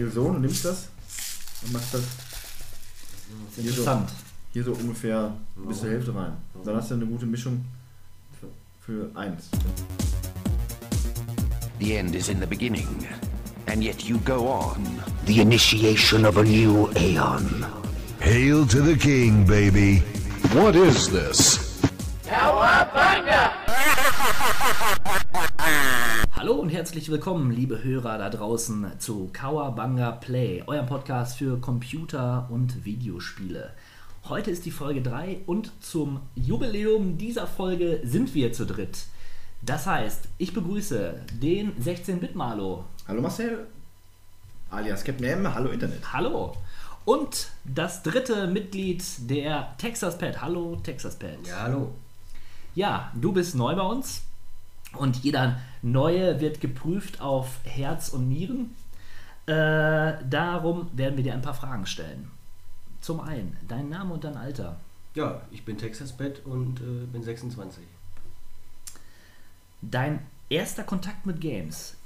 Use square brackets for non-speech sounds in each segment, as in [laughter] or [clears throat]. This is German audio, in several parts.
so, du nimmst das und machst das Das ist interessant. hier so ungefähr bis zur Hälfte rein. Dann hast du eine gute Mischung für, für eins. The end is in the beginning, and yet you go on. The initiation of a new aeon. Hail to the king, baby. What is this? Hallo und herzlich willkommen, liebe Hörer da draußen, zu Kawabanga Play, eurem Podcast für Computer- und Videospiele. Heute ist die Folge 3 und zum Jubiläum dieser Folge sind wir zu dritt. Das heißt, ich begrüße den 16-Bit-Malo. Hallo Marcel, alias Captain M, hallo Internet. Hallo. Und das dritte Mitglied der Texas Pad. Hallo, Texas Pad. Ja, hallo. Ja, du bist neu bei uns und jeder Neue wird geprüft auf Herz und Nieren. Äh, darum werden wir dir ein paar Fragen stellen. Zum einen, dein Name und dein Alter. Ja, ich bin Texas Bett und äh, bin 26. Dein erster Kontakt mit Games.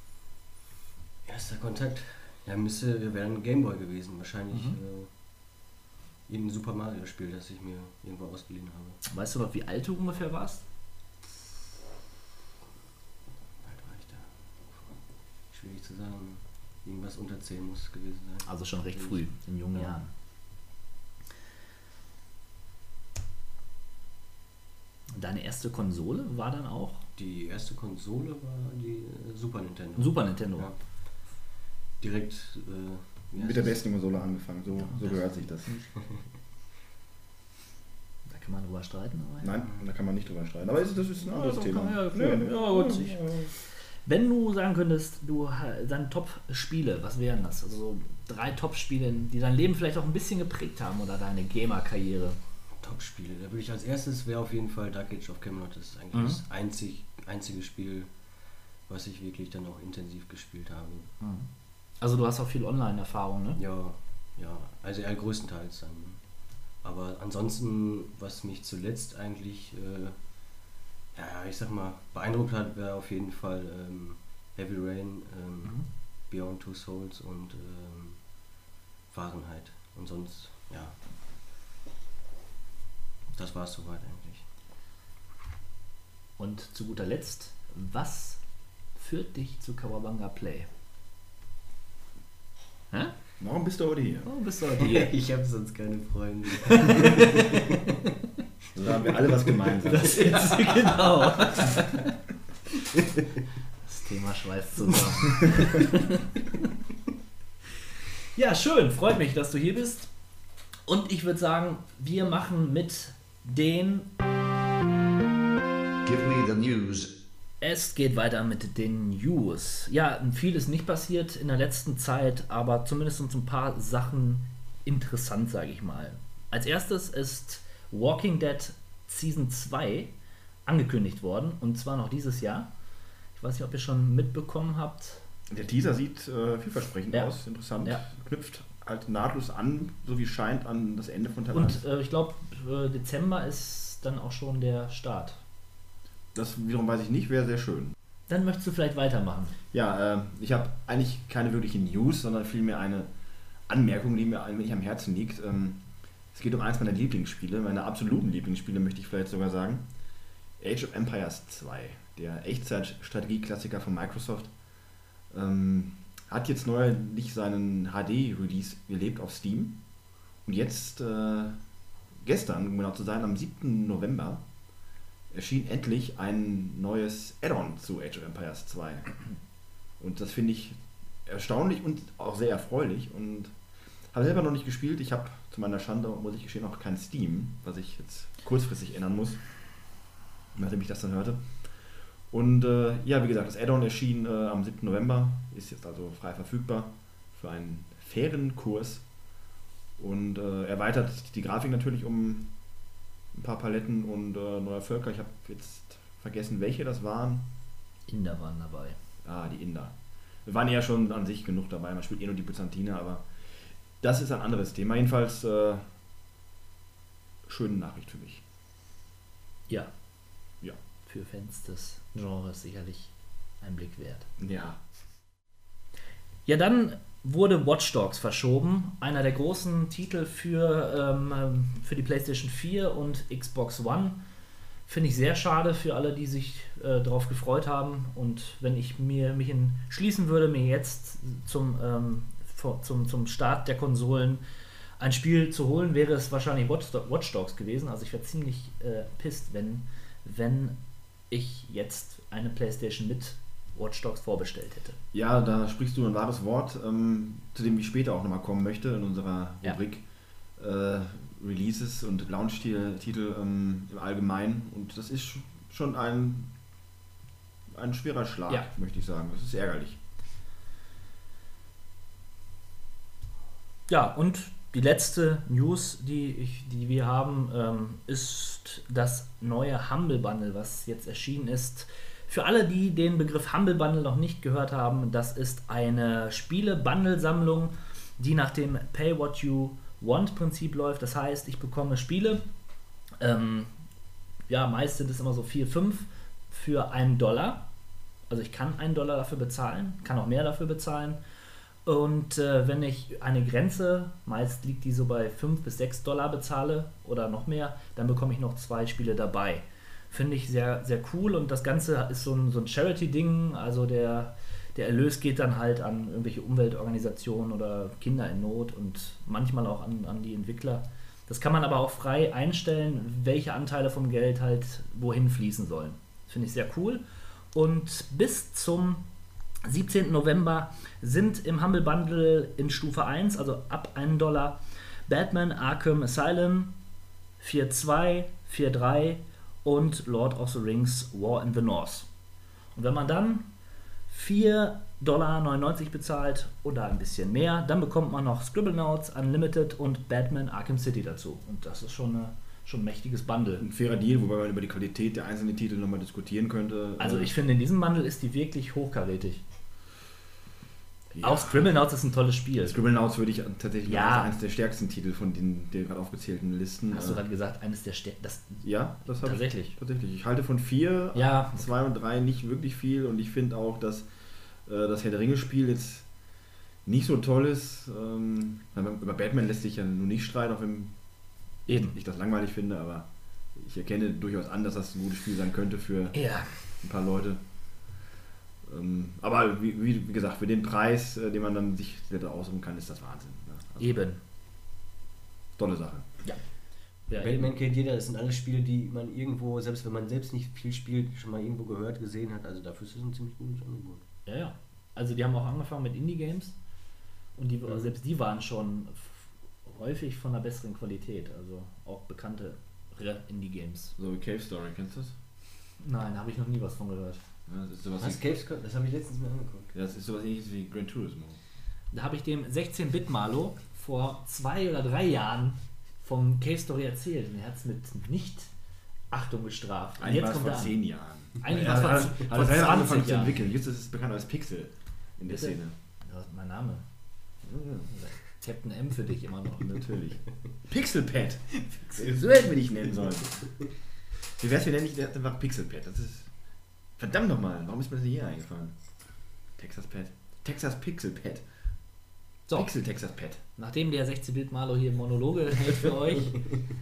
Erster Kontakt. Ja, müsste, wäre ein Gameboy gewesen. Wahrscheinlich äh, in Super Mario Spiel, das ich mir irgendwo ausgeliehen habe. Weißt du noch, wie alt du ungefähr warst? Wie alt war ich da? Schwierig zu sagen. Irgendwas unter 10 muss es gewesen sein. Also schon recht früh, in jungen Ja. Jahren. Deine erste Konsole war dann auch Die erste Konsole war die äh, Super Nintendo. Super Nintendo. Ja. Direkt äh, Mit der besten Konsole angefangen, so, so gehört sich das. Da kann man drüber streiten. Aber Nein, da kann man nicht drüber streiten. Aber das ist ein anderes Ja, Thema. ja, Nee, ja, ja, gut, ich- Wenn du sagen könntest, du ha- deine Top-Spiele, was wären das? Also so drei Top-Spiele, die dein Leben vielleicht auch ein bisschen geprägt haben oder deine Gamer-Karriere. Top-Spiele. Da würde ich als erstes wäre auf jeden Fall Dark Age of Camelot. Das ist eigentlich Mhm. das einzig, einzige Spiel, was ich wirklich dann auch intensiv gespielt habe. Also du hast auch viel Online-Erfahrung, ne? Ja, ja, also eher größtenteils dann. Aber ansonsten, was mich zuletzt eigentlich, äh, ja, ich sag mal, beeindruckt hat, wäre auf jeden Fall ähm, Heavy Rain, ähm, Mhm. Beyond Two Souls und ähm, Fahrenheit. Und sonst, ja, das war es soweit eigentlich. Und zu guter Letzt, was führt dich zu Kawabanga Play? Hä? Warum bist du heute hier? Oh, bist du heute hier? [laughs] Ich habe sonst keine Freunde. [laughs] Da haben wir alle was gemeinsam. Das ist [laughs] genau. Das Thema schweißt zusammen. [laughs] ja, schön. Freut mich, dass du hier bist. Und ich würde sagen, wir machen mit den. Give me the news. Es geht weiter mit den News. Ja, viel ist nicht passiert in der letzten Zeit, aber zumindest sind so ein paar Sachen interessant, sage ich mal. Als erstes ist Walking Dead Season 2 angekündigt worden und zwar noch dieses Jahr. Ich weiß nicht, ob ihr schon mitbekommen habt. Der Teaser sieht äh, vielversprechend Ja. aus, interessant. Ja. Knüpft halt nahtlos an, so wie scheint, an das Ende von Teil Und 1. äh, ich glaube, äh, Dezember ist dann auch schon der Start. Das wiederum weiß ich nicht, wäre sehr schön. Dann möchtest du vielleicht weitermachen. Ja, äh, ich habe eigentlich keine wirkliche News, sondern vielmehr eine Anmerkung, die mir wenig am Herzen liegt. Ähm, es geht um eins meiner Lieblingsspiele, meine absoluten Lieblingsspiele, möchte ich vielleicht sogar sagen. Age of Empires 2, der Echtzeit-Strategie-Klassiker von Microsoft, ähm, hat jetzt neulich seinen HD-Release gelebt auf Steam. Und jetzt, äh, gestern, um genau zu sein, am 7. November, erschien endlich ein neues Add-on zu Age of Empires 2. Und das finde ich erstaunlich und auch sehr erfreulich. Und habe selber noch nicht gespielt. Ich habe zu meiner Schande, muss ich gestehen, auch kein Steam, was ich jetzt kurzfristig ändern muss, nachdem ich das dann hörte. Und äh, ja, wie gesagt, das Add-on erschien äh, am 7. November, ist jetzt also frei verfügbar für einen fairen Kurs und äh, erweitert die Grafik natürlich um ein paar Paletten und äh, neue Völker. Ich habe jetzt vergessen, welche das waren. Inder waren dabei. Ah, die Inder. Wir waren ja schon an sich genug dabei. Man spielt eh nur die Byzantiner, aber das ist ein anderes Thema. Jedenfalls äh, schöne Nachricht für mich. Ja. Ja. Für Fans des Genres sicherlich ein Blick wert. Ja. Ja, dann wurde Watch Dogs verschoben. Einer der großen Titel für, ähm, für die PlayStation 4 und Xbox One. Finde ich sehr schade für alle, die sich äh, darauf gefreut haben. Und wenn ich mir mich entschließen würde, mir jetzt zum, ähm, vor, zum, zum Start der Konsolen ein Spiel zu holen, wäre es wahrscheinlich Watch, Dogs gewesen. Also ich wäre ziemlich äh, pisst, wenn, wenn ich jetzt eine PlayStation mit Watch Dogs vorbestellt hätte. Ja, da sprichst du ein wahres Wort, ähm, zu dem ich später auch nochmal kommen möchte in unserer Ja. Rubrik äh, Releases und Launch-Titel ähm, im Allgemeinen. Und das ist schon ein, ein schwerer Schlag, Ja. möchte ich sagen. Das ist ärgerlich. Ja, und die letzte News, die, ich, die wir haben, ähm, ist das neue Humble Bundle, was jetzt erschienen ist. Für alle, die den Begriff Humble Bundle noch nicht gehört haben, das ist eine Spiele-Bundle-Sammlung, die nach dem Pay What You Want-Prinzip läuft. Das heißt, ich bekomme Spiele, ähm, ja, meist sind es immer so 4, 5 für einen Dollar. Also ich kann einen Dollar dafür bezahlen, kann auch mehr dafür bezahlen. Und äh, wenn ich eine Grenze, meist liegt die so bei 5 bis 6 Dollar bezahle oder noch mehr, dann bekomme ich noch zwei Spiele dabei. Finde ich sehr, sehr cool und das Ganze ist so ein, so ein Charity-Ding, also der, der Erlös geht dann halt an irgendwelche Umweltorganisationen oder Kinder in Not und manchmal auch an, an die Entwickler. Das kann man aber auch frei einstellen, welche Anteile vom Geld halt wohin fließen sollen. Finde ich sehr cool. Und bis zum 17. November sind im Humble Bundle in Stufe 1, also ab 1 Dollar, Batman Arkham Asylum 4.2, 4.3 und Lord of the Rings War in the North. Und wenn man dann 4,99 Dollar bezahlt oder ein bisschen mehr, dann bekommt man noch Scribblenauts Unlimited und Batman Arkham City dazu. Und das ist schon, eine, schon ein mächtiges Bundle. Ein fairer Deal, wobei man über die Qualität der einzelnen Titel nochmal diskutieren könnte. Also Äh, ich finde, in diesem Bundle ist die wirklich hochkarätig. Ja. Auch Scribblenauts ist ein tolles Spiel. Scribblenauts würde ich tatsächlich Ja. als eines der stärksten Titel von den, den gerade aufgezählten Listen. Hast du äh, gerade gesagt, eines der Stärken. Das ja, das habe Tatsächlich. Ich, tatsächlich. Ich halte von vier, Ja. zwei und drei nicht wirklich viel und ich finde auch, dass äh, das Herr der Ringe-Spiel jetzt nicht so toll ist. Ähm, über Batman lässt sich ja nun nicht streiten, auch wenn Eben. ich das langweilig finde, aber ich erkenne durchaus an, dass das ein gutes Spiel sein könnte für Ja. ein paar Leute. Ähm, aber wie, wie, gesagt, für den Preis, äh, den man dann sich selber aussuchen kann, ist das Wahnsinn. Ne? Also, Eben. tolle Sache. Ja, Batman kennt jeder, das sind alles Spiele, die man irgendwo, selbst wenn man selbst nicht viel spielt, schon mal irgendwo gehört, gesehen hat. Also dafür ist es ein ziemlich gutes Angebot. Ja, ja. Also die haben auch angefangen mit Indie-Games und die, selbst die waren schon häufig von einer besseren Qualität. Also auch bekannte Indie-Games. So wie Cave Story, kennst du das? Nein, habe ich noch nie was von gehört. Ja, das ist sowas, Was, wie, Caves, das habe ich letztens mir angeguckt. das ist sowas ähnliches wie Gran Turismo. Da habe ich dem 16-Bit-Malo vor zwei oder drei Jahren vom Cave Story erzählt und er hat es mit nicht Achtung gestraft. Und Eigentlich war es kommt vor er an. zehn Jahren. Eigentlich war es hat- vor, hat vor das selber 20 angefangen zu Jahren. entwickeln. Jetzt ist es bekannt als Pixel in der Bitte? Szene. Das ist mein Name. Captain M für dich immer noch. Natürlich. Pixelpad. [laughs] so hätten wir dich nennen sollen. Wie wär's, wir nennen dich einfach Pixelpad? Das ist. Verdammt nochmal, warum ist mir das nicht hier eingefallen? Texas Pad. Texas Pixelpad. So, Pixel Texas Pad. nachdem der 16-Bit-Malo hier Monologe hält für euch,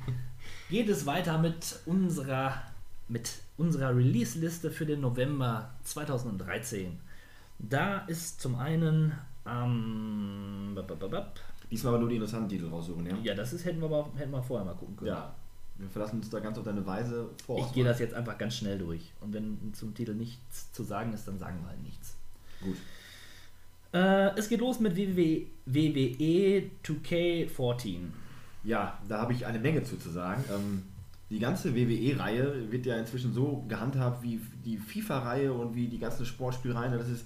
[laughs] geht es weiter mit unserer, mit unserer Release-Liste für den November 2013. Da ist zum einen bap, bap, bap, bap. Diesmal aber nur die interessanten Titel raussuchen, ja? ja, das ist, hätten, wir aber, hätten wir vorher mal gucken können. Ja. Wir verlassen uns da ganz auf deine Weise vor. Ich gehe das jetzt einfach ganz schnell durch. Und wenn zum Titel nichts zu sagen ist, dann sagen wir halt nichts. Gut. Äh, es geht los mit E WWE, WWE 2K14. Ja, da habe ich eine Menge zu, zu sagen. Ähm, die ganze WWE-Reihe wird ja inzwischen so gehandhabt wie die FIFA-Reihe und wie die ganzen Sportspielreihen. Das ist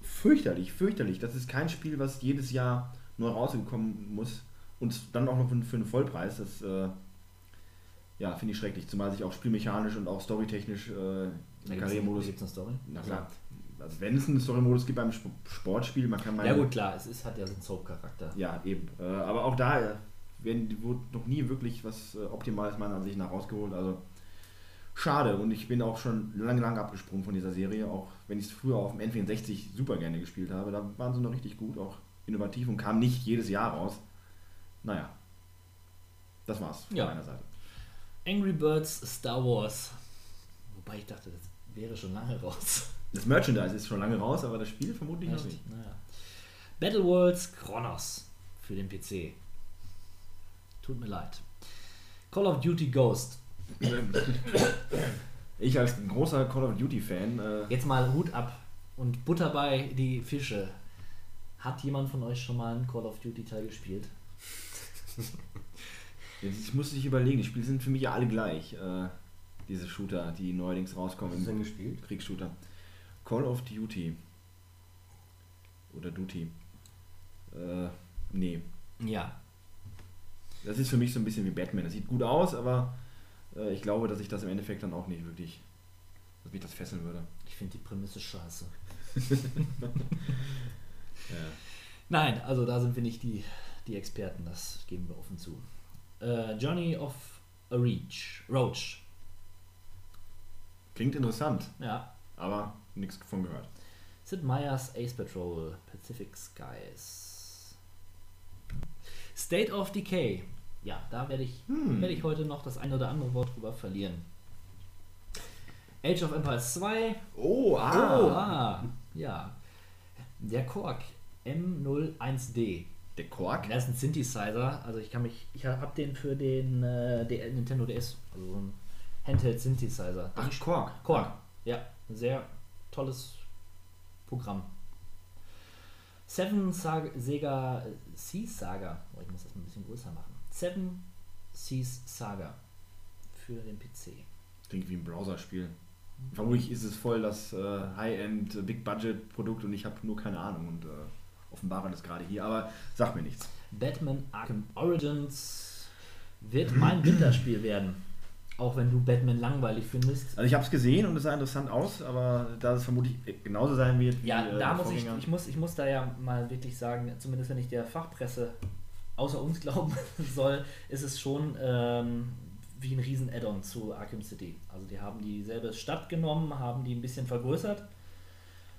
fürchterlich, fürchterlich. Das ist kein Spiel, was jedes Jahr neu rausgekommen muss und dann auch noch für, für einen Vollpreis. Das äh, ja, finde ich schrecklich, zumal sich auch spielmechanisch und auch storytechnisch äh, im Karrieremodus. Gibt es eine Story? Na klar. Also wenn es einen Story-Modus gibt beim Sp- Sportspiel, man kann mal Ja gut, klar, es ist, hat ja so einen Soap-Charakter. ja, eben. Äh, aber auch da äh, werden, wurde noch nie wirklich was äh, Optimales meiner Ansicht nach rausgeholt. Also schade. Und ich bin auch schon lange, lange abgesprungen von dieser Serie. Auch wenn ich es früher auf dem N64 super gerne gespielt habe. Da waren sie noch richtig gut. Auch innovativ und kam nicht jedes Jahr raus. Naja, das war's von Ja. meiner Seite. Angry Birds Star Wars. Wobei ich dachte, das wäre schon lange raus. Das Merchandise ist schon lange raus, aber das Spiel vermutlich noch Echt? nicht. Naja. Battle Worlds Chronos für den PC. Tut mir leid. Call of Duty Ghost. Ich als großer Call of Duty Fan, äh, Jetzt mal Hut ab und Butter bei die Fische. Hat jemand von euch schon mal einen Call of Duty Teil gespielt? [laughs] ich muss sich überlegen, die Spiele sind für mich ja alle gleich. Äh, diese Shooter, die neuerdings rauskommen. Hast du denn gespielt? Kriegsshooter. Call of Duty. Oder Duty. Äh, nee. Ja. Das ist für mich so ein bisschen wie Batman. Das sieht gut aus, aber äh, ich glaube, dass ich das im Endeffekt dann auch nicht wirklich, dass mich das fesseln würde. Ich finde die Prämisse scheiße. [laughs] Ja. Nein, also da sind wir nicht die, die Experten, das geben wir offen zu. Äh, Johnny of a Reach. Roach. Klingt interessant, Ja. aber nichts davon gehört. Sid Meier's Ace Patrol, Pacific Skies. State of Decay. Ja, da werde ich, Hm. werde ich heute noch das ein oder andere Wort drüber verlieren. Age of Empires 2. Oh, Oh, ah. Ja. Der Korg M01D. Der Quark? Das ist ein Synthesizer. Also ich kann mich, ich habe den für den äh, der Nintendo DS, also so ein Handheld Synthesizer. Ach, Ich- Quark. Korg. Ja, ein sehr tolles Programm. Seven Saga, Sega Seas Saga. Oh, ich muss das mal ein bisschen größer machen. Seven Seas Saga für den PC. Klingt wie ein Browserspiel. Vermutlich ist es voll das äh, High-End, äh, Big-Budget-Produkt und ich habe nur keine Ahnung und äh, offenbare das gerade hier, aber sag mir nichts. Batman Arkham Origins wird mein Winterspiel werden. Auch wenn du Batman langweilig findest. Also ich habe es gesehen und es sah interessant aus, aber da es vermutlich genauso sein wird wie Ja, äh, da der muss ich, ich, muss, ich muss da ja mal wirklich sagen, zumindest wenn ich der Fachpresse außer uns glauben [laughs] soll, ist es schon ähm, wie ein riesen Add-on zu Arkham City. Also die haben dieselbe Stadt genommen, haben die ein bisschen vergrößert.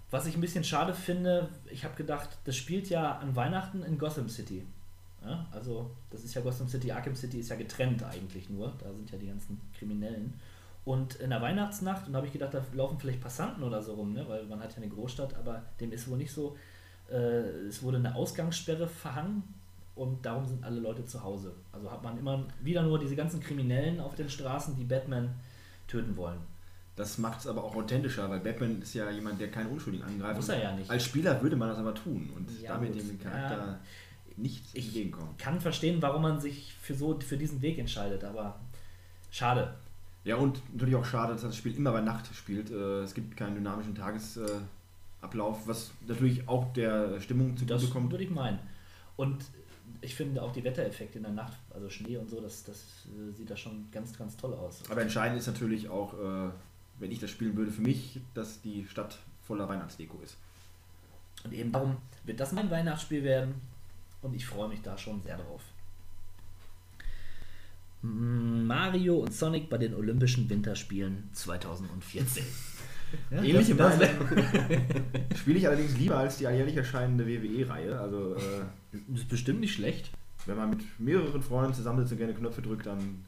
Was ich ein bisschen schade finde, ich habe gedacht, das spielt ja an Weihnachten in Gotham City. Ja, also das ist ja Gotham City, Arkham City ist ja getrennt eigentlich nur. Da sind ja die ganzen Kriminellen. Und in der Weihnachtsnacht, und da habe ich gedacht, da laufen vielleicht Passanten oder so rum, ne? weil man hat ja eine Großstadt, aber dem ist wohl nicht so. Äh, es wurde eine Ausgangssperre verhangen und darum sind alle Leute zu Hause. Also hat man immer wieder nur diese ganzen Kriminellen auf den Straßen, die Batman töten wollen. Das macht es aber auch authentischer, weil Batman ist ja jemand, der keinen Unschuldigen angreift. Muss er ja nicht. Als Spieler würde man das aber tun und Ja, damit gut. dem Charakter Ja. nichts Ich entgegenkommen. kann verstehen, warum man sich für, so, für diesen Weg entscheidet, aber schade. Ja, und natürlich auch schade, dass das Spiel immer bei Nacht spielt. Äh, Es gibt keinen dynamischen Tagesablauf, was natürlich auch der Stimmung Das zugute kommt. würde ich meinen. Und ich finde auch die Wettereffekte in der Nacht, also Schnee und so, das, das äh, sieht da schon ganz, ganz toll aus. Aber entscheidend ist natürlich auch, äh, wenn ich das spielen würde, für mich, dass die Stadt voller Weihnachtsdeko ist. Und eben darum wird das mein Weihnachtsspiel werden und ich freue mich da schon sehr drauf. Mario und Sonic bei den Olympischen Winterspielen 2014. [laughs] Ja, Ähnliche das- das- [laughs] spiele ich allerdings lieber als die alljährlich erscheinende WWE-Reihe. Also, äh, Das ist bestimmt nicht schlecht. wenn man mit mehreren Freunden zusammensitzt und gerne Knöpfe drückt, dann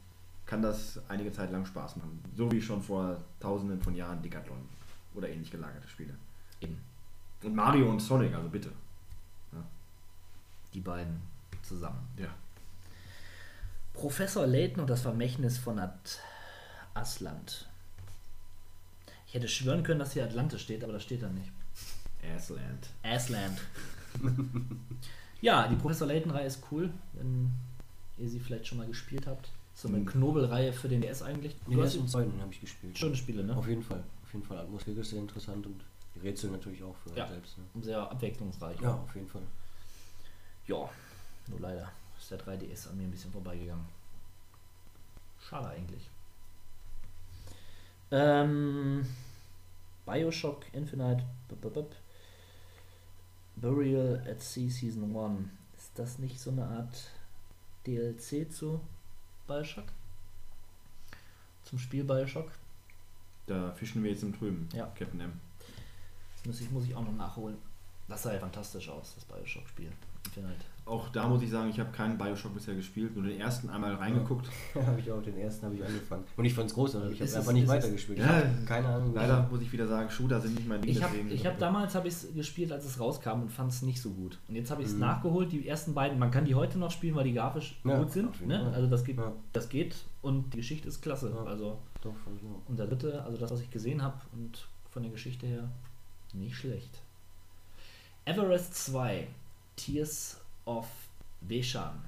kann das einige Zeit lang Spaß machen. So wie schon vor tausenden von Jahren Decathlon oder ähnlich gelagerte Spiele. Eben. Und Mario und Sonic, also bitte. Die beiden zusammen. Ja. Professor Layton und das Vermächtnis von Ad Asland. Ich hätte schwören können, dass hier Atlantis steht, aber das steht da nicht. Assland. Asland. [laughs] ja, die Professor Layton-Reihe ist cool, wenn ihr sie vielleicht schon mal gespielt habt. So eine Mhm. Knobelreihe für den DS eigentlich. Den Du hast ersten und zweiten habe ich gespielt. schöne Spiele, ne? Auf jeden Fall. Auf jeden Fall. Atmosphäre ist sehr interessant und die Rätsel natürlich auch für Ja. selbst. Ne? Sehr abwechslungsreich. Ja, auf jeden Fall. Ja, nur leider ist der 3DS an mir ein bisschen vorbeigegangen. Schade eigentlich. Ähm, Bioshock Infinite bup, bup, bup. Burial at Sea Season 1. Ist das nicht so eine Art DLC zu Bioshock? Zum Spiel Bioshock? Da fischen wir jetzt im Trüben, Ja. Captain M. Das muss ich, muss ich auch noch nachholen. Das sah ja fantastisch aus, das Bioshock-Spiel. Infinite. Auch da muss ich sagen, ich habe keinen Bioshock bisher gespielt, nur den ersten einmal reingeguckt. [laughs] habe ich auch den ersten habe ich angefangen. Und ich fand es groß, aber ich habe einfach nicht weitergespielt. Ich Ja, keine Ahnung. Leider muss ich wieder sagen, Shooter sind nicht mein Ding. Ich habe hab damals hab ich's gespielt, als es rauskam und fand es nicht so gut. Und jetzt habe ich es Mhm. nachgeholt. Die ersten beiden, man kann die heute noch spielen, weil die grafisch Ja, gut sind. Ne? Also das geht, Ja. das geht und die Geschichte ist klasse. Ja. Also Doch, fand ich auch. und der dritte, also das, was ich gesehen habe und von der Geschichte her, nicht schlecht. Everest 2, Tears of Veshan.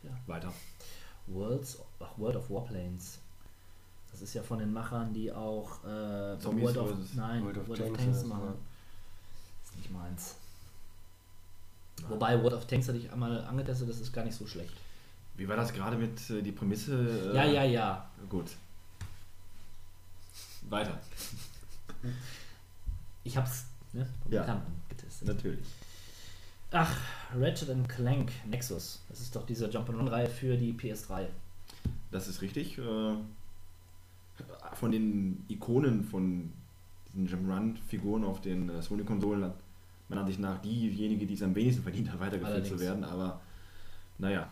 Tja, Weiter. Worlds, ach, World of Warplanes. Das ist ja von den Machern, die auch äh, World of, nein, World of World of Tanks Tanks oder so, machen. ja. Ist nicht meins. Wobei World of Tanks hatte ich einmal angetestet, das ist gar nicht so schlecht. Wie war das gerade mit äh, die Prämisse? Äh, Ja, ja, ja. Gut. Weiter. Ich hab's ne, Ja. Getestet. Natürlich. Ach, Ratchet and Clank Nexus. Das ist doch diese Jump'n'Run-Reihe für die PS3. Das ist richtig. Äh, von den Ikonen von diesen Jump'n'Run-Figuren auf den äh, Sony-Konsolen hat meiner Ansicht nach diejenige, die es am wenigsten verdient hat, weitergeführt zu werden. Aber naja,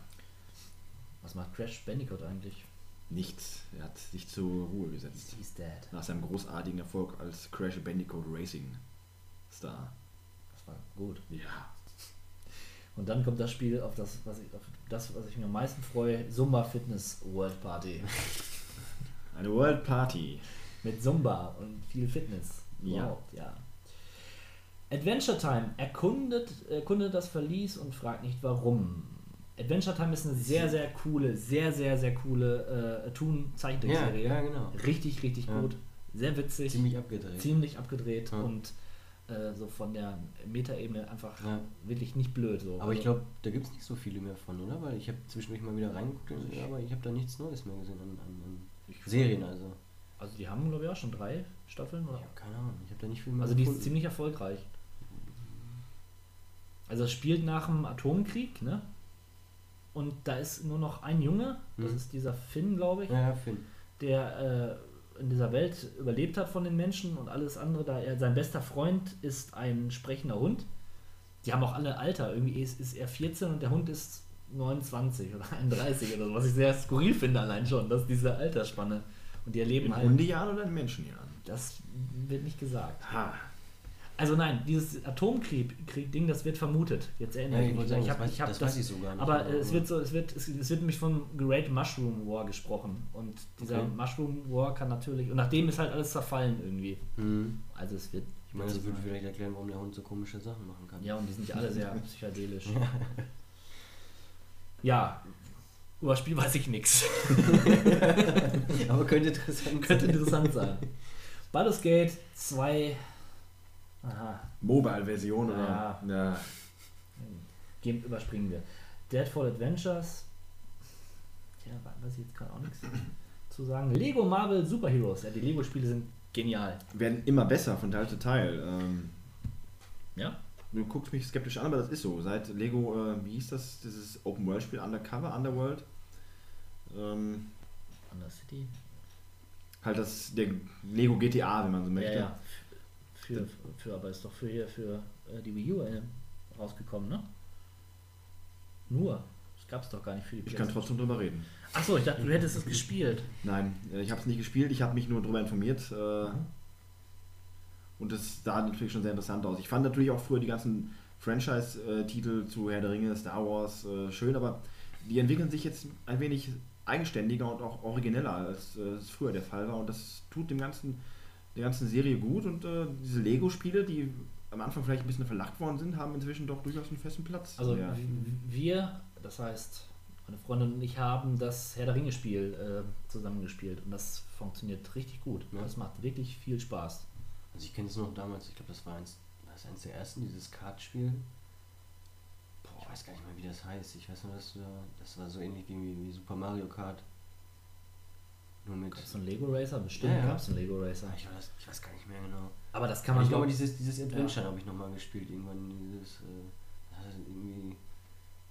Was macht Crash Bandicoot eigentlich? nichts. Er hat sich zur Ruhe gesetzt. He's dead. Nach seinem großartigen Erfolg als Crash Bandicoot Racing Star. Das war gut. Ja. Und dann kommt das Spiel, auf das, was ich, auf das, was ich mir am meisten freue, Zumba Fitness World Party. Eine World Party. Mit Zumba und viel Fitness. Ja. Überhaupt, ja. Adventure Time erkundet, erkundet das Verlies und fragt nicht warum. Adventure Time ist eine sehr, sehr coole, sehr, sehr, sehr coole äh, Toon-Zeichentrickserie. Ja, ja, genau. Richtig, richtig Ja. gut. Sehr witzig. Ziemlich abgedreht. ziemlich abgedreht Ja. und äh, so von der Metaebene einfach Ja. wirklich nicht blöd. So. Aber ich Also- glaube, da gibt es nicht so viele mehr von, oder? Weil ich habe zwischendurch mal wieder reingeguckt, aber ich habe da nichts Neues mehr gesehen an, an, an Serien. Also, Also die haben, glaube ich, auch schon drei Staffeln. Oder? ich habe keine Ahnung. Ich habe da nicht viel mehr Also die ist gefunden. ziemlich erfolgreich. Also es spielt nach dem Atomkrieg, ne? Und da ist nur noch ein Junge, das Mhm. ist dieser Finn, glaube ich, Ja, ja, Finn. der äh, in dieser Welt überlebt hat von den Menschen und alles andere. Da er, sein bester Freund ist ein sprechender Hund. Die haben auch alle Alter. Irgendwie ist, ist er 14 und der Hund ist 29 oder 31 oder so, was ich sehr skurril finde allein schon, dass diese Altersspanne. Und die erleben In halt. Hundejahren oder in Menschenjahren? Das wird nicht gesagt. Ha. Also nein, dieses Atomkrieg-Ding, das wird vermutet. Jetzt erinnere Ja, ich ich mich. ich das hab, weiß- ich hab das weiß ich so gar nicht. Aber äh, es wird so, es wird, es, es wird nämlich vom Great Mushroom War gesprochen. Und dieser Okay. Mushroom War kann natürlich, und nachdem ist halt alles zerfallen irgendwie. Mhm. Also es wird. Ich meine, das würde vielleicht erklären, warum der Hund so komische Sachen machen kann. Ja, und die sind ja alle sehr psychedelisch. [laughs] ja, über das Spiel weiß ich nichts. [laughs] Aber könnte interessant Könnte sein. interessant sein. Baldur's Gate 2. Aha, Mobile-Version oder? Ja. ja. Gehen, überspringen wir. Deadfall Adventures. Tja, weiß ich jetzt gerade auch nichts zu sagen. Lego Marvel Super Heroes. Ja, die Lego-Spiele sind genial. Werden immer besser von Teil zu Teil. Ähm, Ja? du guckst mich skeptisch an, aber das ist so. Seit Lego, äh, wie hieß das, dieses Open-World-Spiel, Undercover, Underworld, ähm, Undercity? halt das, der Lego GTA, wenn man so möchte. Ja, ja. Für, für, aber ist doch für hier, für äh, die Wii U äh, rausgekommen, ne? Nur. Das gab es doch gar nicht für die Ich kann trotzdem drüber reden. Achso, ich dachte, du hättest es gespielt. Nein, äh, ich habe es nicht gespielt, ich habe mich nur darüber informiert. Äh, und das sah natürlich schon sehr interessant aus. Ich fand natürlich auch früher die ganzen Franchise-Titel zu Herr der Ringe, Star Wars schön, aber die entwickeln sich jetzt ein wenig eigenständiger und auch origineller, als es früher der Fall war. Und das tut dem ganzen, der ganzen Serie gut. Und äh, diese Lego-Spiele, die am Anfang vielleicht ein bisschen verlacht worden sind, haben inzwischen doch durchaus einen festen Platz. Also Ja. wir, das heißt, meine Freundin und ich haben das Herr der Ringe-Spiel äh, zusammengespielt und das funktioniert richtig gut. Ja. Das macht wirklich viel Spaß. Also ich kenne es noch damals, ich glaube, das war eins, war das eins der ersten, dieses Kartspiel. Ich weiß gar nicht mehr, wie das heißt. Ich weiß nur, dass wir, das war so ähnlich wie, wie Super Mario Kart. Nur mit. Gab es einen Lego Racer? Bestimmt Ja, ja. gab es einen Lego Racer. Ich weiß, ich weiß gar nicht mehr genau. Aber das kann man ich glaube, glaub- dieses, dieses Adventure habe ich nochmal gespielt. Irgendwann dieses. Äh, irgendwie.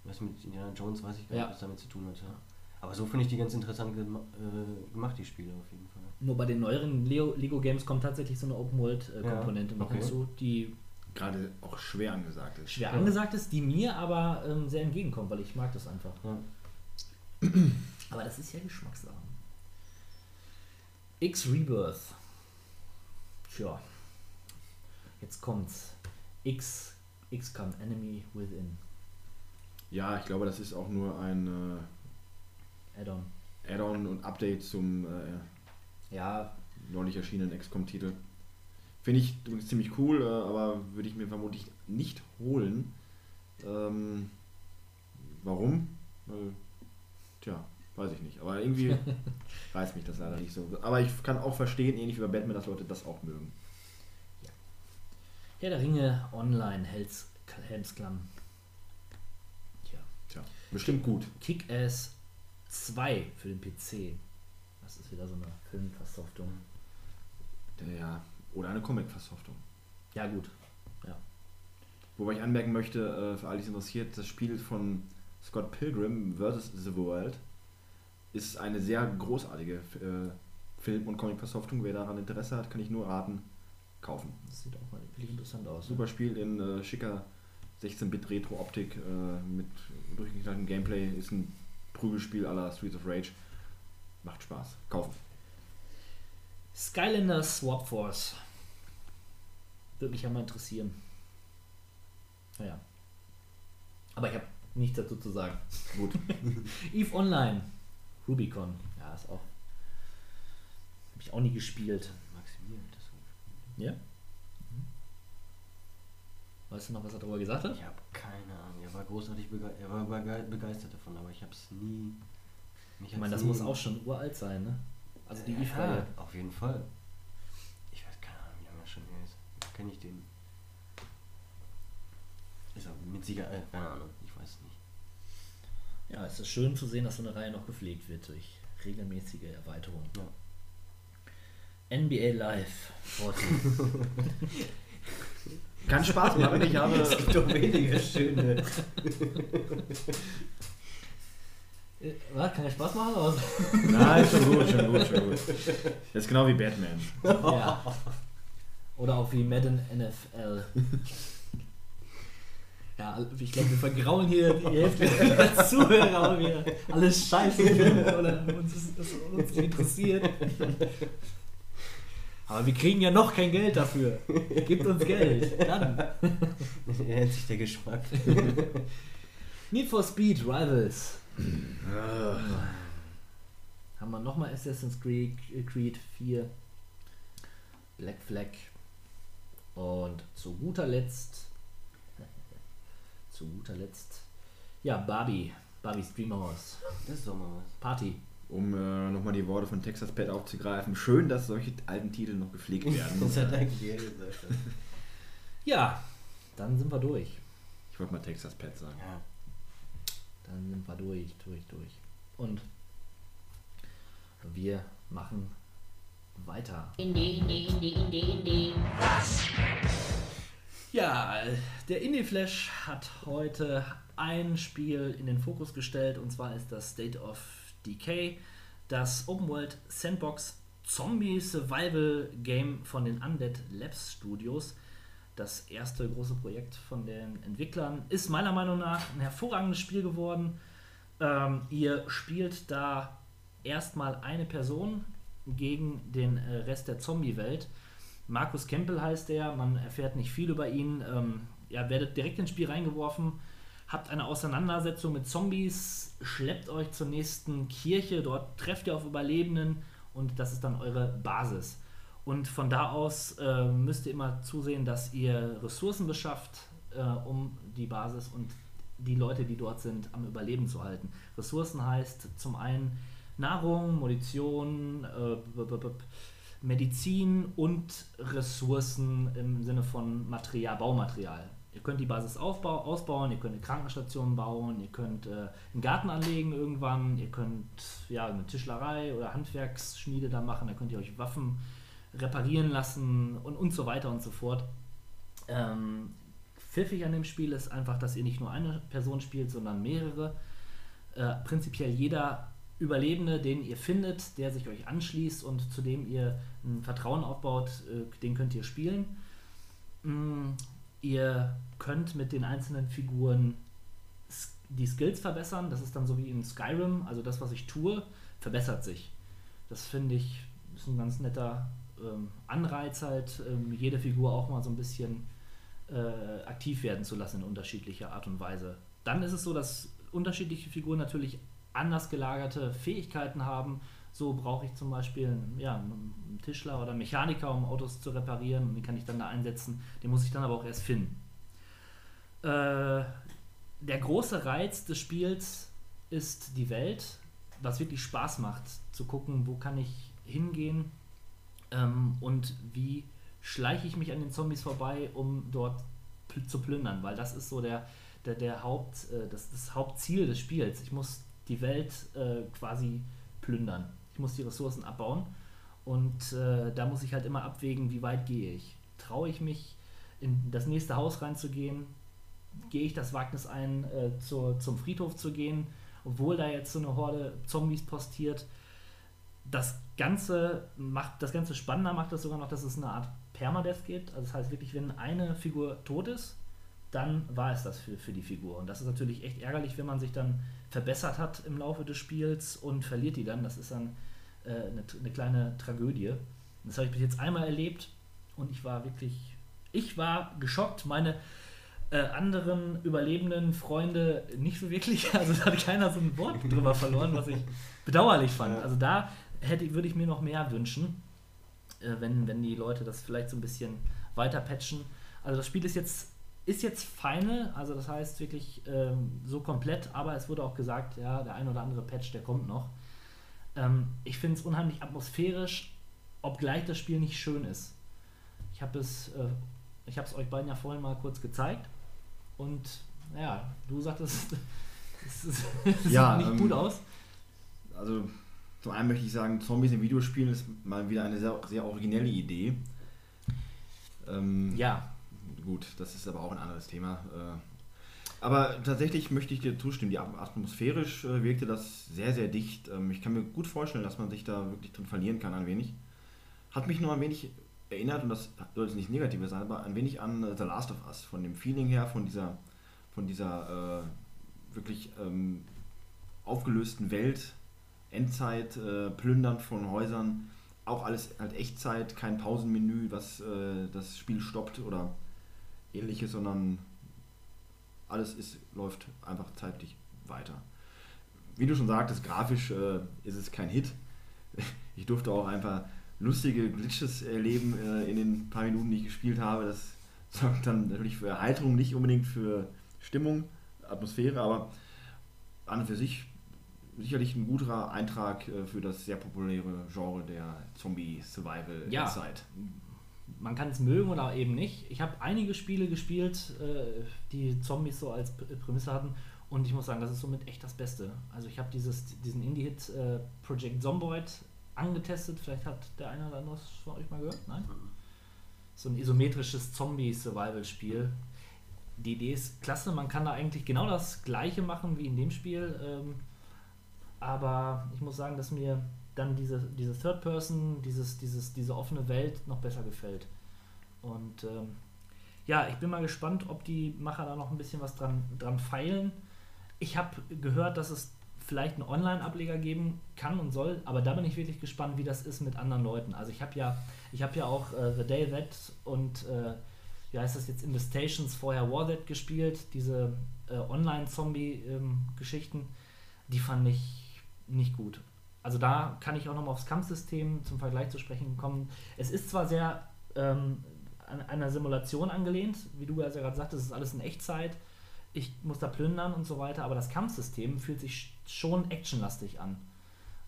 Was mit Indiana Jones weiß ich gar nicht, Ja. was damit zu tun hat. Ja. Aber so finde ich die ganz interessant gema äh, gemacht, die Spiele auf jeden Fall. Nur bei den neueren Leo, Lego Games kommt tatsächlich so eine Open World äh, Ja, Komponente noch okay. hinzu, die gerade auch schwer angesagt ist. schwer angesagt ist, die mir aber ähm, sehr entgegenkommt, weil ich mag das einfach. Ja. Aber das ist ja Geschmackssache. X Rebirth. Tja. Jetzt kommt's. X, XCOM Enemy Within. Ja, ich glaube, das ist auch nur ein Add-on. äh, Add-on und Update zum äh, Ja, neulich erschienenen XCOM-Titel. Finde ich ziemlich cool, äh, aber würde ich mir vermutlich nicht holen. Ähm, warum? Weil, tja, weiß ich nicht. Aber irgendwie [laughs] reißt mich das leider nicht so. Aber ich kann auch verstehen, ähnlich wie bei Batman, dass Leute das auch mögen. Herr der Ringe Online Hells, Helmsklamm. Tja. Tja, bestimmt gut. Kick-Ass 2 für den PC. Das ist wieder so eine Filmversoftung. Ja, oder eine Comic-Versoftung. Ja, gut. Ja. Wobei ich anmerken möchte, äh, für alle, die es interessiert, das Spiel von Scott Pilgrim vs. The World ist eine sehr großartige äh, Film- und Comic-Versoftung. Wer daran Interesse hat, kann ich nur raten, kaufen. Das sieht auch mal wirklich interessant aus. Super Spiel in äh, schicker 16-Bit-Retro-Optik äh, mit durchgeknalltem Gameplay. Ist ein Prügelspiel aller Streets of Rage. Macht Spaß. Kaufen. Skylander Swap Force. Würde mich ja mal interessieren. Naja. Aber ich habe nichts dazu zu sagen. Gut. [laughs] Eve Online. Rubicon. Ja, ist auch. Habe ich auch nie gespielt. Maximilian hat das gespielt. Ja? Weißt du noch, was er darüber gesagt hat? Ich habe keine Ahnung. Er war großartig bege er war bege begeistert davon, aber ich habe es nie. Ich meine, das muss auch schon uralt sein, ne? Also die ja, Eve-Reihe. Auf jeden Fall. Ich weiß keine Ahnung, wie lange das schon her ist. Kenne ich den? Ist aber mit Sicherheit, äh, keine Ahnung, ich weiß nicht. Ja, es ist schön zu sehen, dass so eine Reihe noch gepflegt wird durch regelmäßige Erweiterungen. Ja. NBA Live 14. [laughs] Kann Spaß machen. Ich habe, Es gibt doch weniger schöne. [laughs] Äh, Was? Kann ja Spaß machen? Oder? Nein, schon gut, schon gut, schon gut. Das ist genau wie Batman. ja. Oder auch wie Madden NFL. [laughs] Ja, ich glaube, wir vergraulen hier die Hälfte der [laughs] Zuhörer, weil wir alles scheiße finden oder uns, das uns nicht interessiert. Aber wir kriegen ja noch kein Geld dafür. Gibt uns Geld. Dann. [laughs] Ändert sich der Geschmack. [laughs] Need for Speed Rivals. Haben wir nochmal Assassin's Creed, Creed 4. Black Flag. Und zu guter Letzt. Zu guter Letzt. Ja, Barbie. Barbie's Dreamhouse. Das ist doch mal was. Party. Um äh, nochmal die Worte von Texas Pet aufzugreifen. Schön, dass solche alten Titel noch gepflegt [laughs] werden. Das hat eigentlich gesagt. Ja, dann sind wir durch. Ich wollte mal Texas Pet sagen. Ja. Dann sind wir durch, durch, durch. Und wir machen weiter. Indie, Indie, Indie, Indie, Indie. Ja, der Indie Flash hat heute ein Spiel in den Fokus gestellt und zwar ist das State of Decay, das Open World Sandbox Zombie Survival Game von den Undead Labs Studios. Das erste große Projekt von den Entwicklern ist meiner Meinung nach ein hervorragendes Spiel geworden. Ähm, ihr spielt da erstmal eine Person gegen den äh, Rest der Zombie-Welt. Markus Kempel heißt er, man erfährt nicht viel über ihn. Ähm, ihr werdet direkt ins Spiel reingeworfen, habt eine Auseinandersetzung mit Zombies, schleppt euch zur nächsten Kirche, dort trefft ihr auf Überlebenden und das ist dann eure Basis. Und von da aus äh, müsst ihr immer zusehen, dass ihr Ressourcen beschafft, äh, um die Basis und die Leute, die dort sind, am Überleben zu halten. Ressourcen heißt zum einen Nahrung, Munition, äh, Medizin und Ressourcen im Sinne von Material, Baumaterial. Ihr könnt die Basis aufbau, ausbauen, ihr könnt eine Krankenstation bauen, ihr könnt äh, einen Garten anlegen irgendwann, ihr könnt ja eine Tischlerei oder Handwerksschmiede da machen, da könnt ihr euch Waffen reparieren lassen und, und so weiter und so fort. Ähm, pfiffig an dem Spiel ist einfach, dass ihr nicht nur eine Person spielt, sondern mehrere. Äh, prinzipiell jeder Überlebende, den ihr findet, der sich euch anschließt und zu dem ihr ein Vertrauen aufbaut, äh, den könnt ihr spielen. Mm, Ihr könnt mit den einzelnen Figuren die Skills verbessern. Das ist dann so wie in Skyrim. Also das, was ich tue, verbessert sich. Das finde ich ist ein ganz netter ähm, Anreiz halt, ähm, jede Figur auch mal so ein bisschen äh, aktiv werden zu lassen in unterschiedlicher Art und Weise. Dann ist es so, dass unterschiedliche Figuren natürlich anders gelagerte Fähigkeiten haben. So brauche ich zum Beispiel ja, einen Tischler oder Mechaniker, um Autos zu reparieren. Und den kann ich dann da einsetzen. Den muss ich dann aber auch erst finden. Äh, der große Reiz des Spiels ist die Welt, was wirklich Spaß macht, zu gucken, wo kann ich hingehen ähm, und wie schleiche ich mich an den Zombies vorbei, um dort pl zu plündern, weil das ist so der, der, der Haupt, äh, das, das Hauptziel des Spiels. Ich muss die Welt äh, quasi plündern. Ich muss die Ressourcen abbauen und äh, da muss ich halt immer abwägen, wie weit gehe ich. Traue ich mich, in das nächste Haus reinzugehen? Gehe ich das Wagnis ein, äh, zur, zum Friedhof zu gehen, obwohl da jetzt so eine Horde Zombies postiert? Das Ganze macht, das Ganze spannender macht das sogar noch, dass es eine Art Permadeath gibt. Also das heißt wirklich, wenn eine Figur tot ist, dann war es das für, für die Figur. Und das ist natürlich echt ärgerlich, wenn man sich dann verbessert hat im Laufe des Spiels und verliert die dann. Das ist dann äh, eine, eine kleine Tragödie. Und das habe ich bis jetzt einmal erlebt und ich war wirklich, ich war geschockt. Meine äh, anderen überlebenden Freunde nicht so wirklich. [laughs] Also da hat keiner so ein Wort drüber verloren, was ich bedauerlich fand. Also da hätte, würde ich mir noch mehr wünschen, äh, wenn, wenn die Leute das vielleicht so ein bisschen weiter patchen. Also das Spiel ist jetzt ist jetzt final, also das heißt wirklich ähm, so komplett, aber es wurde auch gesagt, ja, der ein oder andere Patch, der kommt noch. Ähm, ich finde es unheimlich atmosphärisch, obgleich das Spiel nicht schön ist. Ich habe es, äh, ich habe es euch beiden ja vorhin mal kurz gezeigt und ja, du sagtest, [laughs] es, [laughs] es sieht Ja, nicht ähm, gut aus. Also zum einen möchte ich sagen, Zombies in Videospielen ist mal wieder eine sehr, sehr originelle Idee. Ähm, Ja, Gut, das ist aber auch ein anderes Thema. Äh, Aber tatsächlich möchte ich dir zustimmen, die At- atmosphärisch äh, wirkte das sehr, sehr dicht. Ähm, Ich kann mir gut vorstellen, dass man sich da wirklich drin verlieren kann, ein wenig. Hat mich nur ein wenig erinnert, und das soll jetzt nicht negativ sein, aber ein wenig an äh, The Last of Us, von dem Feeling her, von dieser, von dieser äh, wirklich ähm, aufgelösten Welt, Endzeit, äh, Plündern von Häusern, auch alles halt Echtzeit, kein Pausenmenü, was äh, das Spiel stoppt oder ähnliches, sondern alles ist, läuft einfach zeitlich weiter. Wie du schon sagtest, grafisch äh, ist es kein Hit. [laughs] Ich durfte auch einfach lustige Glitches erleben äh, in den paar Minuten, die ich gespielt habe. Das [laughs] sorgt dann natürlich für Erheiterung, nicht unbedingt für Stimmung, Atmosphäre, aber an und für sich sicherlich ein guter Eintrag äh, für das sehr populäre Genre der Zombie-Survival Ja. Man kann es mögen oder eben nicht. Ich habe einige Spiele gespielt, äh, die Zombies so als Prämisse hatten und ich muss sagen, das ist somit echt das Beste. Also ich habe diesen Indie-Hit äh, Project Zomboid angetestet. Vielleicht hat der eine oder andere von euch mal gehört. Nein? So ein isometrisches Zombie-Survival-Spiel. Die Idee ist klasse. Man kann da eigentlich genau das Gleiche machen wie in dem Spiel. Ähm, aber ich muss sagen, dass mir dann diese, diese Third Person, dieses, dieses, diese offene Welt noch besser gefällt. Und ähm, ja, ich bin mal gespannt, ob die Macher da noch ein bisschen was dran, dran feilen. Ich habe gehört, dass es vielleicht einen Online-Ableger geben kann und soll, aber da bin ich wirklich gespannt, wie das ist mit anderen Leuten. Also ich habe ja, ich habe ja auch äh, The Day That und äh, wie heißt das jetzt, In the Stations vorher War That gespielt, diese äh, Online-Zombie-Geschichten, die fand ich nicht gut. Also da kann ich auch nochmal aufs Kampfsystem zum Vergleich zu sprechen kommen. Es ist zwar sehr ähm, an einer Simulation angelehnt, wie du ja gerade sagtest, es ist alles in Echtzeit, ich muss da plündern und so weiter, aber das Kampfsystem fühlt sich schon actionlastig an.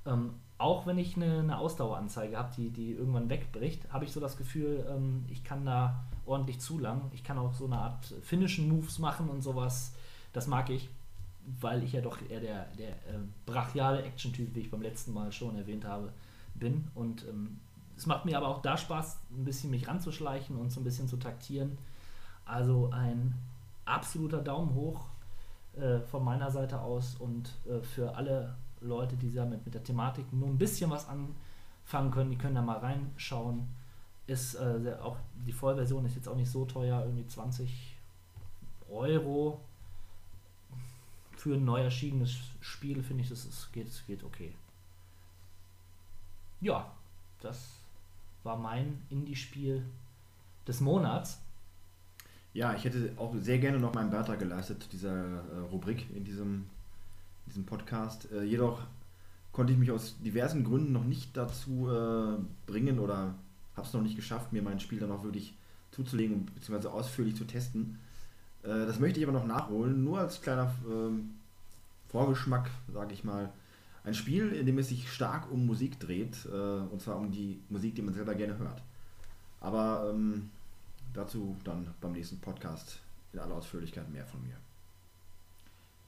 Ähm, auch wenn ich eine, eine Ausdaueranzeige habe, die, die irgendwann wegbricht, habe ich so das Gefühl, ähm, ich kann da ordentlich zulangen. Ich kann auch so eine Art finnischen Moves machen und sowas. Das mag ich, weil ich ja doch eher der, der äh, brachiale Action-Typ, wie ich beim letzten Mal schon erwähnt habe, bin. Und ähm, es macht mir aber auch da Spaß, ein bisschen mich ranzuschleichen und so ein bisschen zu taktieren. Also ein absoluter Daumen hoch äh, von meiner Seite aus und äh, für alle Leute, die damit mit der Thematik nur ein bisschen was anfangen können, die können da mal reinschauen. ist äh, auch die Vollversion ist jetzt auch nicht so teuer, irgendwie 20 Euro. Für ein neu erschienenes Spiel finde ich, das ist, geht, es geht okay. Ja, das war mein Indie-Spiel des Monats. Ja, ich hätte auch sehr gerne noch meinen Beitrag geleistet, dieser äh, Rubrik in diesem, diesem Podcast. Äh, jedoch konnte ich mich aus diversen Gründen noch nicht dazu äh, bringen oder habe es noch nicht geschafft, mir mein Spiel dann auch wirklich zuzulegen bzw. ausführlich zu testen. Äh, das möchte ich aber noch nachholen, nur als kleiner ähm, Vorgeschmack, sage ich mal. Ein Spiel, in dem es sich stark um Musik dreht, äh, und zwar um die Musik, die man selber gerne hört. Aber ähm, dazu dann beim nächsten Podcast in aller Ausführlichkeit mehr von mir.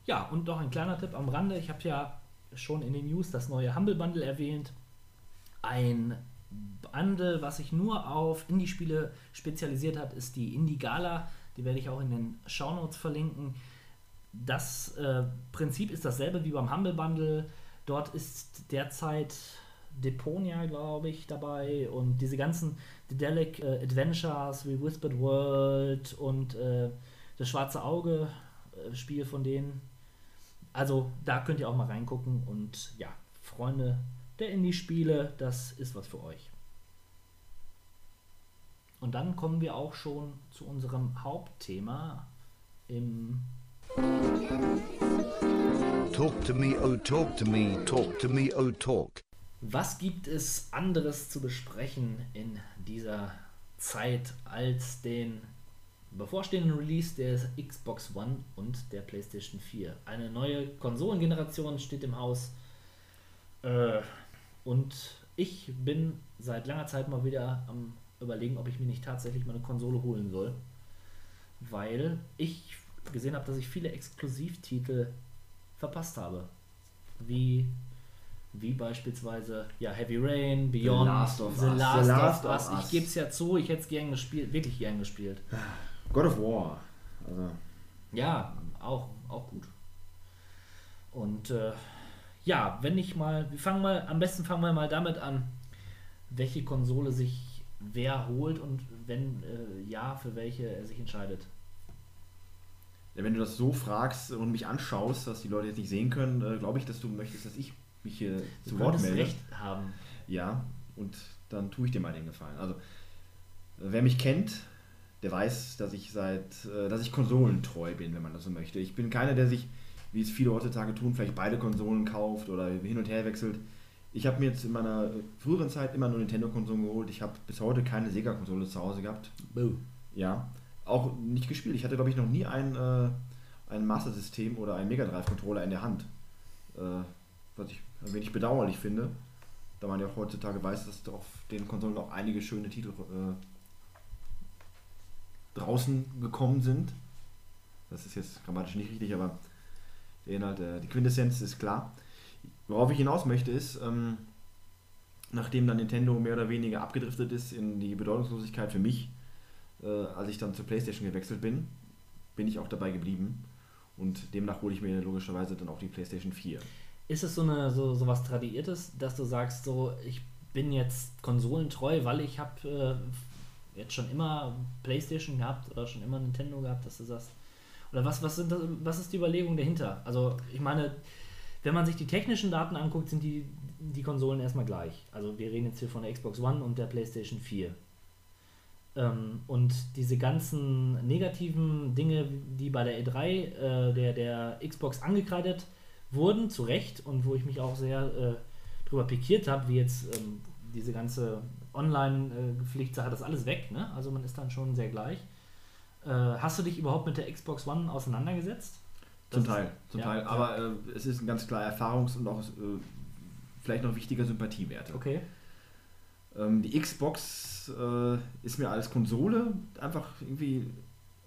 Ja, und noch ein kleiner Tipp am Rande. Ich habe ja schon in den News das neue Humble Bundle erwähnt. Ein Bundle, was sich nur auf Indie-Spiele spezialisiert hat, ist die Indie Gala. Die werde ich auch in den Shownotes verlinken. Das äh, Prinzip ist dasselbe wie beim Humble Bundle. Dort ist derzeit Deponia, glaube ich, dabei und diese ganzen Dedelic äh, Adventures wie Whispered World und äh, das Schwarze Auge äh, Spiel von denen. Also da könnt ihr auch mal reingucken und ja, Freunde der Indie-Spiele, das ist was für euch. Und dann kommen wir auch schon zu unserem Hauptthema im Talk to me, oh talk to me, talk to me, oh talk. Was gibt es anderes zu besprechen in dieser Zeit als den bevorstehenden Release der Xbox One und der PlayStation 4? Eine neue Konsolengeneration steht im Haus. Äh, und ich bin seit langer Zeit mal wieder am überlegen, ob ich mir nicht tatsächlich mal eine Konsole holen soll. Weil ich gesehen habe, dass ich viele Exklusivtitel verpasst habe. Wie wie beispielsweise ja, Heavy Rain, Beyond, The Last of The Us. Last, The Last of Us. Us. Ich gebe es ja zu, ich hätte es gern gespielt, wirklich gern gespielt. God of War. Also, Ja, auch, auch gut. Und äh, ja, wenn ich mal, wir fangen mal, am besten fangen wir mal damit an, welche Konsole sich wer holt und wenn äh, ja, für welche er sich entscheidet. ja, wenn du das so fragst und mich anschaust, dass die Leute jetzt nicht sehen können, äh, glaube ich, dass du möchtest, dass ich mich hier Du zu Wort melde. recht haben. Ja, und dann tue ich dir mal den Gefallen. Also, wer mich kennt, der weiß, dass ich seit, äh, dass ich konsolentreu bin, wenn man das so möchte. Ich bin keiner, der sich, wie es viele heutzutage tun, vielleicht beide Konsolen kauft oder hin und her wechselt. Ich habe mir jetzt in meiner äh, früheren Zeit immer nur Nintendo-Konsolen geholt. Ich habe bis heute keine Sega-Konsole zu Hause gehabt. Ja, auch nicht gespielt. Ich hatte, glaube ich, noch nie ein, äh, ein Master System oder einen Mega Drive-Controller in der Hand. Äh, was ich ein wenig bedauerlich finde, da man ja auch heutzutage weiß, dass auf den Konsolen auch einige schöne Titel äh, draußen gekommen sind. Das ist jetzt grammatisch nicht richtig, aber der Inhalt, äh, die Quintessenz ist klar. Worauf ich hinaus möchte ist, ähm, nachdem dann Nintendo mehr oder weniger abgedriftet ist in die Bedeutungslosigkeit für mich, äh, als ich dann zur PlayStation gewechselt bin, bin ich auch dabei geblieben. Und demnach hole ich mir logischerweise dann auch die PlayStation 4. Ist es so eine so, so was Tradiertes, dass du sagst, so ich bin jetzt konsolentreu, weil ich habe äh, jetzt schon immer PlayStation gehabt oder schon immer Nintendo gehabt, dass du sagst. Oder was, was, sind das, was ist die Überlegung dahinter? Also ich meine, wenn man sich die technischen Daten anguckt, sind die, die Konsolen erstmal gleich. Also wir reden jetzt hier von der Xbox One und der PlayStation 4. Ähm, und diese ganzen negativen Dinge, die bei der E3 äh, der, der Xbox angekreidet wurden, zu Recht, und wo ich mich auch sehr äh, drüber pikiert habe, wie jetzt ähm, diese ganze Online-Pflichtsache, das alles weg, ne? Also man ist dann schon sehr gleich. Äh, hast du dich überhaupt mit der Xbox One auseinandergesetzt? Zum Teil, zum ja, Teil. Aber äh, es ist ein ganz klar Erfahrungs- und auch äh, vielleicht noch wichtiger Sympathiewerte. Okay. Ähm, die Xbox äh, ist mir als Konsole einfach irgendwie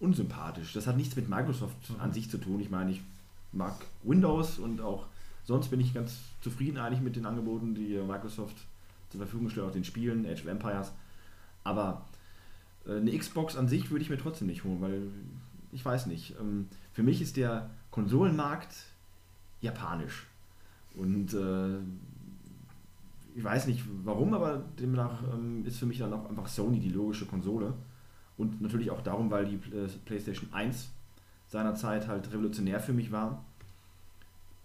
unsympathisch. Das hat nichts mit Microsoft an sich zu tun. Ich meine, ich mag Windows und auch sonst bin ich ganz zufrieden eigentlich mit den Angeboten, die Microsoft zur Verfügung stellt, auch den Spielen, Age of Empires. Aber äh, eine Xbox an sich würde ich mir trotzdem nicht holen, weil ich weiß nicht. Ähm, für mich ist der Konsolenmarkt japanisch. Und äh, ich weiß nicht warum, aber demnach ähm, ist für mich dann auch einfach Sony die logische Konsole. Und natürlich auch darum, weil die äh, PlayStation 1 seinerzeit halt revolutionär für mich war.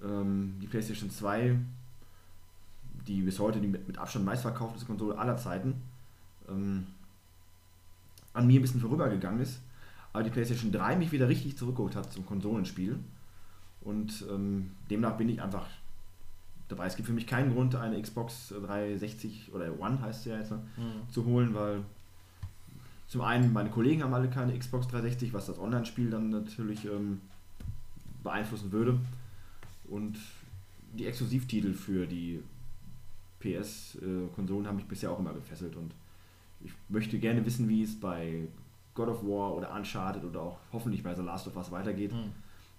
Ähm, die PlayStation 2, die bis heute die mit, mit Abstand meistverkaufteste Konsole aller Zeiten, ähm, an mir ein bisschen vorübergegangen ist. Aber die PlayStation 3 mich wieder richtig zurückgeholt hat zum Konsolenspiel. Und ähm, demnach bin ich einfach dabei. Es gibt für mich keinen Grund, eine Xbox 360 oder One heißt sie ja jetzt, ne, zu holen, weil zum einen meine Kollegen haben alle keine Xbox 360, was das Online-Spiel dann natürlich ähm, beeinflussen würde. Und die Exklusivtitel für die PS-Konsolen haben mich bisher auch immer gefesselt. Und ich möchte gerne wissen, wie es bei God of War oder Uncharted oder auch hoffentlich bei The Last of Us weitergeht. Hm.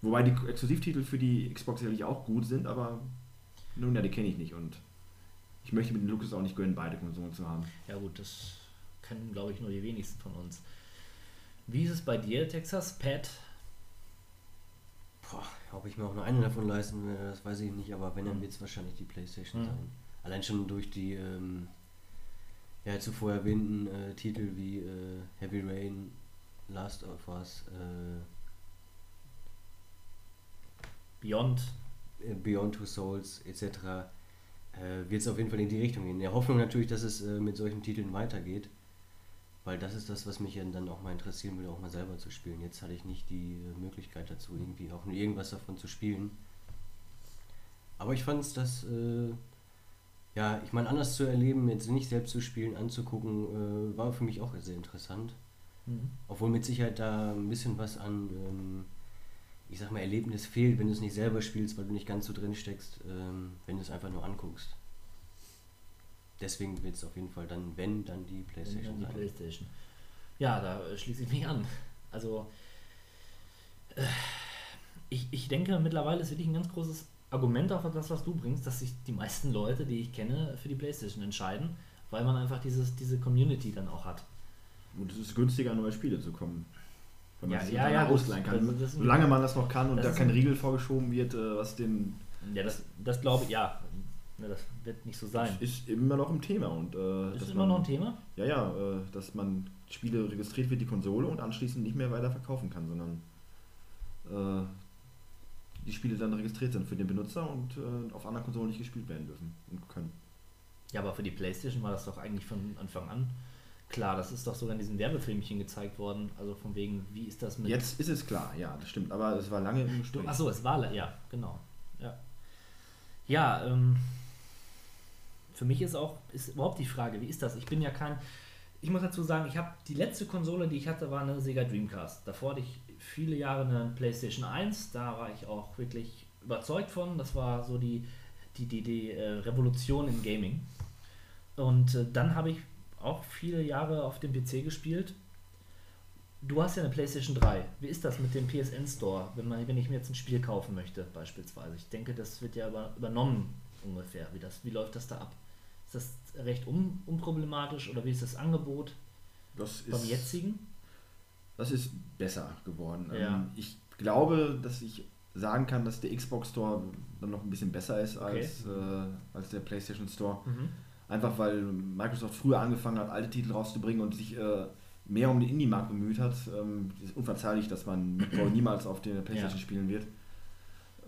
Wobei die Exklusivtitel für die Xbox sicherlich auch gut sind, aber nun ja, die kenne ich nicht und ich möchte mit dem Luxus auch nicht gönnen, beide Konsolen zu haben. Ja gut, das kennen, glaube ich, nur die wenigsten von uns. Wie ist es bei dir, Texas? Pat? Boah, ob ich mir auch nur eine davon leisten will, das weiß ich nicht, aber wenn, dann Mhm. wird es wahrscheinlich die Playstation Mhm. sein. Allein schon durch die ähm, ja, zuvor erwähnten äh, Titel wie äh, Heavy Rain, Last of Us, äh, Beyond Two Souls etc. Äh, wird es auf jeden Fall in die Richtung gehen. In der Hoffnung natürlich, dass es äh, mit solchen Titeln weitergeht. Weil das ist das, was mich dann auch mal interessieren würde, auch mal selber zu spielen. Jetzt hatte ich nicht die äh, Möglichkeit dazu, irgendwie auch nur irgendwas davon zu spielen. Aber ich fand es das, äh, ja, ich meine, anders zu erleben, jetzt nicht selbst zu spielen, anzugucken, äh, war für mich auch sehr interessant. Mhm. Obwohl mit Sicherheit da ein bisschen was an, ähm, ich sag mal, Erlebnis fehlt, wenn du es nicht selber spielst, weil du nicht ganz so drin steckst, ähm, wenn du es einfach nur anguckst. Deswegen wird es auf jeden Fall dann, wenn, dann die Playstation die sein. Playstation. Ja, da äh, schließe ich mich an. Also, äh, ich, ich denke, mittlerweile ist wirklich ein ganz großes Argument auf das, was du bringst, dass sich die meisten Leute, die ich kenne, für die Playstation entscheiden, weil man einfach dieses, diese Community dann auch hat. Und es ist günstiger, neue Spiele zu kommen. Wenn man Ja, sich ja, ja, ausleihen kann. Das- das Solange man das noch kann und das da kein ein- Riegel vorgeschoben wird, äh, was den. Ja, das, das glaube ich, ja. Ne, das wird nicht so sein. Ist immer noch ein Thema. Und, äh, Ist immer man, noch ein Thema? Ja, ja, äh, dass man Spiele registriert wird, die Konsole und anschließend nicht mehr weiter verkaufen kann, sondern äh, die Spiele dann registriert sind für den Benutzer und äh, auf anderen Konsolen nicht gespielt werden dürfen und können. Ja, aber für die Playstation war das doch eigentlich von Anfang an klar. Das ist doch sogar in diesen Werbefilmchen gezeigt worden. Also von wegen, wie ist das mit. Jetzt ist es klar, ja, das stimmt, aber es war lange im Gespräch. Achso, es war, ja, genau. Ja, ja ähm, für mich ist auch ist überhaupt die Frage, wie ist das? Ich bin ja kein. Ich muss dazu sagen, ich habe die letzte Konsole, die ich hatte, war eine Sega Dreamcast. Davor hatte ich viele Jahre eine PlayStation 1. Da war ich auch wirklich überzeugt von. Das war so die, die, die, die äh, Revolution im Gaming. Und äh, dann habe ich auch viele Jahre auf dem PC gespielt. Du hast ja eine PlayStation 3. Wie ist das mit dem PSN Store, wenn, man, wenn ich mir jetzt ein Spiel kaufen möchte, beispielsweise? Ich denke, das wird ja über, übernommen ungefähr. Wie, das, wie läuft das da ab? Ist das recht un, unproblematisch oder wie ist das Angebot das beim ist, jetzigen? Das ist besser geworden. Ja. Ähm, ich glaube, dass ich sagen kann, dass der Xbox Store dann noch ein bisschen besser ist Okay. als, äh, als der PlayStation Store. Mhm. Einfach weil Microsoft früher angefangen hat, alte Titel rauszubringen und sich äh, mehr um den Indie-Markt bemüht hat. Ähm, es ist unverzeihlich, dass man Boy [clears throat] niemals auf der PlayStation Ja. spielen wird.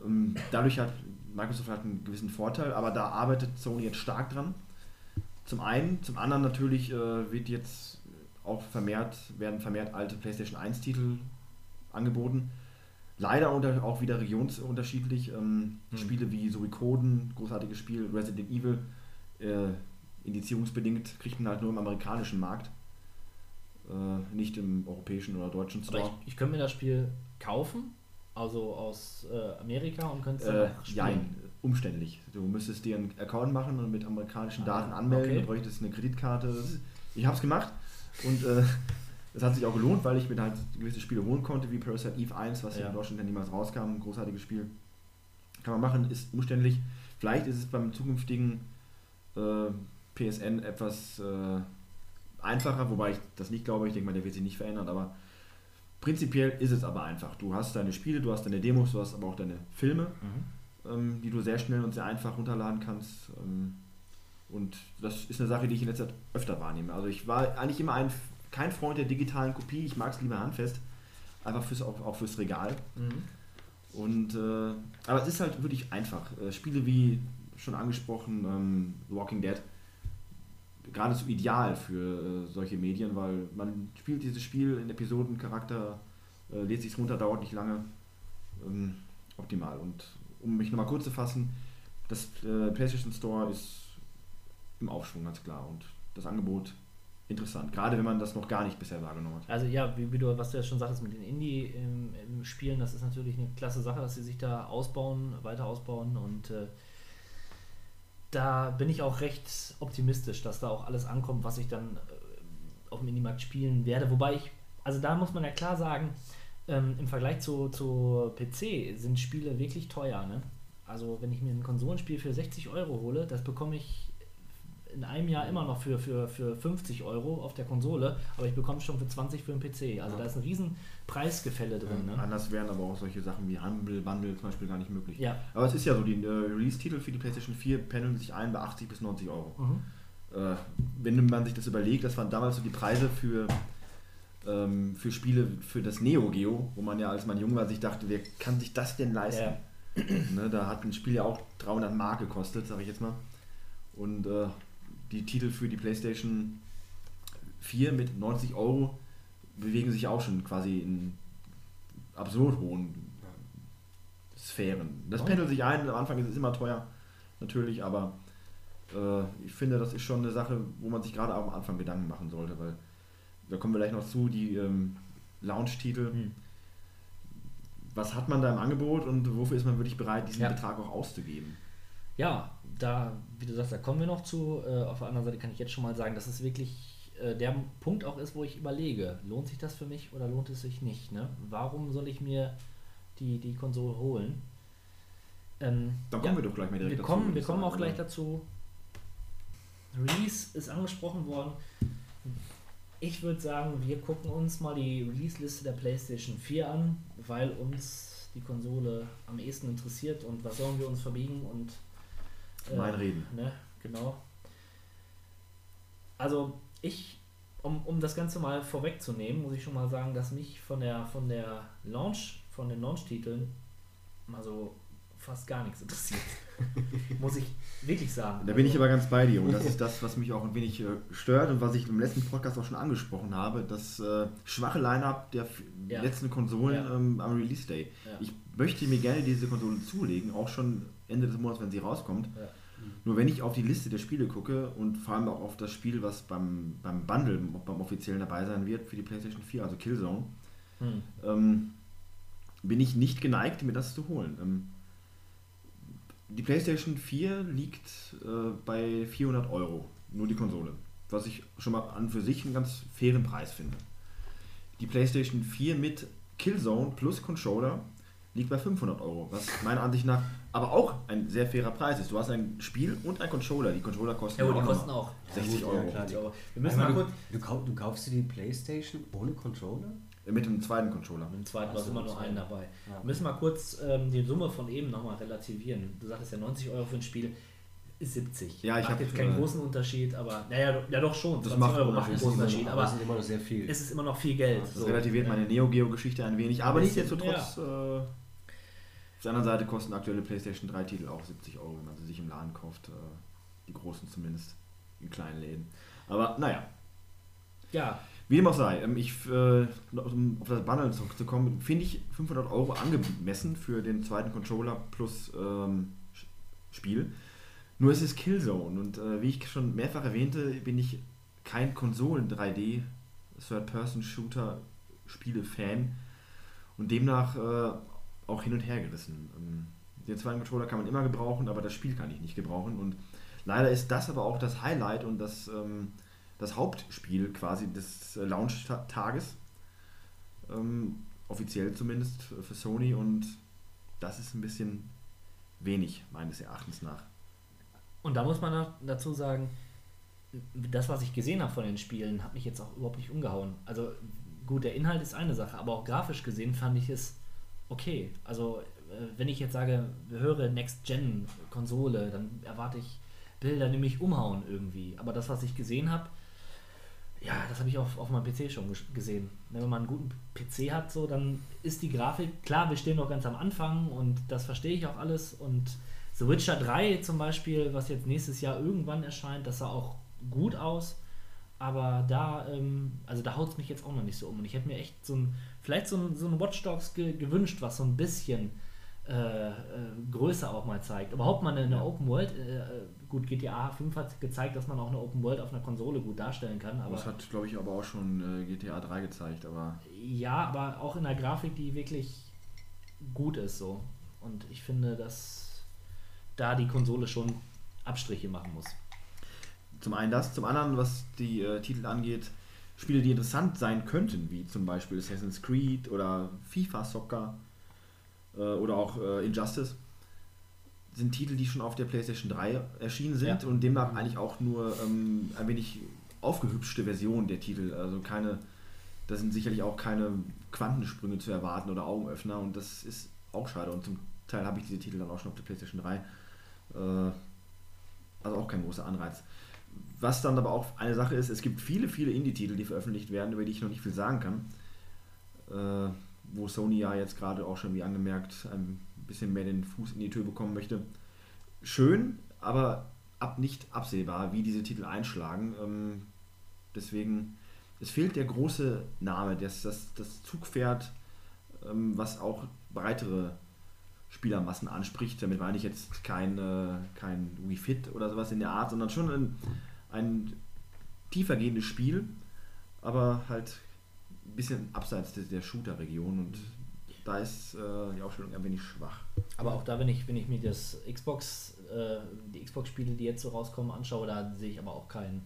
Ähm, dadurch hat Microsoft halt einen gewissen Vorteil, aber da arbeitet Sony jetzt stark dran. Zum einen, zum anderen natürlich äh, wird jetzt auch vermehrt, werden vermehrt alte PlayStation 1 Titel angeboten. Leider unter, auch wieder regionsunterschiedlich. Ähm, Hm. Spiele wie Suikoden, großartiges Spiel, Resident Evil, äh, indizierungsbedingt kriegt man halt nur im amerikanischen Markt. Äh, nicht im europäischen oder deutschen Aber Store. ich, ich könnte mir das Spiel kaufen, also aus äh, Amerika und könnte es Äh, dann spielen. jein, umständlich. Du müsstest dir einen Account machen und mit amerikanischen Ah, Daten anmelden. okay. Du bräuchtest eine Kreditkarte. Ich habe es gemacht und äh, [laughs] es hat sich auch gelohnt, weil ich mir halt gewisse Spiele holen konnte, wie Parasite Eve 1, was Ja. in Deutschland ja niemals rauskam. Ein großartiges Spiel. Kann man machen, ist umständlich. Vielleicht ist es beim zukünftigen äh, PSN etwas äh, einfacher, wobei ich das nicht glaube. Ich denke mal, der wird sich nicht verändern, aber prinzipiell ist es aber einfach. Du hast deine Spiele, du hast deine Demos, du hast aber auch deine Filme Mhm. ähm, die du sehr schnell und sehr einfach runterladen kannst. Ähm, Und das ist eine Sache, die ich in letzter Zeit öfter wahrnehme. Also ich war eigentlich immer ein, kein Freund der digitalen Kopie. Ich mag es lieber handfest. Einfach fürs, auch, auch fürs Regal. Und, äh, aber es ist halt wirklich einfach. Äh, Spiele wie schon angesprochen, ähm, The Walking Dead, geradezu ideal für äh, solche Medien, weil man spielt dieses Spiel in Episodencharakter, äh, lädt sich runter, dauert nicht lange. Ähm, optimal. Und um mich nochmal kurz zu fassen, das äh, PlayStation Store ist im Aufschwung, ganz klar. Und das Angebot interessant, gerade wenn man das noch gar nicht bisher wahrgenommen hat. Also ja, wie, wie du, was du ja schon sagtest mit den Indie-Spielen, das ist natürlich eine klasse Sache, dass sie sich da ausbauen, weiter ausbauen und äh, da bin ich auch recht optimistisch, dass da auch alles ankommt, was ich dann äh, auf dem Indie-Markt spielen werde. Wobei ich, also da muss man ja klar sagen, ähm, im Vergleich zu, zu PC sind Spiele wirklich teuer. Ne? Also wenn ich mir ein Konsolenspiel für 60 Euro hole, das bekomme ich in einem Jahr immer noch für, für, für 50 Euro auf der Konsole, aber ich bekomme es schon für 20 für den PC. Also da ist ein riesen Preisgefälle drin. Ne? Anders wären aber auch solche Sachen wie Humble Bundle zum Beispiel gar nicht möglich. Ja. Aber es ist ja so, die äh, Release-Titel für die PlayStation 4 pendeln sich ein bei 80 bis 90 Euro. Äh, wenn man sich das überlegt, das waren damals so die Preise für, ähm, für Spiele für das Neo Geo, wo man ja als man jung war sich dachte, wer kann sich das denn leisten? Ja. Ne, da hat ein Spiel ja auch 300 Mark gekostet, sage ich jetzt mal. Und äh, die Titel für die PlayStation 4 mit 90 Euro bewegen sich auch schon quasi in absurd hohen Sphären. Das pendelt sich ein, am Anfang ist es immer teuer, natürlich, aber äh, ich finde, das ist schon eine Sache, wo man sich gerade am Anfang Gedanken machen sollte, weil da kommen wir gleich noch zu, die ähm, Launch-Titel. Hm. Was hat man da im Angebot und wofür ist man wirklich bereit, diesen Ja. Betrag auch auszugeben? Ja, da, wie du sagst, da kommen wir noch zu. Äh, auf der anderen Seite kann ich jetzt schon mal sagen, dass es wirklich äh, der Punkt auch ist, wo ich überlege, lohnt sich das für mich oder lohnt es sich nicht? Ne? Warum soll ich mir die, die Konsole holen? Ähm, Dann kommen wir doch gleich mal direkt wir Kommen, wir kommen auch gleich dazu. Release ist angesprochen worden. Ich würde sagen, wir gucken uns mal die Release-Liste der PlayStation 4 an, weil uns die Konsole am ehesten interessiert und was sollen wir uns verbiegen und äh, Mein Reden. Ne, genau. Also ich, um, um das Ganze mal vorwegzunehmen, muss ich schon mal sagen, dass mich von der von der Launch, von den Launch-Titeln mal so fast gar nichts interessiert. [laughs] muss ich wirklich sagen. Da bin ich Also- aber ganz bei dir und das [laughs] ist das, was mich auch ein wenig äh, stört und was ich im letzten Podcast auch schon angesprochen habe, das äh, schwache Line-Up der Ja. letzten Konsolen Ja. ähm, am Release-Day. Ja. Ich möchte mir gerne diese Konsole zulegen, auch schon Ende des Monats, wenn sie rauskommt. Ja. Nur wenn ich auf die Liste der Spiele gucke und vor allem auch auf das Spiel, was beim, beim Bundle, beim offiziellen dabei sein wird für die PlayStation 4, also Killzone, Hm. ähm, bin ich nicht geneigt, mir das zu holen. Ähm, die PlayStation 4 liegt äh, bei 400 Euro, nur die Konsole, was ich schon mal an für sich einen ganz fairen Preis finde. Die PlayStation 4 mit Killzone plus Controller liegt bei 500 Euro, was meiner Ansicht nach aber auch ein sehr fairer Preis ist. Du hast ein Spiel und ein Controller. Die Controller kosten Ja, die kosten auch. 60 Ja, Euro. klar, die- Aber wir müssen mal du, kurz. du, kau du kaufst dir die Playstation ohne Controller? Mit dem zweiten Controller. Im zweiten Ach war immer im nur zweiten. einen dabei. Ja. Wir müssen mal kurz ähm, die Summe von eben nochmal relativieren. Du sagtest ja 90 Euro für ein Spiel ist 70. Ja, ich macht hab, jetzt keinen großen Unterschied, aber naja, ja doch schon. Das 20 macht Euro einen macht einen großen ist Unterschied, aber das sind immer noch sehr viel. es ist immer noch viel Geld. Das so. relativiert meine Neo Geo Geschichte ein wenig, aber nichtsdestotrotz. Äh, auf der anderen Seite kosten aktuelle PlayStation 3 Titel auch 70 Euro, wenn man sie sich im Laden kauft. Äh, die großen zumindest, in kleinen Läden. Aber naja, Ja, wie dem auch sei, ähm, ich, äh, um auf das Bundle zurückzukommen, finde ich 500 Euro angemessen für den zweiten Controller plus ähm, Spiel. Nur es ist Killzone und äh, wie ich schon mehrfach erwähnte, bin ich kein Konsolen-3D Third-Person-Shooter-Spiele-Fan und demnach äh, auch hin und her gerissen. Ähm, den zweiten Controller kann man immer gebrauchen, aber das Spiel kann ich nicht gebrauchen und leider ist das aber auch das Highlight und das, ähm, das Hauptspiel quasi des äh, Launch-Tages. Ähm, offiziell zumindest für Sony und das ist ein bisschen wenig meines Erachtens nach. und da muss man dazu sagen, das, was ich gesehen habe von den Spielen, hat mich jetzt auch überhaupt nicht umgehauen. Also gut, der Inhalt ist eine Sache, aber auch grafisch gesehen fand ich es okay. Also äh, wenn ich jetzt sage, höre Next-Gen-Konsole, dann erwarte ich Bilder nämlich umhauen irgendwie. Aber das, was ich gesehen habe, ja, das habe ich auf, auf meinem PC schon ges- gesehen. Wenn man einen guten PC hat, so, dann ist die Grafik, klar, wir stehen noch ganz am Anfang und das verstehe ich auch alles. Und The Witcher 3 zum Beispiel, was jetzt nächstes Jahr irgendwann erscheint, das sah auch gut aus. Aber da, ähm, also da haut es mich jetzt auch noch nicht so um. Und ich hätte mir echt so ein, vielleicht so ein, so ein Watch Dogs ge gewünscht, was so ein bisschen äh, äh, größer auch mal zeigt. Überhaupt mal eine, eine Open World, äh, äh, gut, GTA 5 hat gezeigt, dass man auch eine Open World auf einer Konsole gut darstellen kann. Aber Das hat, glaube ich, aber auch schon äh, GTA 3 gezeigt, aber ja, aber auch in der Grafik, die wirklich gut ist so. Und ich finde, dass da die Konsole schon Abstriche machen muss. Zum einen das, zum anderen, was die äh, Titel angeht, Spiele, die interessant sein könnten, wie zum Beispiel Assassin's Creed oder FIFA Soccer äh, oder auch äh, Injustice, sind Titel, die schon auf der PlayStation 3 erschienen sind Ja. und demnach eigentlich auch nur ähm, ein wenig aufgehübschte Versionen der Titel. Also keine, da sind sicherlich auch keine Quantensprünge zu erwarten oder Augenöffner und das ist auch schade. Und zum Teil habe ich diese Titel dann auch schon auf der PlayStation 3. Äh, also auch kein großer Anreiz. Was dann aber auch eine Sache ist, es gibt viele, viele Indie-Titel, die veröffentlicht werden, über die ich noch nicht viel sagen kann. Äh, wo Sony ja jetzt gerade auch schon, wie angemerkt, ein bisschen mehr den Fuß in die Tür bekommen möchte. Schön, aber ab nicht absehbar, wie diese Titel einschlagen. Ähm, deswegen, es fehlt der große Name, das, das, das Zugpferd, ähm, was auch breitere Spielermassen anspricht. Damit meine ich jetzt kein, äh, kein Wii Fit oder sowas in der Art, sondern schon ein, ein tiefer gehendes Spiel, aber halt ein bisschen abseits der, der Shooter-Region und da ist äh, die Aufstellung ein wenig schwach. Aber auch da, wenn ich, wenn ich mir das Xbox, äh, die Xbox-Spiele, die jetzt so rauskommen, anschaue, da sehe ich aber auch keinen,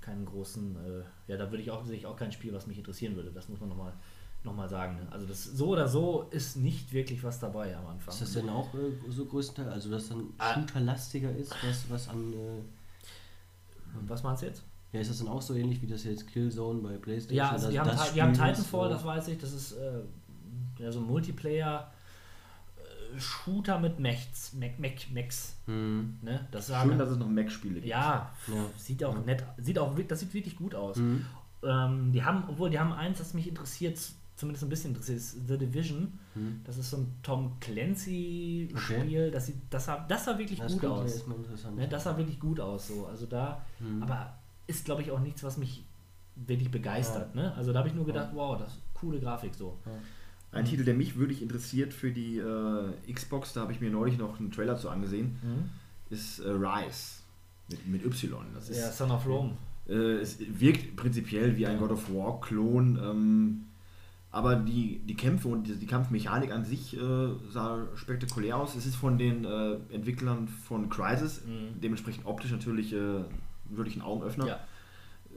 keinen großen, äh, ja, da würde ich auch, sehe ich auch kein Spiel, was mich interessieren würde. Das muss man nochmal noch mal sagen. Ne? Also das so oder so ist nicht wirklich was dabei am Anfang. Ist das denn auch äh, so größtenteils, also dass dann Ah. shooterlastiger ist, was, was an. Äh, was meinst du jetzt? ja, ist das dann auch so ähnlich wie das jetzt Killzone bei PlayStation? Ja, also die haben, das Ti- die haben Titanfall, das weiß ich, das ist äh, ja, so ein Multiplayer äh, Shooter mit Mechs, Mech, Mech, Mechs, Hm. ne? Das Schön, dass es noch Mac-Spiele gibt. ja, Ja. sieht auch nett, sieht auch, das sieht wirklich gut aus. Mhm. Ähm, die haben, obwohl die haben eins, das mich interessiert, zumindest ein bisschen interessiert, ist The Division. Mhm. Das ist so ein Tom Clancy-Spiel. Das, sieht, das, sah, das sah wirklich Das gut ja aus. Ne, das sah wirklich gut aus. So. Also da, Mhm. aber ist, glaube ich, auch nichts, was mich wirklich begeistert. Ne? Also da habe ich nur gedacht, wow, das ist coole Grafik so. Ein Titel, der mich wirklich interessiert für die äh, Xbox, da habe ich mir neulich noch einen Trailer zu angesehen, ist äh, Rise mit, mit Y. Das ist, Ja, Son of Rome. Äh, es wirkt prinzipiell wie ein God of War-Klon, ähm, aber die, die Kämpfe und die, die Kampfmechanik an sich äh, sah spektakulär aus. Es ist von den äh, Entwicklern von Crysis, Mhm. dementsprechend optisch natürlich äh, wirklich ein Augenöffner. Ja.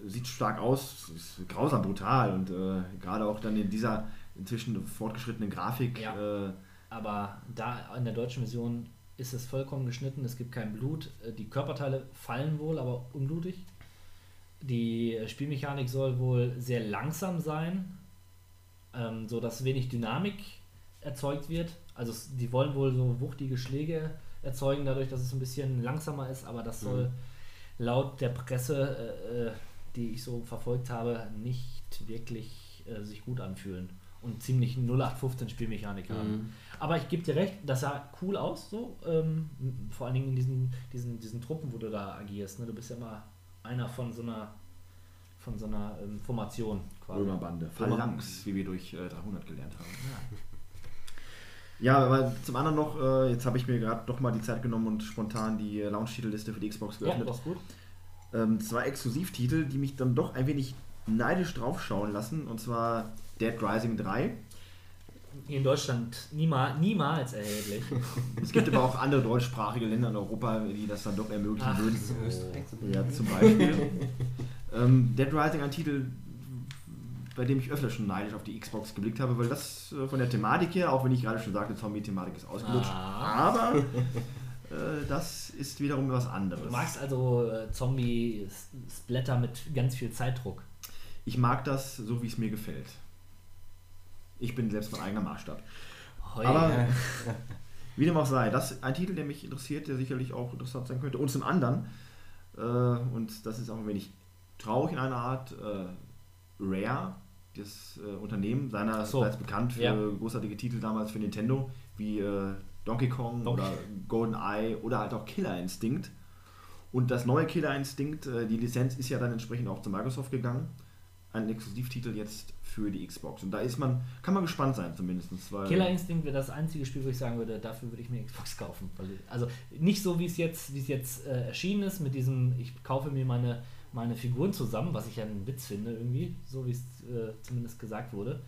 Sieht stark aus, ist grausam brutal und äh, gerade auch dann in dieser inzwischen fortgeschrittenen Grafik. Ja. Äh, Aber da in der deutschen Version ist es vollkommen geschnitten, es gibt kein Blut. Äh, Die Körperteile fallen wohl, aber unblutig. Die Spielmechanik soll wohl sehr langsam sein, ähm, so dass wenig Dynamik erzeugt wird. Also die wollen wohl so wuchtige Schläge erzeugen, dadurch, dass es ein bisschen langsamer ist, aber das soll laut der Presse, äh, äh, die ich so verfolgt habe, nicht wirklich äh, sich gut anfühlen und ziemlich 0815 Spielmechanik haben. Mhm. Aber ich gebe dir recht, das sah cool aus, so ähm, vor allen Dingen in diesen, diesen, diesen Truppen, wo du da agierst. Ne? Du bist ja immer einer von so einer von so einer ähm, Formation quasi. Römerbande, Römer- Phalanx, wie wir durch äh, 300 gelernt haben. Ja, aber zum anderen noch, äh, jetzt habe ich mir gerade doch mal die Zeit genommen und spontan die äh, Launch-Titelliste für die Xbox Ja, geöffnet. das ist gut. ähm, zwei Exklusivtitel, die mich dann doch ein wenig neidisch draufschauen lassen, und zwar Dead Rising 3. Hier in Deutschland niemals, niemals erhältlich. Es gibt aber auch andere deutschsprachige Länder in Europa, die das dann doch ermöglichen Ach würden. so. Österreich zum Ja, zum Beispiel. Ähm, Dead Rising, ein Titel, bei dem ich öfter schon neidisch auf die Xbox geblickt habe, weil das äh, von der Thematik her, auch wenn ich gerade schon sagte, Zombie-Thematik ist ausgelutscht, Ah. aber [laughs] äh, das ist wiederum was anderes. Du magst also äh, Zombie-Splatter mit ganz viel Zeitdruck. Ich mag das so, wie es mir gefällt. Ich bin selbst mein eigener Maßstab. Hoi. Aber [laughs] wie dem auch sei, das ist ein Titel, der mich interessiert, der sicherlich auch interessant sein könnte. Und zum anderen Äh, und das ist auch ein wenig traurig in einer Art. Äh, Rare, das äh, Unternehmen, seinerseits so. bekannt für Ja. großartige Titel damals für Nintendo, wie äh, Donkey Kong Donkey- oder GoldenEye oder halt auch Killer Instinct. Und das neue Killer Instinct, äh, die Lizenz ist ja dann entsprechend auch zu Microsoft gegangen. Ein Exklusivtitel jetzt für die Xbox. Und da ist man, kann man gespannt sein zumindest. Weil Killer Instinct wäre das einzige Spiel, wo ich sagen würde, dafür würde ich mir Xbox kaufen. Also nicht so, wie es jetzt, wie es jetzt äh, erschienen ist, mit diesem, ich kaufe mir meine, meine Figuren zusammen, was ich ja einen Witz finde irgendwie, so wie es äh, zumindest gesagt wurde.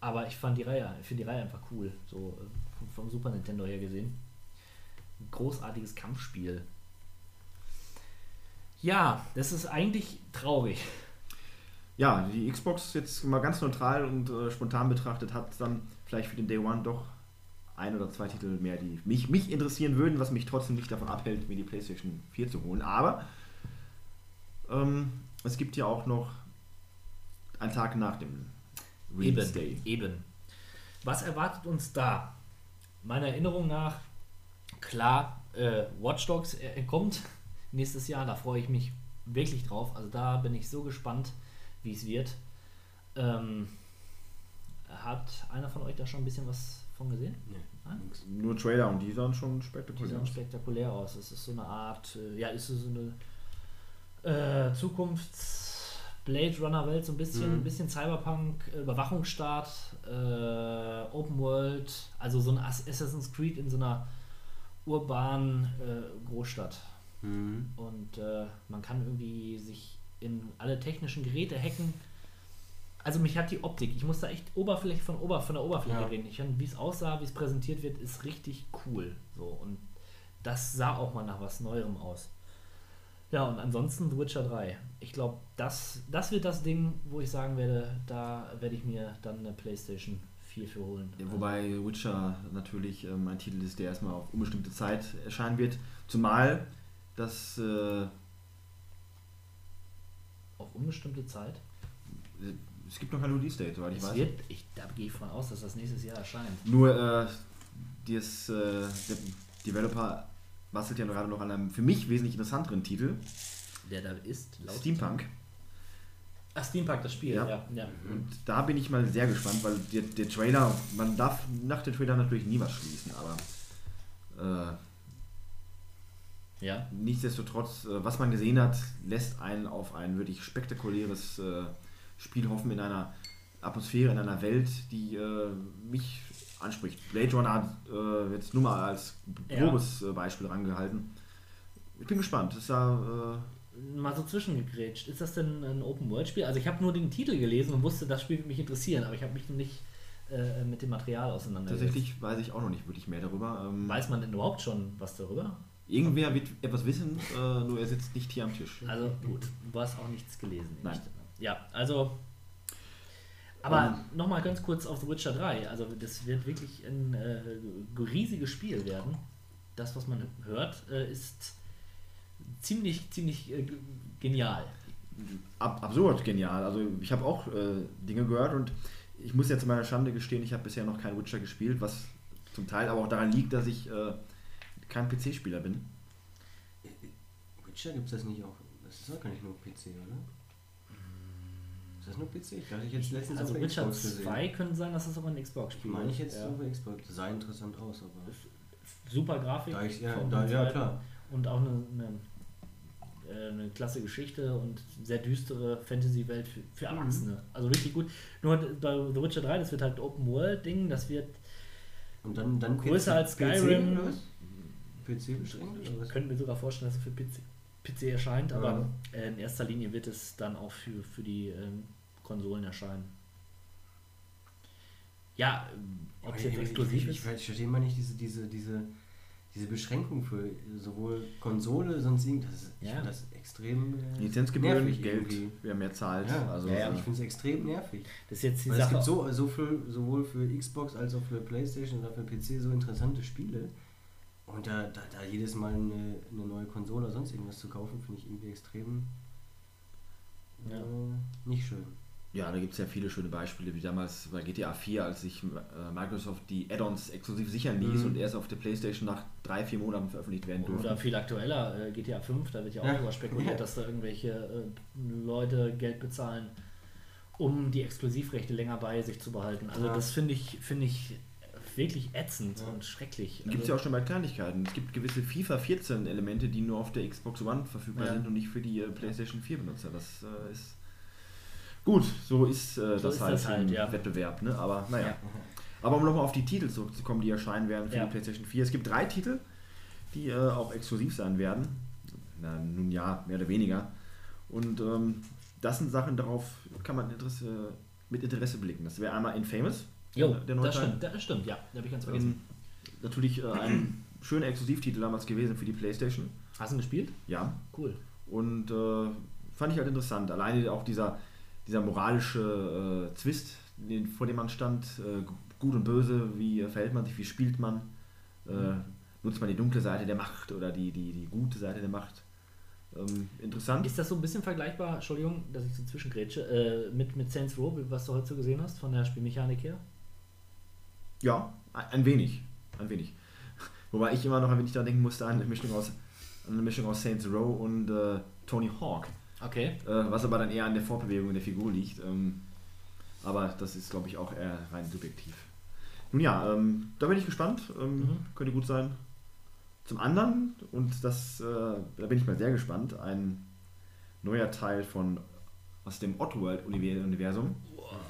Aber ich fand die Reihe, ich finde die Reihe einfach cool, so äh, vom, Super Nintendo her gesehen. Ein großartiges Kampfspiel. Ja, das ist eigentlich traurig. Ja, die Xbox jetzt mal ganz neutral und äh, spontan betrachtet hat dann vielleicht für den Day One doch ein oder zwei Titel mehr, die mich, mich interessieren würden, was mich trotzdem nicht davon abhält, mir die PlayStation 4 zu holen. Aber ähm, es gibt ja auch noch einen Tag nach dem Release Day. Eben. Was erwartet uns da? Meiner Erinnerung nach, klar, äh, Watch Dogs äh, kommt [laughs] nächstes Jahr, da freue ich mich wirklich drauf. Also da bin ich so gespannt, wie es wird. Ähm, hat einer von euch da schon ein bisschen was von gesehen? Nee. Nur Trailer und die sahen schon Die spektakulär aus. spektakulär aus. Es ist so eine Art, äh, ja, ist so eine äh, Zukunfts Blade Runner Welt, so ein bisschen, Mhm. ein bisschen Cyberpunk, äh, Überwachungsstaat, äh, Open World, also so ein Ass- Assassin's Creed in so einer urbanen äh, Großstadt. Mhm. Und äh, man kann irgendwie sich in alle technischen Geräte hacken. Also mich hat die Optik, ich muss da echt Oberfläche von, Ober, von der Oberfläche Ja. reden. Ich wie es aussah, wie es präsentiert wird, ist richtig cool. So und das sah auch mal nach was Neuerem aus. Ja, und ansonsten The Witcher 3. Ich glaube, das, das wird das Ding, wo ich sagen werde, da werde ich mir dann eine PlayStation 4 für holen. Ja, wobei Witcher natürlich ähm, ein Titel ist, der erstmal auf unbestimmte Zeit erscheinen wird. Zumal das äh, Auf unbestimmte Zeit. es gibt noch kein Release-Date, soweit ich Es weiß. wird, ich, da gehe ich von aus, dass das nächstes Jahr erscheint. Nur äh, das, äh, der Developer bastelt ja gerade noch an einem für mich wesentlich interessanteren Titel, Der da ist, laut Steampunk. Ach, Steampunk, das Spiel, Ja. ja. ja. Und da bin ich mal sehr gespannt, weil der, der Trailer, man darf nach dem Trailer natürlich nie was schließen, aber äh, Ja. nichtsdestotrotz, äh, was man gesehen hat, lässt einen auf ein wirklich spektakuläres äh, Spiel hoffen in einer Atmosphäre, in einer Welt, die äh, mich anspricht. Blade Runner hat äh, jetzt nur mal als Ja. grobes äh, Beispiel rangehalten. Ich bin gespannt. Ist ja, äh, Mal so zwischengegrätscht. Ist das denn ein Open-World-Spiel? Also ich habe nur den Titel gelesen und wusste, das Spiel würde mich interessieren, aber ich habe mich noch nicht äh, mit dem Material auseinandergesetzt. tatsächlich weiß ich auch noch nicht wirklich mehr darüber. Ähm, Weiß man denn überhaupt schon was darüber? Irgendwer wird etwas wissen, äh, nur er sitzt nicht hier am Tisch. Also gut, du hast auch nichts gelesen. Nein. Ja, also. Aber nochmal ganz kurz auf The Witcher 3. Also das wird wirklich ein äh, riesiges Spiel werden. Das, was man hört, äh, ist ziemlich, ziemlich äh, genial. Ab, absurd genial. Also ich habe auch äh, Dinge gehört und ich muss jetzt zu meiner Schande gestehen, ich habe bisher noch kein Witcher gespielt, was zum Teil aber auch daran liegt, dass ich äh, kein PC-Spieler bin. Witcher gibt es das nicht auch? Das ist doch gar nicht nur PC, oder? Das nur PC? Ich dachte, ich jetzt letztens Also auf der Witcher Xbox gesehen. 2 könnte sein, dass das auch ein Ich Xbox-Spiel meine ich jetzt Ja. auf der Xbox. Das sah interessant aus, aber. Super Grafik. Da ich- ja, da- ja, klar. Und auch eine, eine, äh, eine klasse Geschichte und sehr düstere Fantasy-Welt für, für Mhm. Erwachsene. Also richtig gut. Nur bei The Witcher 3, das wird halt Open World-Ding, das wird Und dann, dann Größer als Skyrim. PC beschränkt Ich könnte mir sogar vorstellen, dass es für PC, PC erscheint, aber Ja. äh, in erster Linie wird es dann auch für, für die ähm, Konsolen erscheinen. Ja, ähm, ob es jetzt ich, exklusiv ich, ist. ich, ich verstehe mal nicht diese, diese, diese, diese Beschränkung für sowohl Konsole, sonst irgendwas. Das ist- Ich Ja. finde das extrem äh, Lizenzgebühren, nervig Geld, irgendwie. wer mehr zahlt. Ja, also, ja, ja. ich finde es extrem nervig. Das ist jetzt die Weil es Sache. gibt so, so viel, sowohl für Xbox als auch für Playstation oder für PC so interessante Spiele. Und da, da, da jedes Mal eine, eine neue Konsole oder sonst irgendwas zu kaufen, finde ich irgendwie extrem Ja. äh, nicht schön. Ja, da gibt es ja viele schöne Beispiele, wie damals bei GTA 4, als sich äh, Microsoft die Add-ons exklusiv sichern ließ und erst auf der Playstation nach drei, vier Monaten veröffentlicht werden durfte. Oder viel aktueller, äh, GTA 5, da wird ja auch Ja. darüber spekuliert, Ja. [laughs] dass da irgendwelche äh, Leute Geld bezahlen, um die Exklusivrechte länger bei sich zu behalten. Also Ja. das finde ich, finde ich wirklich ätzend und schrecklich. Gibt es also, ja auch schon bei Kleinigkeiten. Es gibt gewisse FIFA 14 Elemente, die nur auf der Xbox One verfügbar Ja. sind und nicht für die äh, PlayStation 4 Benutzer. Das ist gut, so ist äh, das ist halt das halt, im ja. Wettbewerb. Ne? Aber naja. Ja. Aber um nochmal auf die Titel zurückzukommen, die erscheinen werden für Ja. die PlayStation 4. Es gibt drei Titel, die äh, auch exklusiv sein werden. Na, nun ja, mehr oder weniger. Und ähm, das sind Sachen, darauf kann man Interesse, mit Interesse blicken. Das wäre einmal Infamous. Jo, der neue das stimmt, das stimmt, ja, da habe ich ganz vergessen. Ähm, natürlich äh, ein schöner Exklusivtitel damals gewesen für die Playstation. Hast du ihn gespielt? Ja. Cool. Und äh, fand ich halt interessant. Alleine auch dieser, dieser moralische äh, Zwist, den, vor dem man stand, äh, gut und böse, wie äh, verhält man sich, wie spielt man, äh, nutzt man die dunkle Seite der Macht oder die, die, die gute Seite der Macht. Ähm, interessant. Ist das so ein bisschen vergleichbar, Entschuldigung, dass ich so zwischengrätsche, äh, mit, mit Saints Row, was du heute so gesehen hast, von der Spielmechanik her? Ja, ein ein wenig. Ein wenig. Wobei ich immer noch, wenn ich da denken musste, an eine Mischung aus, eine Mischung aus Saints Row und äh, Tony Hawk. Okay. Äh, was aber dann eher an der Fortbewegung der Figur liegt. Ähm, aber das ist, glaube ich, auch eher rein subjektiv. Nun ja, ähm, da bin ich gespannt. Ähm, Mhm. Könnte gut sein. Zum anderen, und das, äh, da bin ich mal sehr gespannt, ein neuer Teil von aus dem Oddworld-Universum.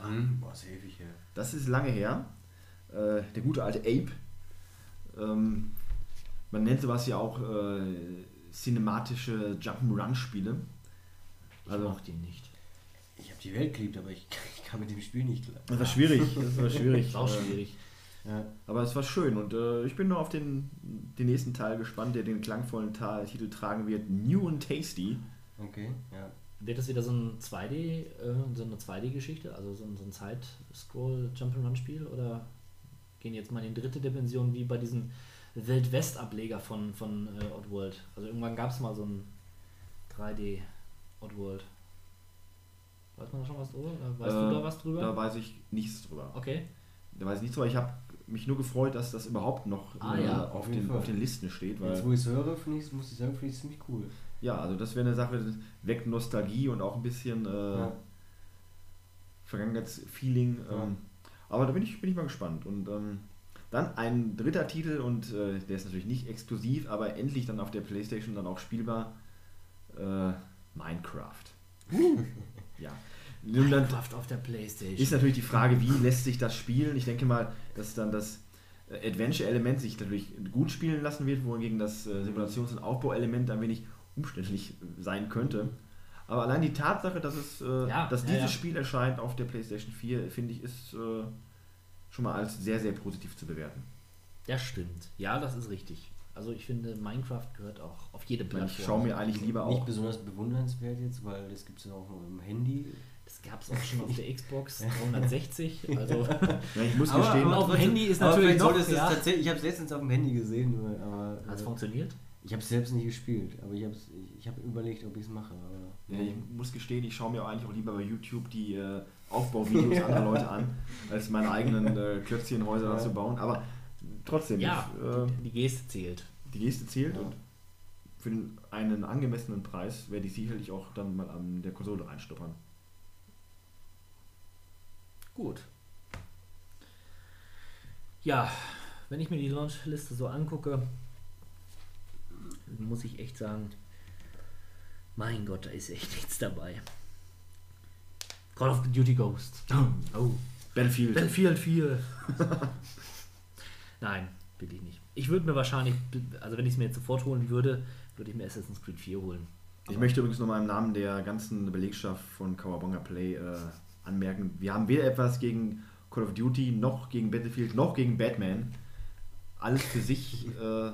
Mhm. Boah, ist ewig her. Das ist lange her. Äh, der gute alte Ape. Ähm, man nennt sowas ja auch äh, cinematische Jump'n'Run-Spiele. Ich Also- mochte ihn nicht. Ich habe die Welt geliebt, aber ich, [laughs] ich kam mit dem Spiel nicht klar. Das war schwierig. Das war schwierig. [laughs] Ist auch Ähm, schwierig. Ja. Aber es war schön und äh, ich bin nur auf den, den nächsten Teil gespannt, der den klangvollen Ta Titel tragen wird. New and Tasty. Okay, ja. Wird das wieder so ein 2D, äh, so eine 2D-Geschichte, also so ein, so ein Side-Scroll-Jump'n'Run-Spiel oder gehen jetzt mal in die dritte Dimension wie bei diesem Wildwest-Ableger von, von äh, Oddworld? Also irgendwann gab es mal so ein 3D Oddworld. Weiß man da schon was drüber? Weißt Äh, du da was drüber? Da weiß ich nichts drüber. okay. Da weiß ich nichts drüber. Ich habe mich nur gefreut, dass das überhaupt noch Ah, äh, ja, auf, auf den, Fall. auf den Listen steht. Weil, Jetzt, wo ich es höre, finde ich, muss ich sagen, finde ich es ziemlich cool. ja, also das wäre eine Sache, das weckt Nostalgie und auch ein bisschen äh, Ja. Vergangenheitsfeeling. Ja. Ähm, aber da bin ich, bin ich mal gespannt. Und ähm, dann ein dritter Titel und äh, der ist natürlich nicht exklusiv, aber endlich dann auf der Playstation dann auch spielbar. Äh, Minecraft. ja. Nun dann Minecraft auf der Playstation. ist natürlich die Frage, wie lässt sich das spielen? Ich denke mal, dass dann das äh, Adventure-Element sich natürlich gut spielen lassen wird, wohingegen das äh, Simulations- und Aufbauelement ein wenig umständlich sein könnte. Aber allein die Tatsache, dass es, äh, Ja, dass ja, dieses ja. Spiel erscheint auf der PlayStation 4, finde ich, ist äh, schon mal als sehr, sehr positiv zu bewerten. Das stimmt. Ja, das ist richtig. Also ich finde, Minecraft gehört auch auf jede Plattform. ich schaue mir eigentlich lieber Nicht auch. besonders bewundernswert jetzt, weil das gibt es ja auch nur im Handy. Das gab es auch schon auf der [laughs] Xbox 360. Also [laughs] Ja, ich muss gestehen, aber auf dem Handy ist aber natürlich noch, es ja. tatsächlich, ich habe es letztens auf dem Handy gesehen, aber hat es äh, funktioniert? ich habe es selbst nicht gespielt, aber ich habe ich hab überlegt, ob ich es mache. Aber, Ja, ich muss gestehen, ich schaue mir eigentlich auch lieber bei YouTube die äh, Aufbauvideos anderer [laughs] Leute an, als meine eigenen äh, Klötzchenhäuser Ja. da zu bauen. Aber trotzdem, Ja, ich, äh, die, Geste zählt. die Geste zählt Ja. und für einen angemessenen Preis werde ich sicherlich auch dann mal an der Konsole reinstuppern. Gut. Ja, wenn ich mir die Launchliste so angucke, muss ich echt sagen, mein Gott, da ist echt nichts dabei. Call of Duty Ghost. Oh. Battlefield. Battlefield 4. [laughs] Nein, will ich nicht. Ich würde mir wahrscheinlich, also wenn ich es mir jetzt sofort holen würde, würde ich mir Assassin's Creed 4 holen. Ich möchte übrigens nochmal im Namen der ganzen Belegschaft von Kawabonga Play äh, anmerken, wir haben weder etwas gegen Call of Duty, noch gegen Battlefield, noch gegen Batman. Alles für sich äh,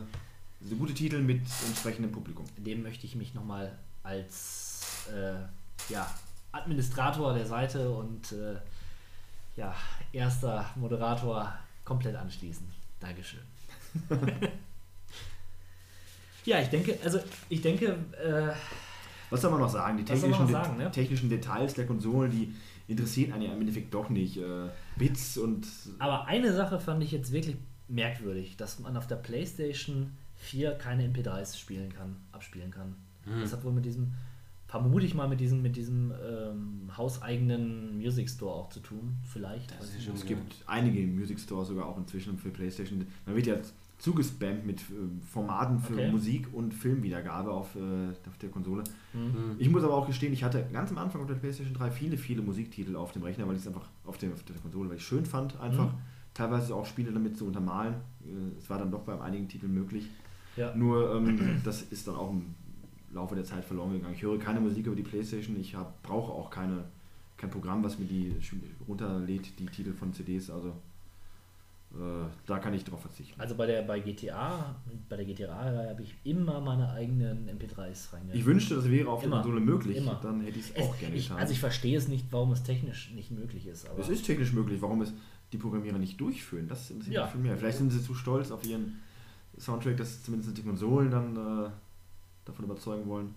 so gute Titel mit entsprechendem Publikum. Dem möchte ich mich nochmal als äh, ja, Administrator der Seite und äh, ja, erster Moderator komplett anschließen. Dankeschön. [laughs] ja, ich denke, also ich denke, äh, Was soll man noch sagen? Die technischen, noch sagen, ne? technischen Details der Konsolen, die interessieren einen ja im Endeffekt doch nicht. Äh, Bits und Aber eine Sache fand ich jetzt wirklich merkwürdig, dass man auf der PlayStation 4 keine MP3s spielen kann, abspielen kann. Hm. Das hat wohl mit diesem, vermute ich mal, mit diesem, mit diesem ähm, hauseigenen Music Store auch zu tun. Vielleicht. Das ist schon es gibt einige Music Stores sogar auch inzwischen für PlayStation. Man wird ja zugespammt mit äh, Formaten für Okay. Musik und Filmwiedergabe auf, äh, auf der Konsole. Mhm. Ich muss aber auch gestehen, ich hatte ganz am Anfang auf der PlayStation 3 viele, viele Musiktitel auf dem Rechner, weil ich es einfach auf der, auf der Konsole, weil ich schön fand, einfach Mhm. teilweise auch Spiele damit zu untermalen. Äh, Es war dann doch bei einigen Titeln möglich. Ja. Nur ähm, das ist dann auch im Laufe der Zeit verloren gegangen. Ich höre keine Musik über die Playstation, ich hab, brauche auch keine, kein Programm, was mir die runterlädt, die Titel von CDs. Also äh, da kann ich drauf verzichten. Also bei der bei GTA, bei der GTA habe ich immer meine eigenen MP3s reingegangen. Ich wünschte, das wäre auf der Immer. Konsole möglich. Immer. Dann hätte ich es auch gerne ich, getan. also ich verstehe es nicht, warum es technisch nicht möglich ist. Es ist technisch möglich, warum es die Programmierer nicht durchführen. Das interessiert Ja. mich viel mehr. Vielleicht sind sie zu stolz auf ihren Soundtrack, dass zumindest die Konsolen dann äh, davon überzeugen wollen.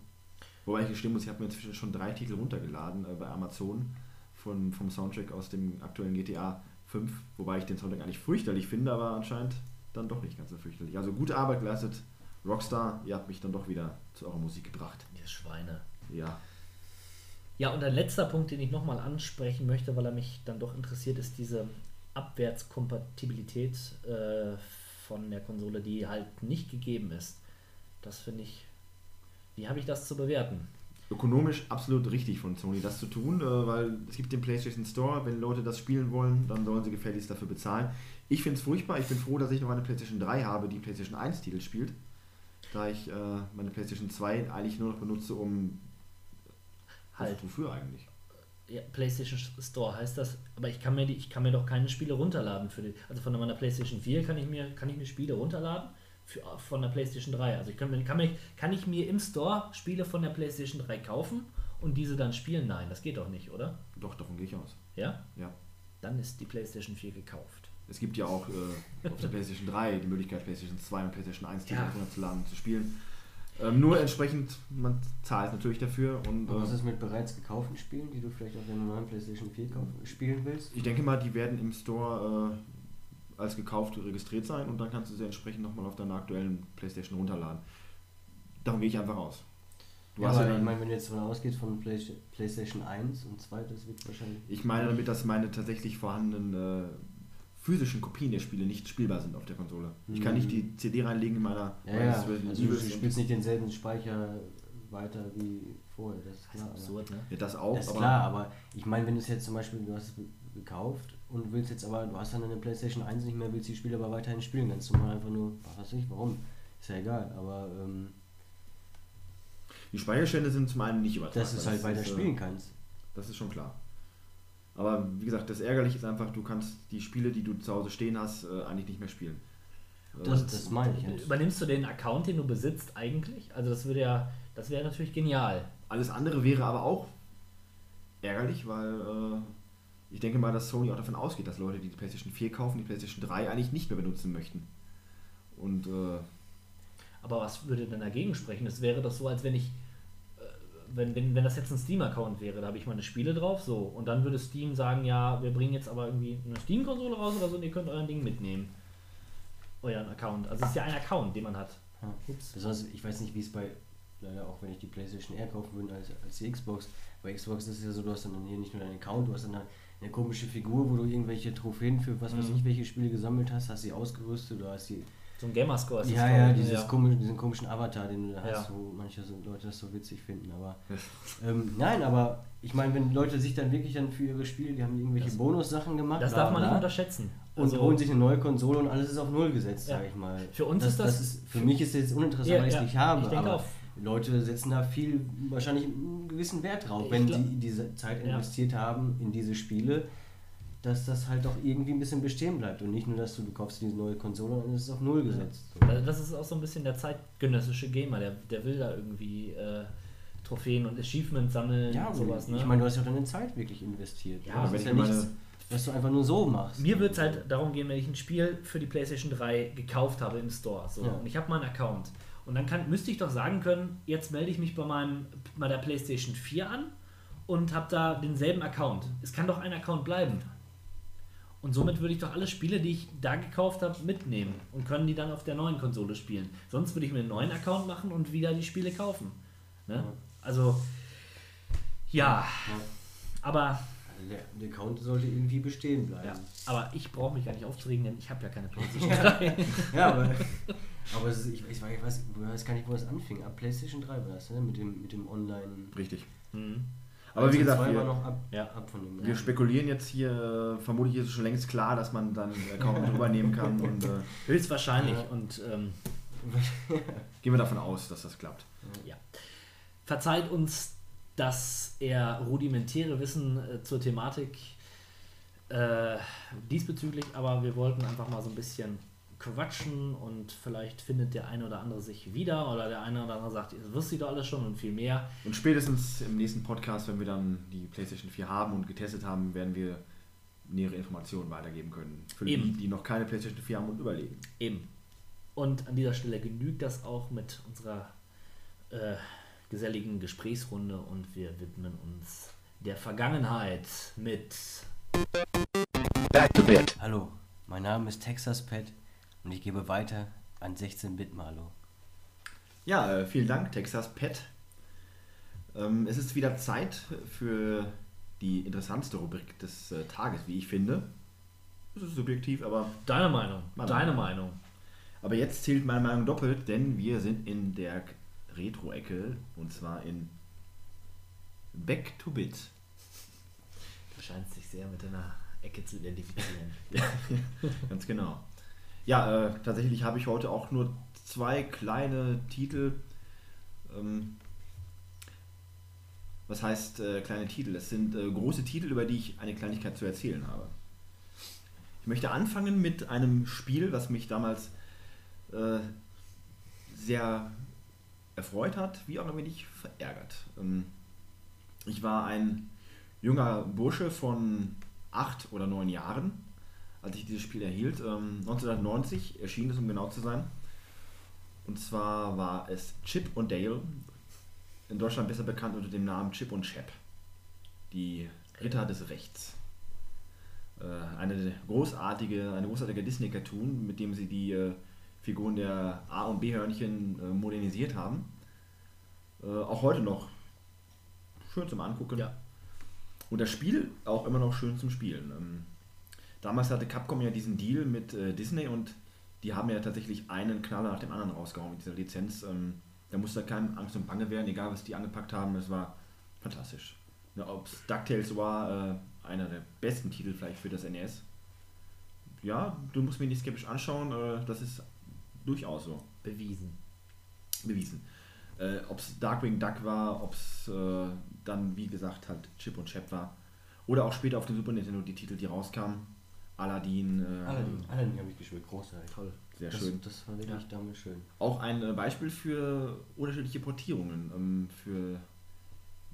Wobei ich gestehen muss, ich habe mir inzwischen schon drei Titel runtergeladen äh, bei Amazon von, vom Soundtrack aus dem aktuellen GTA 5, wobei ich den Soundtrack eigentlich fürchterlich finde, aber anscheinend dann doch nicht ganz so fürchterlich. Also gute Arbeit geleistet, Rockstar, ihr habt mich dann doch wieder zu eurer Musik gebracht. Ihr Schweine. Ja. Ja, und ein letzter Punkt, den ich nochmal ansprechen möchte, weil er mich dann doch interessiert, ist diese Abwärtskompatibilität äh, von der Konsole, die halt nicht gegeben ist. Das finde ich. Wie habe ich das zu bewerten? ökonomisch absolut richtig von Sony, das zu tun, äh, weil es gibt den PlayStation Store, wenn Leute das spielen wollen, dann sollen sie gefälligst dafür bezahlen. Ich finde es furchtbar, ich bin froh, dass ich noch eine PlayStation 3 habe, die PlayStation 1 Titel spielt, da ich äh, meine PlayStation 2 eigentlich nur noch benutze, um Halt. wofür eigentlich? Ja, PlayStation Store heißt das, aber ich kann mir die, ich kann mir doch keine Spiele runterladen für die. Also von meiner PlayStation 4 kann ich mir, kann ich mir Spiele runterladen für, von der PlayStation 3. Also ich kann, mir- kann, mir, kann ich mir im Store Spiele von der PlayStation 3 kaufen und diese dann spielen? Nein, das geht doch nicht, oder? Doch, davon gehe ich aus. Ja? Ja. Dann ist die PlayStation 4 gekauft. Es gibt ja auch äh, auf der PlayStation 3 die Möglichkeit, PlayStation 2 und PlayStation 1 Titel Ja. runterzuladen und zu spielen. Ähm, nur entsprechend, man zahlt natürlich dafür und Und was äh, ist mit bereits gekauften Spielen, die du vielleicht auf der normalen PlayStation 4 kauf- spielen willst? Ich denke mal, die werden im Store äh, als gekauft registriert sein und dann kannst du sie entsprechend nochmal auf deiner aktuellen Playstation runterladen. Davon gehe ich einfach aus. Du Ja, hast ja aber ich dann, meine, wenn du jetzt davon ausgehst von Play PlayStation 1 und 2, das wird wahrscheinlich. ich meine damit, dass meine tatsächlich vorhandenen äh, physischen Kopien der Spiele nicht spielbar sind auf der Konsole. Ich kann Mhm. nicht die CD reinlegen in meiner Ja, ja, also du spielst nicht denselben Speicher weiter wie vorher, das ist Das klar. ist absurd, ne? ja, das auch, Das ist aber klar, aber ich meine, wenn du es jetzt zum Beispiel, du hast es gekauft und willst jetzt aber, du hast dann eine Playstation 1 nicht mehr, willst die Spiele aber weiterhin spielen, kannst du mal einfach nur, was weiß ich, warum, ist ja egal, aber ähm, die Speicherstände sind zum einen nicht übertragbar. dass du es halt weiter äh, spielen kannst. Das ist schon klar. Aber wie gesagt, das Ärgerliche ist einfach, du kannst die Spiele, die du zu Hause stehen hast, äh, eigentlich nicht mehr spielen. Das, das meine ich jetzt. Übernimmst du den Account, den du besitzt, eigentlich? Also das würde ja, das wäre natürlich genial. Alles andere wäre aber auch ärgerlich, weil äh, ich denke mal, dass Sony auch davon ausgeht, dass Leute, die die PlayStation 4 kaufen, die PlayStation 3 eigentlich nicht mehr benutzen möchten. Und äh, Aber was würde denn dagegen sprechen? Es wäre doch so, als wenn ich, äh, wenn, wenn, wenn das jetzt ein Steam-Account wäre, da habe ich meine Spiele drauf, so, und dann würde Steam sagen, ja, wir bringen jetzt aber irgendwie eine Steam-Konsole raus oder so und ihr könnt euren Ding mitnehmen. Euren Account. Also es ist ja ein Account, den man hat. Ja. Ups. Besonders, ich weiß nicht, wie es bei, leider auch wenn ich die Playstation eher kaufen würde als, als die Xbox. Bei Xbox ist es ja so, du hast dann hier nicht nur deinen Account, du hast dann eine komische Figur, wo du irgendwelche Trophäen für was weiß Mhm. ich, welche Spiele gesammelt hast, hast sie ausgerüstet, du hast sie. So ein Gamerscore ist Ja, das ja, dieses Komische, diesen komischen Avatar, den du da Ja. hast, wo manche Leute das so witzig finden. Aber [laughs] ähm, nein, aber ich meine, wenn Leute sich dann wirklich dann für ihre Spiele, die haben irgendwelche Das- Bonussachen gemacht, Das bla, darf man nicht unterschätzen. und Also- holen sich eine neue Konsole und alles ist auf Null gesetzt, Ja. sage ich mal. Für uns das, ist das- ist, für mich ist es jetzt uninteressant, Ja, weil ich es ja. nicht habe. Ich denke aber auch. Leute setzen da viel, wahrscheinlich einen gewissen Wert drauf, Ich wenn glaub- sie diese Zeit Ja. investiert haben in diese Spiele, dass das halt auch irgendwie ein bisschen bestehen bleibt und nicht nur, dass du, du kaufst diese neue Konsole und es ist auf Null gesetzt. So. Also Das ist auch so ein bisschen der zeitgenössische Gamer, der, der will da irgendwie äh, Trophäen und Achievements sammeln Ja, und sowas. Ne? ich meine, du hast ja auch deine Zeit wirklich investiert. Ja, das ist ja nichts, was du einfach nur so machst. Mir wird es halt darum gehen, wenn ich ein Spiel für die PlayStation 3 gekauft habe im Store. So, Ja. Und ich habe meinen Account. Und dann kann, müsste ich doch sagen können, jetzt melde ich mich bei meinem bei der PlayStation 4 an und habe da denselben Account. Es kann doch ein Account bleiben. Und somit würde ich doch alle Spiele, die ich da gekauft habe, mitnehmen und können die dann auf der neuen Konsole spielen. Sonst würde ich mir einen neuen Account machen und wieder die Spiele kaufen. Ne? Also, ja. Aber, Also der, der Account sollte irgendwie bestehen bleiben. ja, aber ich brauche mich gar nicht aufzuregen, denn ich habe ja keine [laughs] PlayStation 3. Ja, aber, [laughs] aber es ist, ich, ich, weiß, ich weiß, ich weiß gar nicht, wo das anfing. Ab PlayStation 3 war das, ne? Mit dem, mit dem Online. Richtig. Mhm. Aber wie gesagt, PlayStation 2 war wir, noch ab, Ja. ab von dem. wir spekulieren jetzt hier, äh, vermutlich ist es schon längst klar, dass man dann den Account mit übernehmen kann [laughs] und äh, Höchstwahrscheinlich. Ja. Und ähm, [laughs] gehen wir davon aus, dass das klappt. ja. Verzeiht uns das eher rudimentäre Wissen äh, zur Thematik äh, diesbezüglich, aber wir wollten einfach mal so ein bisschen quatschen und vielleicht findet der eine oder andere sich wieder oder der eine oder andere sagt, das wusste ich doch alles schon und viel mehr. Und spätestens im nächsten Podcast, wenn wir dann die PlayStation 4 haben und getestet haben, werden wir nähere Informationen weitergeben können. Für Eben. die, die noch keine PlayStation 4 haben und überlegen. Eben. Und an dieser Stelle genügt das auch mit unserer äh, geselligen Gesprächsrunde und wir widmen uns der Vergangenheit mit Back to bit. Hallo, mein Name ist Texas Pet und ich gebe weiter an 16-Bit Malo. Ja, äh, vielen Dank, Texas Pet. Ähm, es ist wieder Zeit für die interessantste Rubrik des äh, Tages, wie ich finde. Das ist subjektiv, aber, deiner Meinung. Meine Deine Meinung. Meinung. aber jetzt zählt meine Meinung doppelt, denn wir sind in der Retro-Ecke und zwar in Back to Bit. Du scheinst dich sehr mit deiner Ecke zu identifizieren. [laughs] Ja, ganz genau. Ja, äh, tatsächlich habe ich heute auch nur zwei kleine Titel. Ähm, was heißt äh, kleine Titel? Es sind äh, große Titel, über die ich eine Kleinigkeit zu erzählen habe. Ich möchte anfangen mit einem Spiel, was mich damals äh, sehr erfreut hat, wie auch ein wenig verärgert. Ähm, ich war ein junger Bursche von acht oder neun Jahren, als ich dieses Spiel erhielt. Ähm, 1990 erschien es, um genau zu sein. Und zwar war es Chip und Dale, in Deutschland besser bekannt unter dem Namen Chip und Chap. Die Ritter des Rechts. Äh, eine großartige, eine großartige Disney-Cartoon, mit dem sie die äh, Figuren der A- und B-Hörnchen äh, modernisiert haben. Äh, auch heute noch schön zum Angucken. Ja. Und das Spiel auch immer noch schön zum Spielen. Ähm, damals hatte Capcom ja diesen Deal mit äh, Disney und die haben ja tatsächlich einen Knaller nach dem anderen rausgehauen mit dieser Lizenz. Ähm, da musste keinem Angst und Bange werden, egal was die angepackt haben, es war fantastisch. Ne, Ob es DuckTales war, äh, einer der besten Titel vielleicht für das NES. Ja, du musst mir nicht skeptisch anschauen, äh, das ist durchaus so Bewiesen. bewiesen. Äh, ob es Darkwing Duck war, ob es äh, dann, wie gesagt, halt Chip und Chap war. Oder auch später auf dem Super Nintendo die Titel, die rauskamen. Aladdin. Äh, Aladdin, Aladdin habe ich gespielt, großartig. Toll. Sehr das, schön. Das war wirklich damals schön. Auch ein äh, Beispiel für unterschiedliche Portierungen. Ähm, für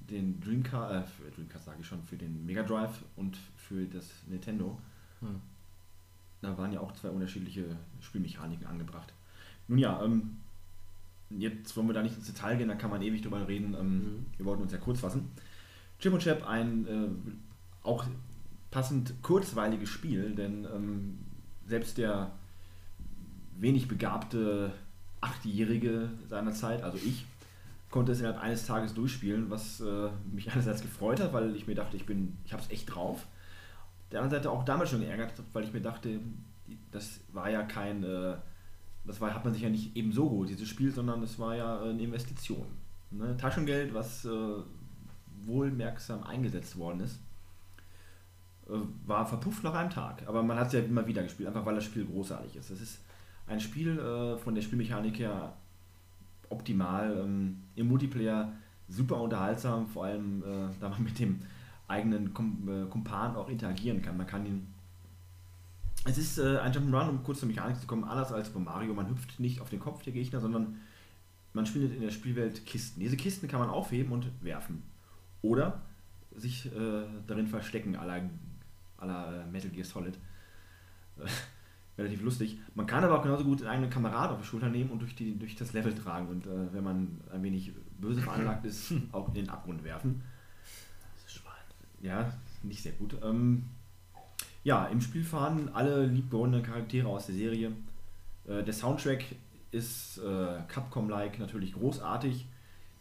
den Dreamcast, äh, für Dreamcast sage ich schon, für den Mega Drive und für das Nintendo. Hm. Da waren ja auch zwei unterschiedliche Spielmechaniken angebracht. Nun ja, ähm, jetzt wollen wir da nicht ins Detail gehen, da kann man ewig drüber reden. Ähm, Mhm. Wir wollten uns ja kurz fassen. Chip und Chap, ein äh, auch passend kurzweiliges Spiel, denn ähm, selbst der wenig begabte Achtjährige seiner Zeit, also ich, konnte es innerhalb eines Tages durchspielen, was äh, mich einerseits gefreut hat, weil ich mir dachte, ich bin, ich habe es echt drauf. Der anderen Seite auch damals schon geärgert, weil ich mir dachte, das war ja kein, äh, das war, hat man sich ja nicht eben so geholt, dieses Spiel, sondern das war ja eine Investition. Ne? Taschengeld, was äh, wohlmerksam eingesetzt worden ist, war verpufft nach einem Tag. Aber man hat es ja immer wieder gespielt, einfach weil das Spiel großartig ist. Es ist ein Spiel äh, von der Spielmechanik her optimal, ähm, im Multiplayer super unterhaltsam, vor allem äh, [laughs] da man mit dem eigenen Kum äh, Kumpan auch interagieren kann. Man kann ihn. Es ist äh, ein Jump'n'Run, um kurz zur Mechanik zu kommen, anders als bei Mario. Man hüpft nicht auf den Kopf der Gegner, sondern man findet in der Spielwelt Kisten. Diese Kisten kann man aufheben und werfen. Oder sich äh, darin verstecken, à à la Metal Gear Solid. Äh, [laughs] relativ lustig. Man kann aber auch genauso gut einen eigenen Kamerad auf die Schulter nehmen und durch, die, durch das Level tragen und äh, wenn man ein wenig böse veranlagt ist, [laughs] auch in den Abgrund werfen. Ja, nicht sehr gut. Ähm, ja, im Spiel fahren alle liebgewonnenen Charaktere aus der Serie. Äh, der Soundtrack ist äh, Capcom-like natürlich großartig.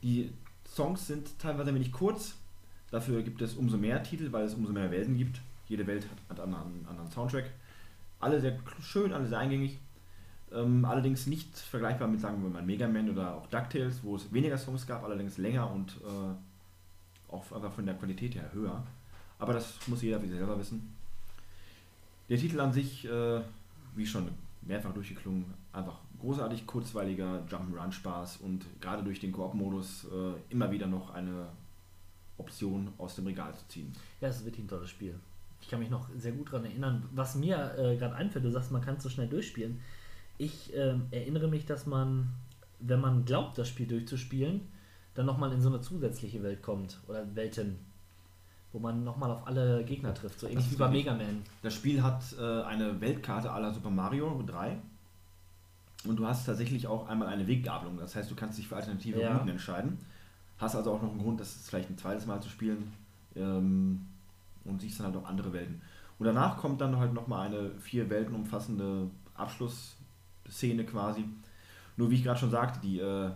Die Songs sind teilweise ein wenig kurz. Dafür gibt es umso mehr Titel, weil es umso mehr Welten gibt. Jede Welt hat, hat einen anderen, anderen Soundtrack. Alle sehr schön, alle sehr eingängig. Ähm, allerdings nicht vergleichbar mit, sagen wir mal, Mega Man oder auch DuckTales, wo es weniger Songs gab, allerdings länger und äh, auch einfach von der Qualität her höher. Aber das muss jeder sich selber wissen. Der Titel an sich, äh, wie schon mehrfach durchgeklungen, einfach großartig kurzweiliger Jump'n'Run-Spaß und gerade durch den Koop-Modus äh, immer wieder noch eine Option aus dem Regal zu ziehen. Ja, es ist wirklich ein tolles Spiel. Ich kann mich noch sehr gut daran erinnern. Was mir äh, gerade einfällt, du sagst, man kann es so schnell durchspielen. Ich ähm, erinnere mich, dass man, wenn man glaubt, das Spiel durchzuspielen, dann nochmal in so eine zusätzliche Welt kommt oder Welten, wo man nochmal auf alle Gegner trifft, so ähnlich wie bei. Mega Man. Das Spiel hat äh, eine Weltkarte à la Super Mario 3 und du hast tatsächlich auch einmal eine Weggabelung. Das heißt, du kannst dich für alternative Ja. Routen entscheiden. Hast also auch noch einen Grund, das vielleicht ein zweites Mal zu spielen ähm, und siehst dann halt auch andere Welten. Und danach kommt dann halt nochmal eine vier Welten umfassende Abschlussszene quasi. Nur wie ich gerade schon sagte, die äh,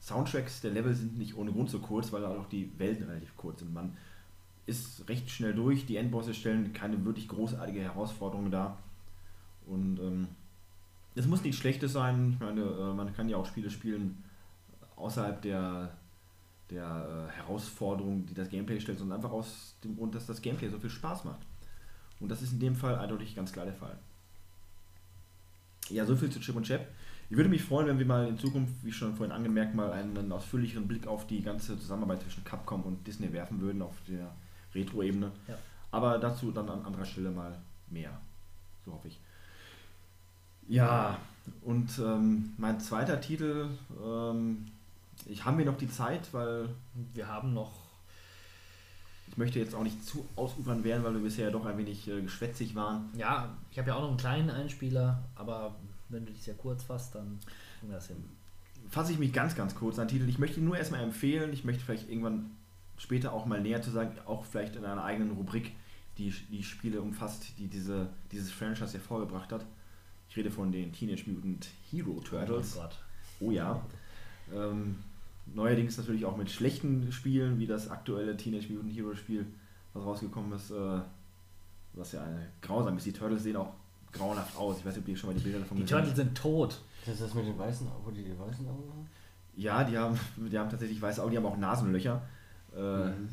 Soundtracks der Level sind nicht ohne Grund so kurz, weil auch die Welten relativ kurz sind. Man ist recht schnell durch. Die Endbosse stellen keine wirklich großartige Herausforderung dar. Und ähm, es muss nichts Schlechtes sein. Ich meine, äh, man kann ja auch Spiele spielen außerhalb der, der äh, Herausforderung, die das Gameplay stellt, sondern einfach aus dem Grund, dass das Gameplay so viel Spaß macht. Und das ist in dem Fall eindeutig ganz klar der Fall. Ja, so viel zu Chip und Chap. Ich würde mich freuen, wenn wir mal in Zukunft, wie schon vorhin angemerkt, mal einen ausführlicheren Blick auf die ganze Zusammenarbeit zwischen Capcom und Disney werfen würden, auf der Retro-Ebene. Ja. Aber dazu dann an anderer Stelle mal mehr. So hoffe ich. Ja, und ähm, mein zweiter Titel, ähm, ich habe mir noch die Zeit, weil Wir haben noch ich möchte jetzt auch nicht zu ausufern werden, weil wir bisher doch ein wenig äh, geschwätzig waren. Ja, ich habe ja auch noch einen kleinen Einspieler, aber wenn du dich sehr kurz fasst, dann kriegen wir das hin. fasse ich mich ganz, ganz kurz an den Titel. Ich möchte ihn nur erstmal empfehlen. Ich möchte vielleicht irgendwann später auch mal näher zu sagen, auch vielleicht in einer eigenen Rubrik, die die Spiele umfasst, die diese, dieses Franchise hervorgebracht hat. Ich rede von den Teenage Mutant Hero Turtles. Oh. Oh ja. Ähm, neuerdings natürlich auch mit schlechten Spielen, wie das aktuelle Teenage Mutant Hero Spiel, was rausgekommen ist, äh, was ja eine grausam ist. Die Turtles sehen auch grauenhaft aus. Ich weiß nicht, ob ihr schon mal die Bilder davon Die gesehen Turtles sind tot. Das ist das mit den weißen Augen, wo die die weißen Augen haben? Ja, die haben, [laughs] die haben tatsächlich weiße Augen, die haben auch Nasenlöcher. Äh, Mhm.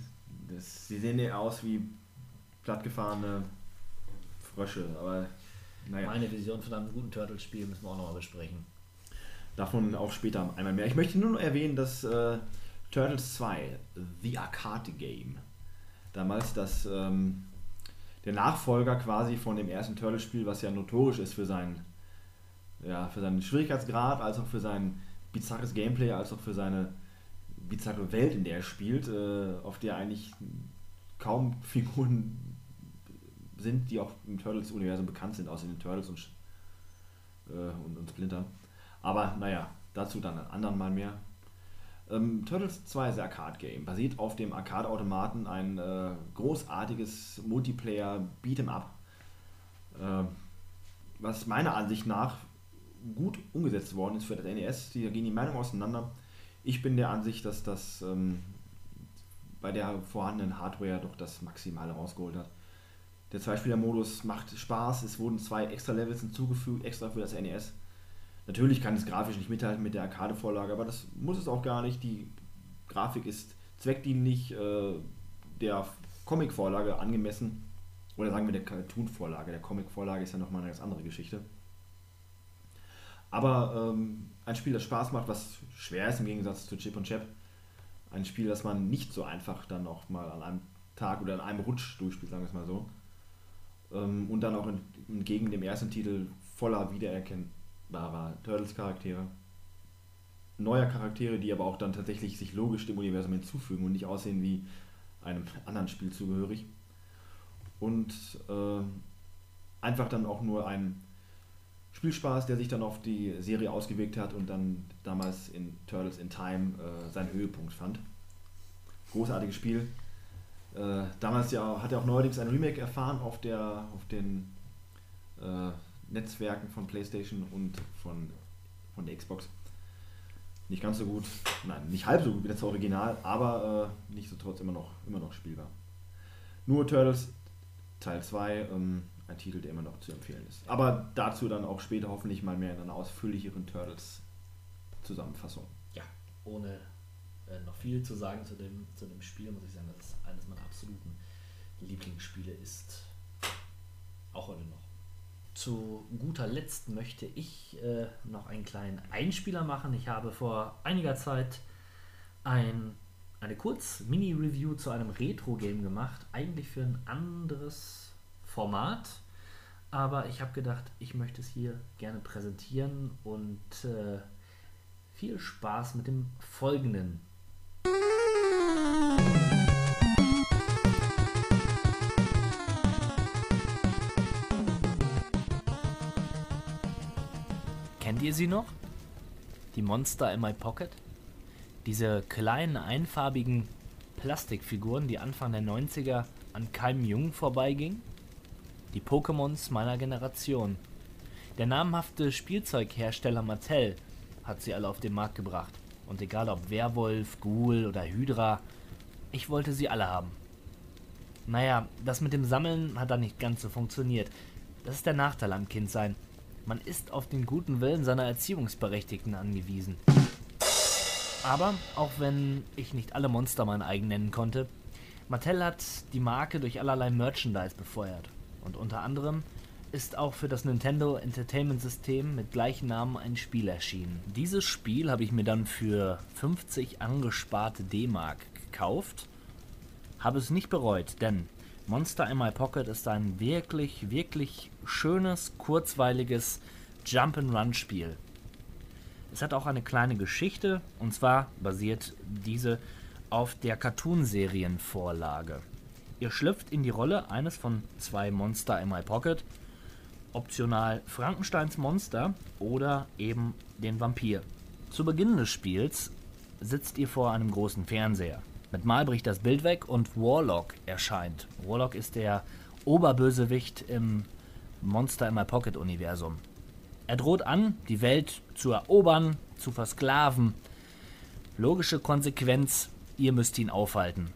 das, sie sehen ja aus wie plattgefahrene Frösche, aber naja, Meine Vision von einem guten Turtles-Spiel müssen wir auch nochmal besprechen. Davon auch später einmal mehr. Ich möchte nur noch erwähnen, dass äh, Turtles 2, The Arcade Game, damals das, ähm, der Nachfolger quasi von dem ersten Turtles-Spiel, was ja notorisch ist für seinen, ja, für seinen Schwierigkeitsgrad, als auch für sein bizarres Gameplay, als auch für seine bizarre Welt, in der er spielt, äh, auf der eigentlich kaum [laughs] Figuren sind, die auch im Turtles-Universum bekannt sind, außer den Turtles und, äh, und, und Splinter. Aber naja, dazu dann ein anderen Mal mehr. Ähm, Turtles 2 ist ein Arcade-Game, basiert auf dem Arcade-Automaten, ein äh, großartiges Multiplayer-Beat'em-up, äh, was meiner Ansicht nach gut umgesetzt worden ist für das NES. Da gehen die Meinungen auseinander. Ich bin der Ansicht, dass das ähm, bei der vorhandenen Hardware doch das Maximale rausgeholt hat. Der Zweispieler-Modus macht Spaß, es wurden zwei extra Levels hinzugefügt, extra für das NES. Natürlich kann es grafisch nicht mithalten mit der Arcade-Vorlage, aber das muss es auch gar nicht. Die Grafik ist zweckdienlich äh, der Comic-Vorlage angemessen. Oder sagen wir der Cartoon-Vorlage. Der Comic-Vorlage ist ja nochmal eine ganz andere Geschichte. Aber ähm, ein Spiel, das Spaß macht, was schwer ist im Gegensatz zu Chip und Chap. Ein Spiel, das man nicht so einfach dann auch mal an einem Tag oder an einem Rutsch durchspielt, sagen wir es mal so. Ähm, und dann auch entgegen dem ersten Titel voller wiedererkennbarer Turtles-Charaktere. Neuer Charaktere, die aber auch dann tatsächlich sich logisch dem Universum hinzufügen und nicht aussehen wie einem anderen Spiel zugehörig. Und ähm, einfach dann auch nur ein Spielspaß, der sich dann auf die Serie ausgewirkt hat und dann damals in Turtles in Time äh, seinen Höhepunkt fand. Großartiges Spiel. Äh, damals ja, hat er auch neuerdings ein Remake erfahren auf, der, auf den äh, Netzwerken von PlayStation und von, von der Xbox. Nicht ganz so gut, nein, nicht halb so gut wie das Original, aber äh, nichtsdestotrotz immer noch, immer noch spielbar. Nur Turtles Teil 2, ähm, ein Titel, der immer noch zu empfehlen ist. Aber dazu dann auch später hoffentlich mal mehr in einer ausführlicheren Turtles-Zusammenfassung. Ja, ohne äh, noch viel zu sagen zu dem, zu dem Spiel, muss ich sagen, dass es eines meiner absoluten Lieblingsspiele ist. Auch heute noch. Zu guter Letzt möchte ich äh, noch einen kleinen Einspieler machen. Ich habe vor einiger Zeit ein, eine Kurz-Mini-Review zu einem Retro-Game gemacht. Eigentlich für ein anderes Format. Aber ich habe gedacht, ich möchte es hier gerne präsentieren und äh, viel Spaß mit dem folgenden. Kennt ihr sie noch? Die Monster in My Pocket? Diese kleinen einfarbigen Plastikfiguren, die Anfang der 90er an keinem Jungen vorbeigingen? Die Pokémons meiner Generation. Der namhafte Spielzeughersteller Mattel hat sie alle auf den Markt gebracht. Und egal ob Werwolf, Ghoul oder Hydra, ich wollte sie alle haben. Naja, das mit dem Sammeln hat dann nicht ganz so funktioniert. Das ist der Nachteil am Kindsein. Man ist auf den guten Willen seiner Erziehungsberechtigten angewiesen. Aber auch wenn ich nicht alle Monster mein eigen nennen konnte, Mattel hat die Marke durch allerlei Merchandise befeuert. Und unter anderem ist auch für das Nintendo Entertainment System mit gleichem Namen ein Spiel erschienen. Dieses Spiel habe ich mir dann für 50 angesparte D-Mark gekauft. Habe es nicht bereut, denn Monster in My Pocket ist ein wirklich, wirklich schönes, kurzweiliges Jump-and-Run-Spiel. Es hat auch eine kleine Geschichte, und zwar basiert diese auf der Cartoonserienvorlage. Ihr schlüpft in die Rolle eines von zwei Monster in My Pocket, optional Frankensteins Monster oder eben den Vampir. Zu Beginn des Spiels sitzt ihr vor einem großen Fernseher. Mit Mal bricht das Bild weg und Warlock erscheint. Warlock ist der Oberbösewicht im Monster in My Pocket Universum. Er droht an, die Welt zu erobern, zu versklaven. Logische Konsequenz, ihr müsst ihn aufhalten.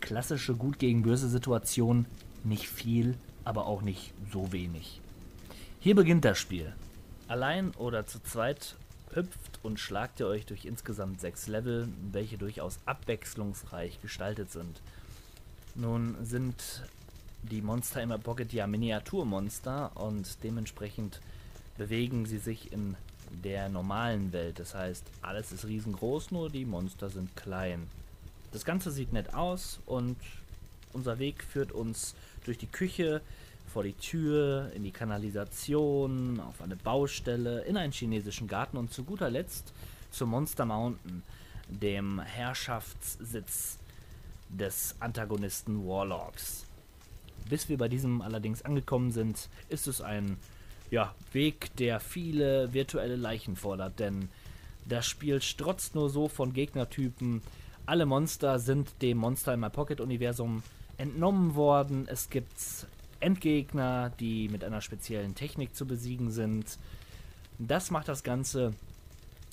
Klassische Gut gegen Böse Situation, nicht viel, aber auch nicht so wenig. Hier beginnt das Spiel. Allein oder zu zweit hüpft und schlagt ihr euch durch insgesamt sechs Level, welche durchaus abwechslungsreich gestaltet sind. Nun sind die Monster im Pocket ja Miniaturmonster und dementsprechend bewegen sie sich in der normalen Welt. Das heißt, alles ist riesengroß, nur die Monster sind klein. Das Ganze sieht nett aus und unser Weg führt uns durch die Küche, vor die Tür, in die Kanalisation, auf eine Baustelle, in einen chinesischen Garten und zu guter Letzt zum Monster Mountain, dem Herrschaftssitz des Antagonisten Warlocks. Bis wir bei diesem allerdings angekommen sind, ist es ein ja, Weg, der viele virtuelle Leichen fordert, denn das Spiel strotzt nur so von Gegnertypen. Alle Monster sind dem Monster in My Pocket Universum entnommen worden. Es gibt Endgegner, die mit einer speziellen Technik zu besiegen sind. Das macht das Ganze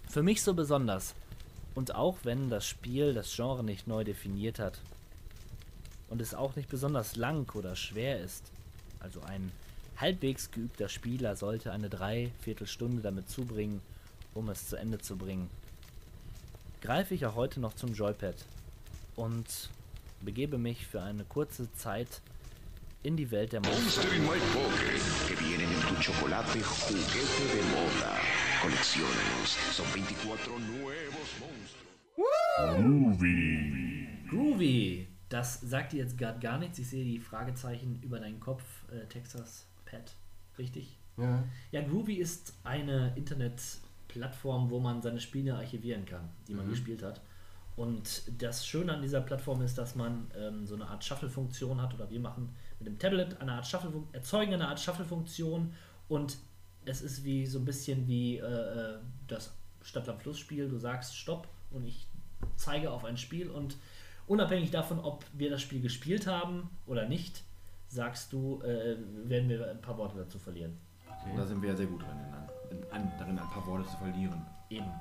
für mich so besonders. Und auch wenn das Spiel das Genre nicht neu definiert hat und es auch nicht besonders lang oder schwer ist, also ein halbwegs geübter Spieler sollte eine Dreiviertelstunde damit zubringen, um es zu Ende zu bringen, greife ich auch heute noch zum Joypad und begebe mich für eine kurze Zeit in die Welt der Monster. Monster in My Pocket, que vienen en tu chocolate juguete de moda. Colecciónalos, son 24 nuevos monstruos. Groovy, das sagt dir jetzt gerade gar nichts. Ich sehe die Fragezeichen über deinen Kopf, äh, Texas Pet. Richtig? Ja. Ja, Groovy ist eine Internetplattform, wo man seine Spiele archivieren kann, die man gespielt hat. Und das Schöne an dieser Plattform ist, dass man ähm, so eine Art Shuffle-Funktion hat, oder wir machen mit dem Tablet eine Art Shuffle erzeugen eine Art Shuffle-Funktion und es ist wie so ein bisschen wie äh, äh, das Stadtland-Fluss-Spiel. Du sagst Stopp und ich zeige auf ein Spiel und unabhängig davon, ob wir das Spiel gespielt haben oder nicht, sagst du, äh, werden wir ein paar Worte dazu verlieren. Und da sind wir ja sehr gut drin, in, in, darin ein paar Worte zu verlieren. Eben.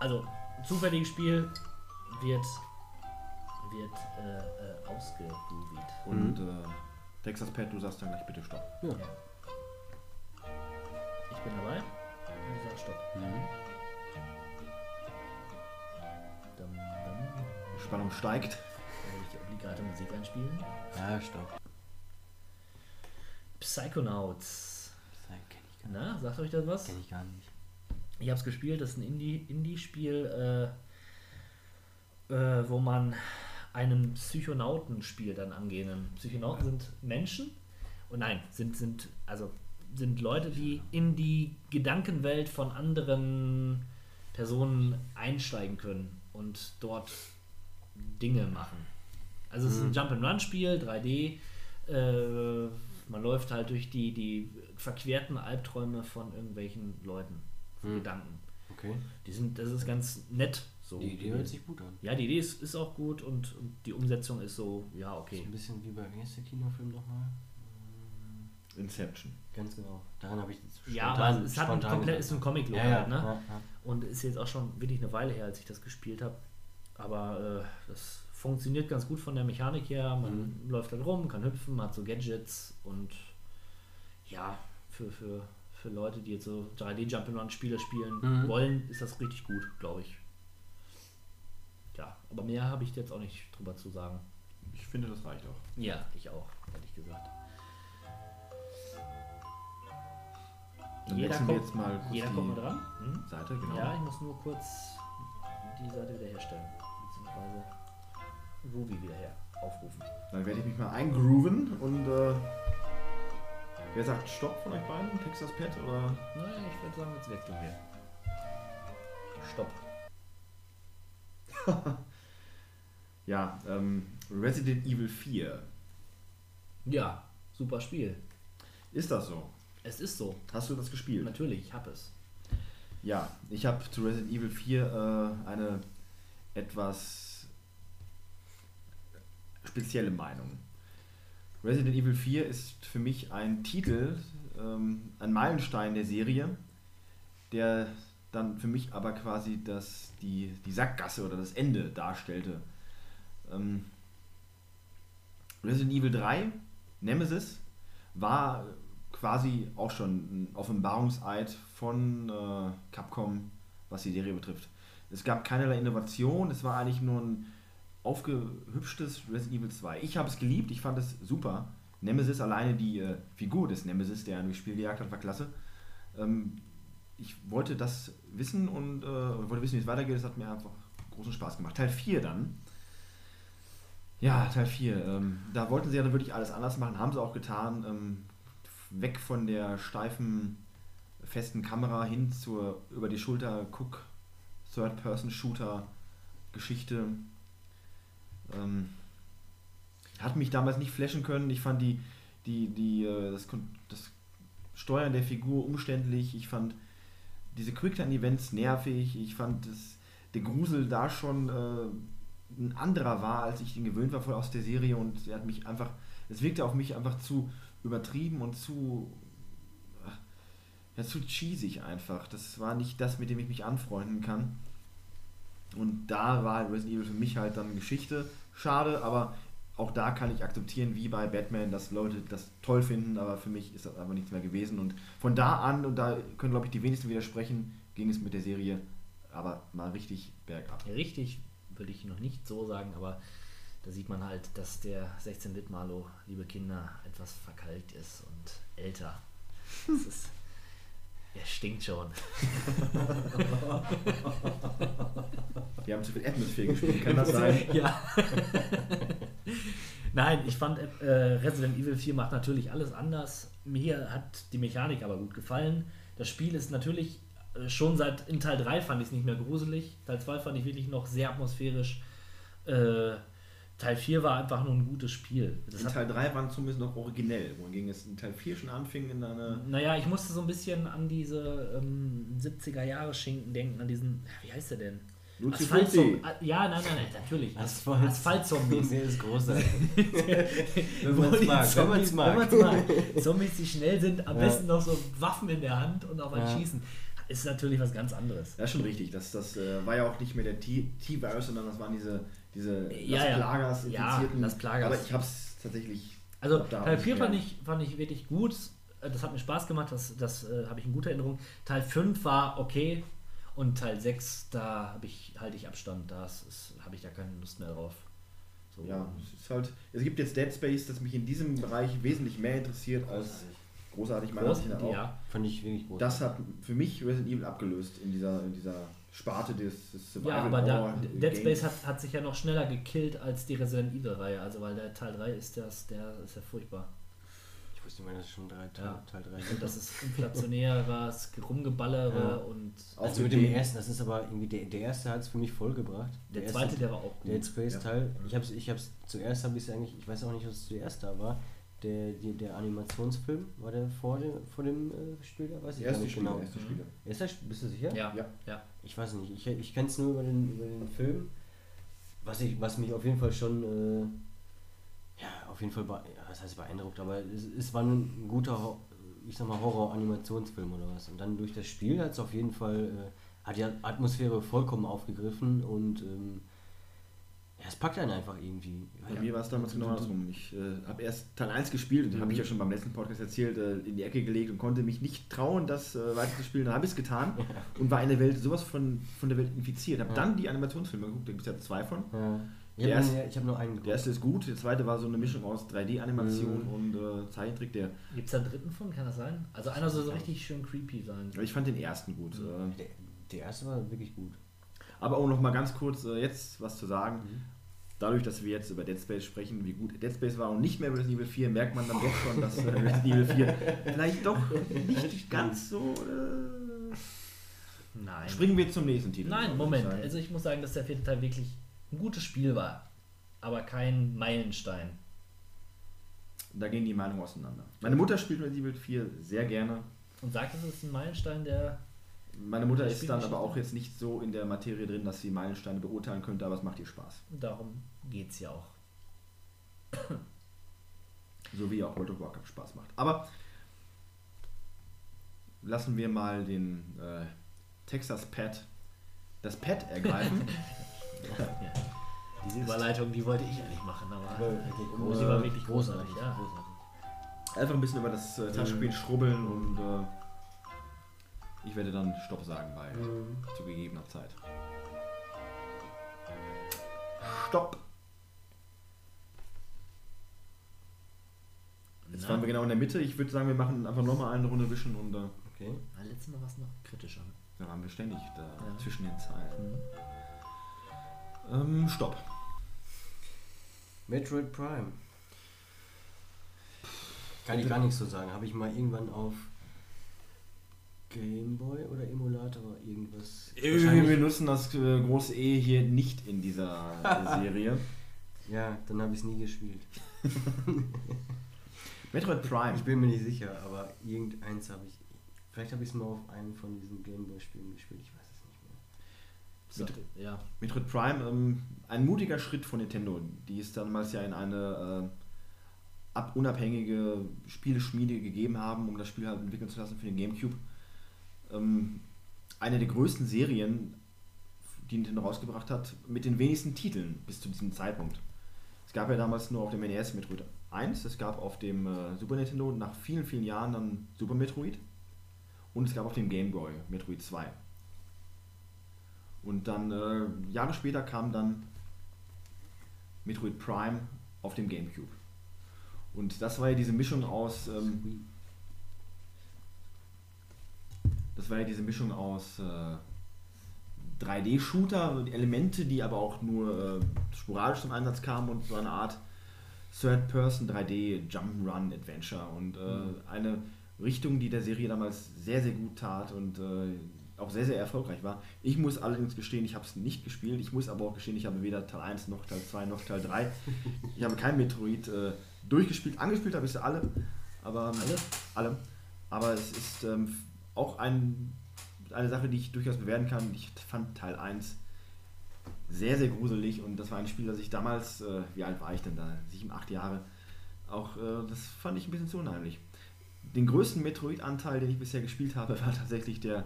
Also, zufälliges Spiel wird, wird äh, äh. Und äh, Texas Pet, du sagst dann gleich bitte Stopp. Ja. Ich bin dabei. Und ich sag Stopp. Die Spannung steigt. Obligate Musik einspielen. Ja, stopp. Psychonauts. Das kenn ich gar Na, sagt euch das was? Kenn ich gar nicht. Ich habe es gespielt, das ist ein Indie- Indie-Spiel, äh, äh, wo man einem Psychonauten-Spiel dann angehen. Psychonauten sind Menschen und nein, sind, sind, also sind Leute, die in die Gedankenwelt von anderen Personen einsteigen können und dort Dinge machen. Also es ist ein Jump-and-Run-Spiel, 3D. Äh, man läuft halt durch die, die verquerten Albträume von irgendwelchen Leuten, von Gedanken. Okay. Die sind, das ist ganz nett so. Die Idee hört sich gut an. ja, die Idee ist, ist auch gut und, und die Umsetzung ist so, ja, Ist okay. ein bisschen wie bei, wie heißt der Kinofilm nochmal? Inception. Ganz genau. Daran habe ich jetzt Ja, spontan- aber es hat ein spontan komplett, ist ein Comic-Look Ja, ja, halt, ne? ja, ja. Und ist jetzt auch schon wirklich eine Weile her, als ich das gespielt habe. Aber äh, das funktioniert ganz gut von der Mechanik her. Man Mhm. läuft halt rum, kann hüpfen, hat so Gadgets und ja, für, für, für Leute, die jetzt so 3D Jump'n'Run-Spiele spielen Mhm. wollen, ist das richtig gut, glaube ich. Ja, aber mehr habe ich jetzt auch nicht drüber zu sagen. Ich finde, das reicht auch. Ja, ich auch, ehrlich gesagt. Dann Jeder kommt, jetzt mal kurz jeder die kommt dran. Hm? Seite, genau. Ja, ich muss nur kurz die Seite wiederherstellen. Beziehungsweise Ruby wieder her aufrufen. Dann werde ich mich mal eingrooven und äh, wer sagt Stopp von euch beiden? Texas Pet oder? Naja, ich würde sagen, jetzt wechseln wir. Stopp. [laughs] Ja, ähm, Resident Evil 4. Ja, super Spiel. Ist das so? Es ist so. Hast du das gespielt? Natürlich, ich habe es. Ja, ich habe zu Resident Evil 4 äh, eine etwas spezielle Meinung. Resident Evil 4 ist für mich ein Titel, ähm, ein Meilenstein der Serie, der dann für mich aber quasi das, die, die Sackgasse oder das Ende darstellte. Ähm, Resident Evil 3, Nemesis, war quasi auch schon ein Offenbarungseid von äh, Capcom, was die Serie betrifft. Es gab keinerlei Innovation, es war eigentlich nur ein aufgehübschtes Resident Evil 2. Ich habe es geliebt, ich fand es super. Nemesis, alleine die äh, Figur des Nemesis, der durchs Spiel gejagt hat, war klasse. Ähm, ich wollte das wissen und äh, wollte wissen, wie es weitergeht. Es hat mir einfach großen Spaß gemacht. Teil 4 dann. Ja, Teil 4. Ähm, da wollten sie ja dann wirklich alles anders machen, haben sie auch getan. Ähm, weg von der steifen, festen Kamera hin zur über die Schulter Guck Third-Person-Shooter-Geschichte. Ähm, hat mich damals nicht flashen können. Ich fand die, die, die, äh, das, das Steuern der Figur umständlich. Ich fand diese Quicktime-Events nervig. Ich fand, dass der Grusel da schon äh, ein anderer war, als ich ihn gewöhnt war vorher aus der Serie. Und er hat mich einfach, es wirkte auf mich einfach zu übertrieben und zu, ja, zu cheesig einfach. Das war nicht das, mit dem ich mich anfreunden kann. Und da war Resident Evil für mich halt dann Geschichte. Schade, aber auch da kann ich akzeptieren, wie bei Batman, dass Leute das toll finden, aber für mich ist das einfach nichts mehr gewesen. Und von da an, und da können glaube ich die wenigsten widersprechen, ging es mit der Serie aber mal richtig bergab. Richtig würde ich noch nicht so sagen, aber da sieht man halt, dass der 16-Bit-Malo, liebe Kinder, etwas verkalkt ist und älter. Das ist, er stinkt schon. [laughs] Wir haben zu viel Atmosphere gespielt, kann das sein? [laughs] ja. Nein, ich fand äh, Resident Evil 4 macht natürlich alles anders. Mir hat die Mechanik aber gut gefallen. Das Spiel ist natürlich äh, schon seit in Teil 3 fand ich es nicht mehr gruselig. Teil 2 fand ich wirklich noch sehr atmosphärisch. Äh, Teil 4 war einfach nur ein gutes Spiel. Das In Teil 3 waren zumindest noch originell, wohingegen es in Teil 4 schon anfing in eine. naja, ich musste so ein bisschen an diese ähm, 70er Jahre Schinken denken, an diesen, wie heißt der denn? Fuzzi. Ah, Ja, nein, nein, nein, natürlich. Asphalt. Asphaltzombies. [laughs] Der ist großartig. [laughs] Wenn man's mag, wenn man's mag. mag. Zombies, die schnell sind, am Ja. besten noch so Waffen in der Hand und auf ein Ja. Schießen. Ist natürlich was ganz anderes. Ja, schon richtig. Das, das äh, war ja auch nicht mehr der T- T-Virus, sondern das waren diese, diese Ja, ja. Las Plagas Ja, infizierten. Las Plagas. Aber ich habe es tatsächlich. Also da Teil hab 4 ich fand ich, fand ich wirklich gut. Äh, Das hat mir Spaß gemacht, das, das äh, habe ich in guter Erinnerung. Teil 5 war okay und Teil 6, da habe ich, halte ich Abstand. Da habe ich da keine Lust mehr drauf. So. Ja, es ist halt. Es gibt jetzt Dead Space, das mich in diesem Bereich wesentlich mehr interessiert als großartig meiner Groß, Ansicht nach auch. ja. Fand ich wirklich groß. Das hat für mich Resident Evil abgelöst in dieser, in dieser Sparte des, des ja, aber da, Dead. Space hat, hat sich ja noch schneller gekillt als die Resident Evil-Reihe. Also weil der Teil 3 ist das, der ist ja furchtbar. ich wusste nicht mehr, dass es schon drei Teil, Ja. Teil 3 Und das ist inflationäres Rumgeballere Ja. und Auch Also mit dem ersten, das ist aber irgendwie, der, der erste hat es für mich vollgebracht. der erste- zweite, der war auch gut. Dead Space Ja. Teil. Ich hab's, ich hab's, zuerst habe ich es eigentlich, ich weiß auch nicht, was zuerst da war. Der, die, der Animationsfilm, war der vor dem, vor dem äh, Spiel da? Weiß ich gar Erste nicht Spiele, genau. erste Spiele. Ist das, bist du sicher? Ja, Ja. ja. Ich weiß nicht, ich, ich kenne es nur über den, über den Film. Was, ich, was mich auf jeden Fall schon, äh, ja, auf jeden Fall, was heißt beeindruckt, aber es, es war ein guter, ich sag mal, Horror-Animationsfilm oder was. Und dann durch das Spiel hat es auf jeden Fall, äh, hat die Atmosphäre vollkommen aufgegriffen und ähm, ja, es packt einen einfach irgendwie. Bei mir war es damals genau andersrum. Ich äh, habe erst Teil 1 gespielt, und habe ich ja schon beim letzten Podcast erzählt, äh, in die Ecke gelegt und konnte mich nicht trauen, das äh, weiter zu spielen. Dann habe ich es getan und war in der Welt sowas von, von der Welt infiziert. Habe Ja. dann die Animationsfilme geguckt, da gibt es ja zwei von. Ja. Ich Der habe erste- nur, ich hab nur einen geguckt. Der erste ist gut, der zweite war so eine Mischung aus 3D-Animation Mhm. und äh, Zeichentrick. Der, Gibt es da einen dritten von? Kann das sein? Also einer soll so richtig schön creepy sein. aber ich fand den ersten gut. Äh, der, der erste war wirklich gut. aber auch noch mal ganz kurz äh, jetzt was zu sagen. Dadurch, dass wir jetzt über Dead Space sprechen, wie gut Dead Space war und nicht mehr Resident Evil 4, merkt man dann doch schon, dass äh, Resident Evil 4 [laughs] vielleicht doch nicht ganz so. Äh, Nein. Springen wir zum nächsten Titel. Nein, ich Moment. sagen. Also ich muss sagen, dass der vierte Teil wirklich ein gutes Spiel war. Aber kein Meilenstein. Da gehen die Meinungen auseinander. Meine Mutter spielt Resident Evil 4 sehr gerne. Und sagt, es ist ein Meilenstein, der. Meine Mutter ist dann aber auch jetzt nicht so in der Materie drin, dass sie Meilensteine beurteilen könnte, aber es macht ihr Spaß. Darum geht es ja auch. So wie auch World of Warcraft Spaß macht. Aber lassen wir mal den äh, Texas Pad, das Pad ergreifen. [laughs] Diese Überleitung, die wollte ich eigentlich machen, aber sie war wirklich großartig. Ja. Einfach ein bisschen über das äh, Taschenspiel schrubbeln und äh, ich werde dann Stopp sagen bei zu gegebener Zeit. Stopp! Jetzt Na. waren wir genau in der Mitte. Ich würde sagen, wir machen einfach nochmal eine Runde wischen und äh, Okay. Na, letztes Mal war es noch kritischer. dann haben wir ständig da Ja. zwischen den Zeilen. Ähm, Stopp. Metroid Prime. Kann ich gar nichts so sagen. Habe ich mal irgendwann auf Gameboy oder Emulator irgendwas. Wir benutzen das äh, große E hier nicht in dieser äh, [laughs] Serie. Ja, dann habe ich es nie gespielt. [laughs] Metroid Prime. Ich bin mir nicht sicher, aber irgendeins habe ich. Vielleicht habe ich es mal auf einem von diesen Gameboy-Spielen gespielt. Ich weiß es nicht mehr. So, ja. Metroid Prime, ähm, ein mutiger Schritt von Nintendo, die es damals ja in eine äh, ab unabhängige Spieleschmiede gegeben haben, um das Spiel halt entwickeln zu lassen für den Gamecube. Ähm, eine der größten Serien, die Nintendo rausgebracht hat, mit den wenigsten Titeln bis zu diesem Zeitpunkt. Es gab ja damals nur auf dem NES Metroid 1, es gab auf dem äh, Super Nintendo nach vielen, vielen Jahren dann Super Metroid und es gab auf dem Game Boy Metroid 2. Und dann äh, Jahre später kam dann Metroid Prime auf dem GameCube. Und das war ja diese Mischung aus. Ähm, das war ja diese Mischung aus äh, 3D-Shooter, Elemente, die aber auch nur äh, sporadisch zum Einsatz kamen und so eine Art Third-Person 3D Jump'n'Run Adventure und äh, eine Richtung, die der Serie damals sehr, sehr gut tat und äh, auch sehr, sehr erfolgreich war. Ich muss allerdings gestehen, ich habe es nicht gespielt. Ich muss aber auch gestehen, ich habe weder Teil 1 noch Teil 2 noch Teil 3. Ich habe kein Metroid äh, durchgespielt. Angespielt habe ich sie alle. Aber, alle? Alle. Aber es ist ähm, auch ein, eine Sache, die ich durchaus bewerten kann. Ich fand Teil 1 sehr, sehr gruselig und das war ein Spiel, das ich damals, äh, wie alt war ich denn da? Sieben, acht Jahre. Auch äh, das fand ich ein bisschen zu unheimlich. Den größten Metroid-Anteil, den ich bisher gespielt habe, [laughs] war tatsächlich der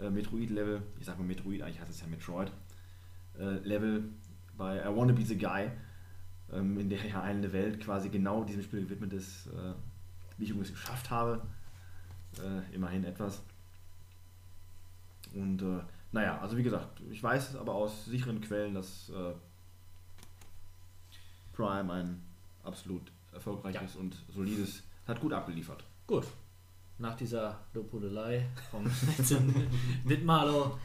äh, Metroid-Level. Ich sag mal Metroid, eigentlich heißt es ja Metroid. Äh, Level bei I Wanna Be the Guy, ähm, in der ja eine Welt quasi genau diesem Spiel gewidmet ist, äh, wie ich übrigens geschafft habe. Äh, immerhin etwas. Und äh, naja, also wie gesagt, ich weiß es aber aus sicheren Quellen, dass äh, Prime ein absolut erfolgreiches und solides, hat gut abgeliefert. Gut. Nach dieser Lobhudelei vom [laughs] letzten Wittmalo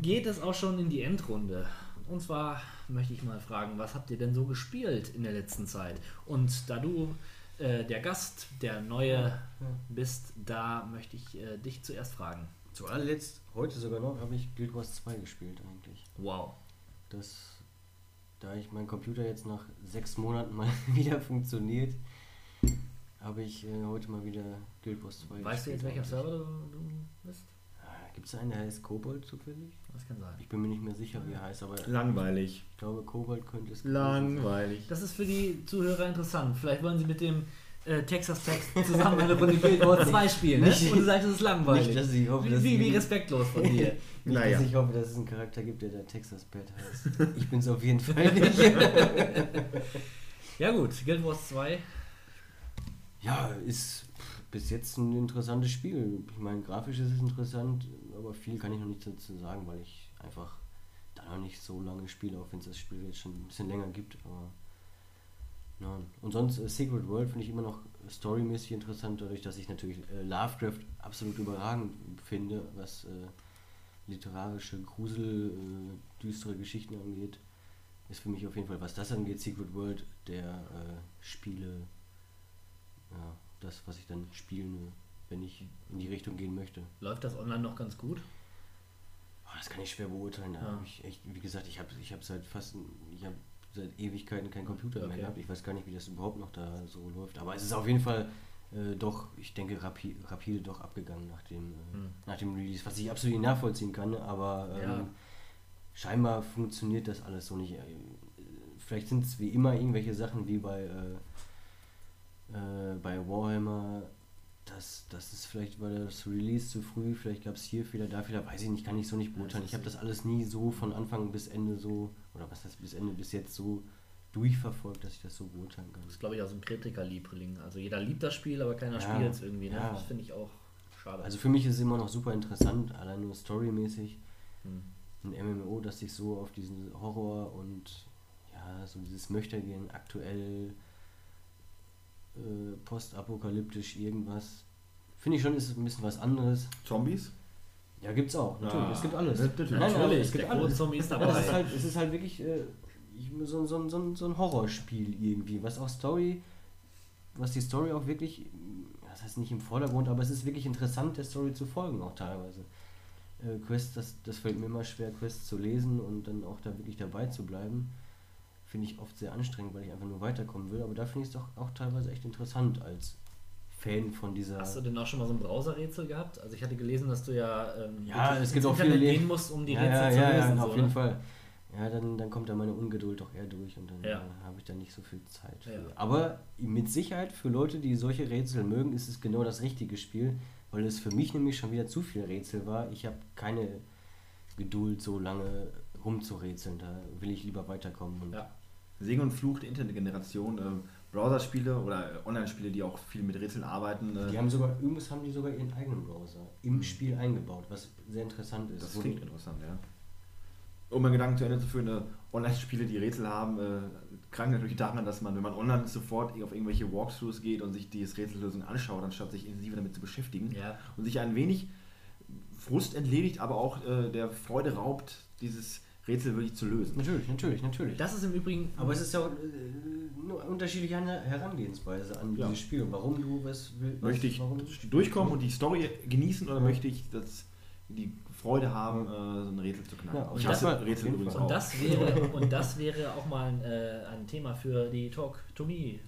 geht es auch schon in die Endrunde. Und zwar möchte ich mal fragen, was habt ihr denn so gespielt in der letzten Zeit? Und da du äh, der Gast, der Neue bist, da möchte ich äh, dich zuerst fragen. Zu allerletzt, heute sogar noch, habe ich Guild Wars 2 gespielt eigentlich. Wow. Das, da ich mein Computer jetzt nach sechs Monaten mal [laughs] wieder funktioniert, habe ich äh, heute mal wieder Guild Wars 2 Weißt du jetzt, welcher. Server du, du bist? Gibt es einen, der heißt Kobold zufällig? Das kann sein. Ich bin mir nicht mehr sicher, wie er heißt, aber Langweilig. ich glaube, Kobold könnte es. Langweilig. Das ist für die Zuhörer interessant. Vielleicht wollen sie mit dem äh, Texas Text zusammen eine Runde Guild Wars 2 spielen, ne? Nicht- Und du sagst, es ist langweilig. nicht, dass ich hoffe, dass wie, wie respektlos von dir. [laughs] Nicht, Naja. dass ich hoffe, dass es einen Charakter gibt, der der Texas Bad heißt. Ich bin es auf jeden Fall nicht. [laughs] Ja gut, Guild Wars 2. ja, ist bis jetzt ein interessantes Spiel. Ich meine, grafisch ist es interessant, aber viel kann ich noch nicht dazu sagen, weil ich einfach da noch nicht so lange spiele, auch wenn es das Spiel jetzt schon ein bisschen länger gibt. Aber ja. Und sonst äh, Secret World finde ich immer noch storymäßig interessant, dadurch, dass ich natürlich äh, Lovecraft absolut überragend finde, was äh, literarische Grusel, äh, düstere Geschichten angeht. Ist für mich auf jeden Fall, was das angeht, Secret World der äh, Spiele, ja, das, was ich dann spielen, wenn ich in die Richtung gehen möchte. Läuft das online noch ganz gut? Oh, das kann ich schwer beurteilen. Ja. hab ich echt, wie gesagt, ich habe ich hab seit fast, ich habe seit Ewigkeiten keinen Computer mehr Okay. gehabt. Ich weiß gar nicht, wie das überhaupt noch da so läuft. Aber es ist auf jeden Fall äh, doch, ich denke, rapi rapide doch abgegangen nach dem, äh, Hm. nach dem Release, was ich absolut nicht nachvollziehen kann. Aber ähm, Ja. scheinbar funktioniert das alles so nicht. Äh, Vielleicht sind es wie immer irgendwelche Sachen wie bei, äh, äh, bei Warhammer, dass das ist vielleicht war das Release zu früh, vielleicht gab es hier Fehler, da Fehler, weiß ich nicht, kann ich so nicht beurteilen. Ich habe das alles nie so von Anfang bis Ende so, oder was heißt bis Ende, bis jetzt so durchverfolgt, dass ich das so beurteilen kann. Das ist, glaube ich, auch so ein Kritikerliebling. Also jeder liebt das Spiel, aber keiner Ja, spielt es irgendwie. Ne? ja. Das finde ich auch schade. Also für mich ist es immer noch super interessant, allein nur storymäßig. Hm. Ein MMO, das sich so auf diesen Horror und ja, so dieses Möchtegehen aktuell äh, postapokalyptisch irgendwas. Finde ich schon, ist ein bisschen was anderes. Zombies? Ja, gibt's auch, natürlich. Ah, es gibt alles. natürlich. Nein, Natürlich, es gibt alles. Großzombie ist Aber es ist dabei. halt, es ist halt wirklich äh, so, so, so, so ein Horrorspiel irgendwie, was auch Story, was die Story auch wirklich, das heißt nicht im Vordergrund, aber es ist wirklich interessant, der Story zu folgen auch teilweise. Äh, Quests, das, das fällt mir immer schwer, Quests zu lesen und dann auch da wirklich dabei zu bleiben. Finde ich oft sehr anstrengend, weil ich einfach nur weiterkommen will, aber da finde ich es doch auch teilweise echt interessant als Fan von dieser... Hast du denn auch schon mal so ein Browser-Rätsel gehabt? Also ich hatte gelesen, dass du ja, ähm, Ja, es gibt auch Internet viele gehen musst, um die ja, Rätsel ja, zu lösen. Ja, so, auf jeden ne? Fall. Ja, dann, dann kommt da meine Ungeduld doch eher durch und dann Ja. äh, habe ich da nicht so viel Zeit. Aber mit Sicherheit für Leute, die solche Rätsel mögen, ist es genau das richtige Spiel, weil es für mich nämlich schon wieder zu viel Rätsel war. Ich habe keine Geduld, so lange rumzurätseln. Da will ich lieber weiterkommen. Ja. Segen und Fluch der Internetgeneration, äh, Browserspiele oder Online-Spiele, die auch viel mit Rätseln arbeiten. Äh, Die haben sogar, irgendwas haben die sogar ihren eigenen Browser im Spiel eingebaut, was sehr interessant ist. das klingt interessant, ja. Um meinen Gedanken zu Ende zu führen, äh, Online-Spiele, die Rätsel haben, äh, krank natürlich daran, dass man, wenn man online sofort auf irgendwelche Walkthroughs geht und sich die Rätsellösung anschaut, anstatt sich intensiver damit zu beschäftigen Ja. und sich ein wenig Frust entledigt, aber auch äh, der Freude raubt, dieses Rätsel wirklich zu lösen. Natürlich, natürlich, natürlich. Das ist im Übrigen. Aber es ist ja auch äh, nur unterschiedliche Her- Herangehensweise an Ja. dieses Spiel. Warum du was willst. Möchte ich warum, durchkommen und die Story genießen oder Ja. möchte ich das die Freude haben, äh, so ein Rätsel zu knacken. Ja, ich hasse auf Rätsel übrigens auch. Und das wäre, und das wäre auch mal ein, äh, ein Thema für die Talk to Me äh,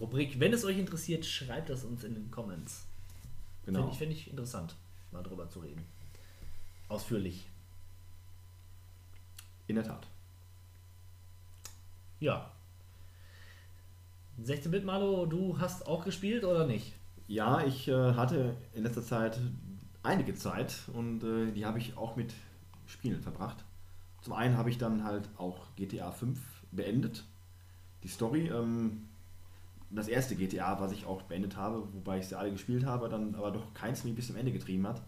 Rubrik. Wenn es euch interessiert, schreibt es uns in den Comments. genau. Finde ich, find ich interessant, mal drüber zu reden. Ausführlich. In der Tat. Ja. 16-Bit Malo, du hast auch gespielt oder nicht? Ja, ich äh, hatte in letzter Zeit einige Zeit und äh, die habe ich auch mit Spielen verbracht. Zum einen habe ich dann halt auch GTA 5 beendet. Die Story, ähm, das erste GTA, was ich auch beendet habe, wobei ich sie alle gespielt habe, dann aber doch keins mich bis zum Ende getrieben hat.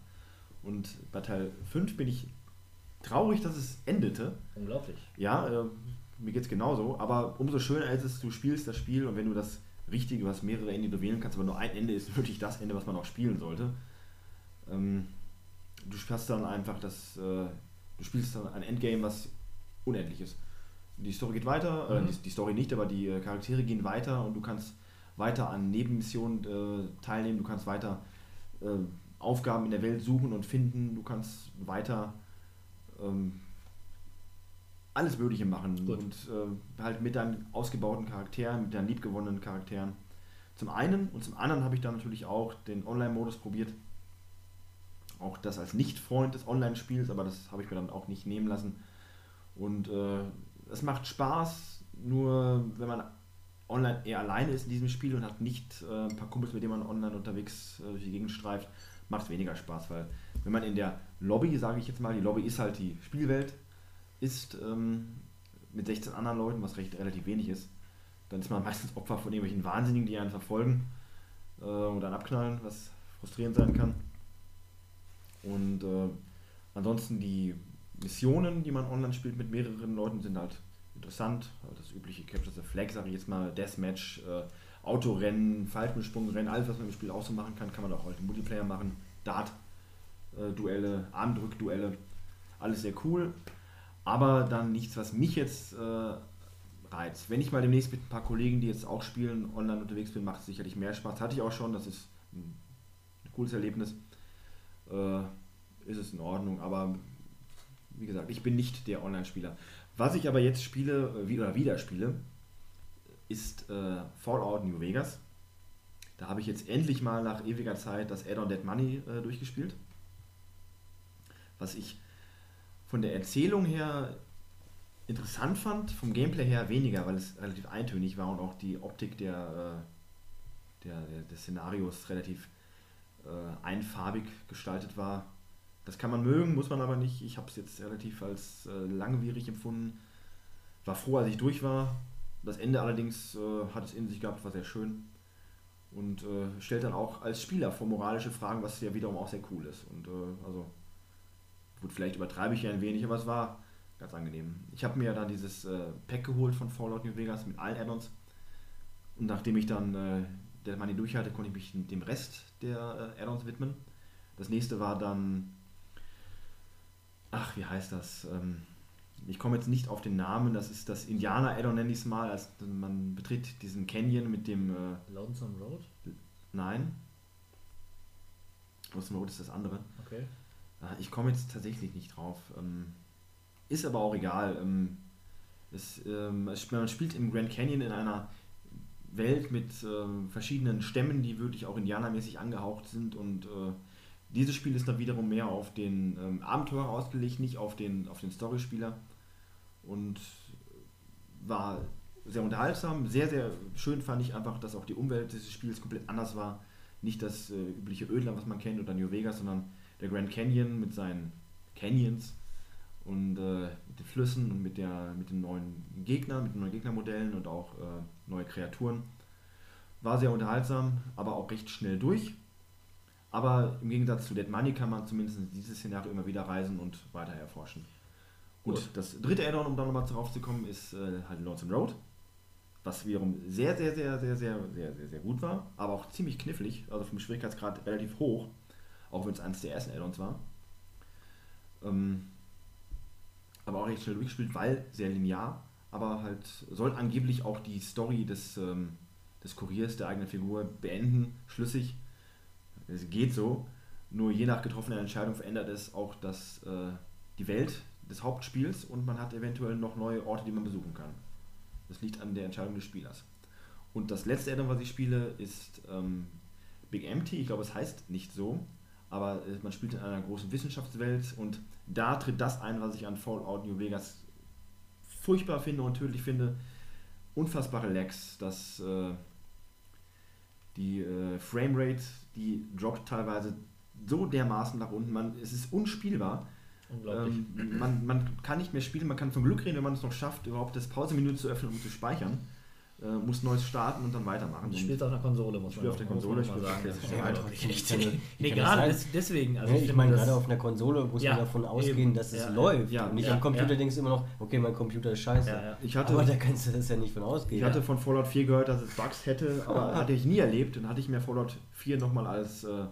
Und bei Teil 5 bin ich traurig, dass es endete. Unglaublich. Ja, äh, mir geht's genauso, aber umso schöner ist es, du spielst das Spiel und wenn du das Richtige, hast mehrere Ende, du wählen kannst, aber nur ein Ende ist [laughs] wirklich das Ende, was man auch spielen sollte. Ähm, du hast dann einfach das, äh, du spielst dann ein Endgame, was unendlich ist. Die Story geht weiter, äh, Mhm. die, die Story nicht, aber die äh, Charaktere gehen weiter und du kannst weiter an Nebenmissionen äh, teilnehmen, du kannst weiter äh, Aufgaben in der Welt suchen und finden, du kannst weiter ähm, alles Mögliche machen Gut. und äh, halt mit deinen ausgebauten Charakteren, mit deinen liebgewonnenen Charakteren. Zum einen und zum anderen habe ich dann natürlich auch den Online-Modus probiert. Auch das als Nicht-Freund des Online-Spiels, aber das habe ich mir dann auch nicht nehmen lassen. Und äh, es macht Spaß, nur wenn man online eher alleine ist in diesem Spiel und hat nicht äh, ein paar Kumpels, mit denen man online unterwegs äh, durch die Gegend streift, macht es weniger Spaß, weil wenn man in der Lobby, sage ich jetzt mal, die Lobby ist halt die Spielwelt, ist ähm, mit 16 anderen Leuten, was recht relativ wenig ist, dann ist man [laughs] meistens Opfer von irgendwelchen Wahnsinnigen, die einen verfolgen äh, und dann abknallen, was frustrierend sein kann. Und äh, ansonsten die Missionen, die man online spielt mit mehreren Leuten, sind halt interessant. Halt Das übliche Capture the Flag, sage ich jetzt mal, Deathmatch, äh, Autorennen, Fallschirmsprungrennen, alles, was man im Spiel auch so machen kann, kann man auch heute Multiplayer machen. Dart-Duelle, Armdrück-Duelle, alles sehr cool. Aber dann nichts, was mich jetzt äh, reizt. Wenn ich mal demnächst mit ein paar Kollegen, die jetzt auch spielen, online unterwegs bin, macht es sicherlich mehr Spaß. Hatte ich auch schon, das ist ein, cooles Erlebnis. Äh, ist es in Ordnung, aber wie gesagt, ich bin nicht der Online-Spieler. Was ich aber jetzt spiele, äh, oder wieder spiele, ist äh, Fallout New Vegas. Da habe ich jetzt endlich mal nach ewiger Zeit das Add-on Dead Money äh, durchgespielt. Was ich von der Erzählung her interessant fand, vom Gameplay her weniger, weil es relativ eintönig war und auch die Optik der, äh, der, der, des Szenarios relativ äh, einfarbig gestaltet war. Das kann man mögen, muss man aber nicht. Ich habe es jetzt relativ als äh, langwierig empfunden. War froh, als ich durch war. Das Ende allerdings äh, hat es in sich gehabt, war sehr schön. Und äh, stellt dann auch als Spieler vor moralische Fragen, was ja wiederum auch sehr cool ist. Und äh, also, gut, vielleicht übertreibe ich ja ein wenig, aber es war ganz angenehm. Ich habe mir dann dieses äh, Pack geholt von Fallout New Vegas mit allen Add-ons. Und nachdem ich dann äh, der Money durch hatte, konnte ich mich dem Rest der äh, Add-ons widmen. Das nächste war dann, ach, wie heißt das? Ähm, ich komme jetzt nicht auf den Namen, das ist das Indianer-Add-on, nenne ich es mal. Also man betritt diesen Canyon mit dem, äh, Lonesome Road? nein, Lonesome Road ist das andere. Okay. Ah, Ich komme jetzt tatsächlich nicht drauf. Ähm, Ist aber auch egal. Ähm, Es, ähm, man spielt im Grand Canyon in einer Welt mit verschiedenen Stämmen, die wirklich auch indianermäßig angehaucht sind und äh, dieses Spiel ist dann wiederum mehr auf den Abenteurer ausgelegt, nicht auf den, auf den Storyspieler und war sehr unterhaltsam, sehr, sehr schön fand ich einfach, dass auch die Umwelt dieses Spiels komplett anders war. Nicht das äh, übliche Ödland, was man kennt, oder New Vegas, sondern der Grand Canyon mit seinen Canyons und äh, mit den Flüssen und mit, der, mit den neuen Gegnern, mit den neuen Gegnermodellen und auch äh, neue Kreaturen. War sehr unterhaltsam, aber auch recht schnell durch. Aber im Gegensatz zu Dead Money kann man zumindest in dieses Szenario immer wieder reisen und weiter erforschen. Gut, Gut. das dritte Add-on, um da nochmal drauf zu kommen, ist äh, halt Lonesome Road. Was wiederum sehr, sehr, sehr, sehr, sehr, sehr, sehr, sehr gut war, aber auch ziemlich knifflig, also vom Schwierigkeitsgrad relativ hoch, auch wenn es eines der ersten Add-ons war. Ähm, aber auch recht schnell durchgespielt, weil sehr linear, aber halt soll angeblich auch die Story des, ähm, des Kuriers der eigenen Figur beenden, schlüssig. Es geht so. Nur je nach getroffener Entscheidung verändert es auch das, äh, die Welt des Hauptspiels und man hat eventuell noch neue Orte, die man besuchen kann. Das liegt an der Entscheidung des Spielers. Und das letzte Addon, was ich spiele, ist ähm, Big Empty. Ich glaube, es heißt nicht so, aber äh, man spielt in einer großen Wissenschaftswelt und da tritt das ein, was ich an Fallout New Vegas furchtbar finde und tödlich finde. Unfassbare Lags, das äh, die äh, Framerate, die droppt teilweise so dermaßen nach unten. Man, es ist unspielbar. Unglaublich. Ähm, man, man kann nicht mehr spielen, man kann zum Glück reden, wenn man es noch schafft, überhaupt das Pausemenü zu öffnen, um zu speichern. Äh, muss neues starten und dann weitermachen. Du Und spielst auf einer Konsole, muss Ich spiele auf der Konsole, muss ich man spiele mal auf sagen. der Ja, Wie nicht. kann das- Nee, das gerade des- deswegen. Also Ja, ich ich meine, das- gerade auf einer Konsole muss Ja, man davon ausgehen, eben. dass es Ja, läuft. ja, und nicht ja, am Computer ja. denkst du immer noch, okay, mein Computer ist scheiße. Ja, ja. Ich hatte, Aber da kannst du das ja nicht von ausgehen. ich hatte von Fallout 4 gehört, dass es Bugs hätte, aber [laughs] hatte ich nie erlebt. Dann hatte ich mir Fallout 4 nochmal als, äh,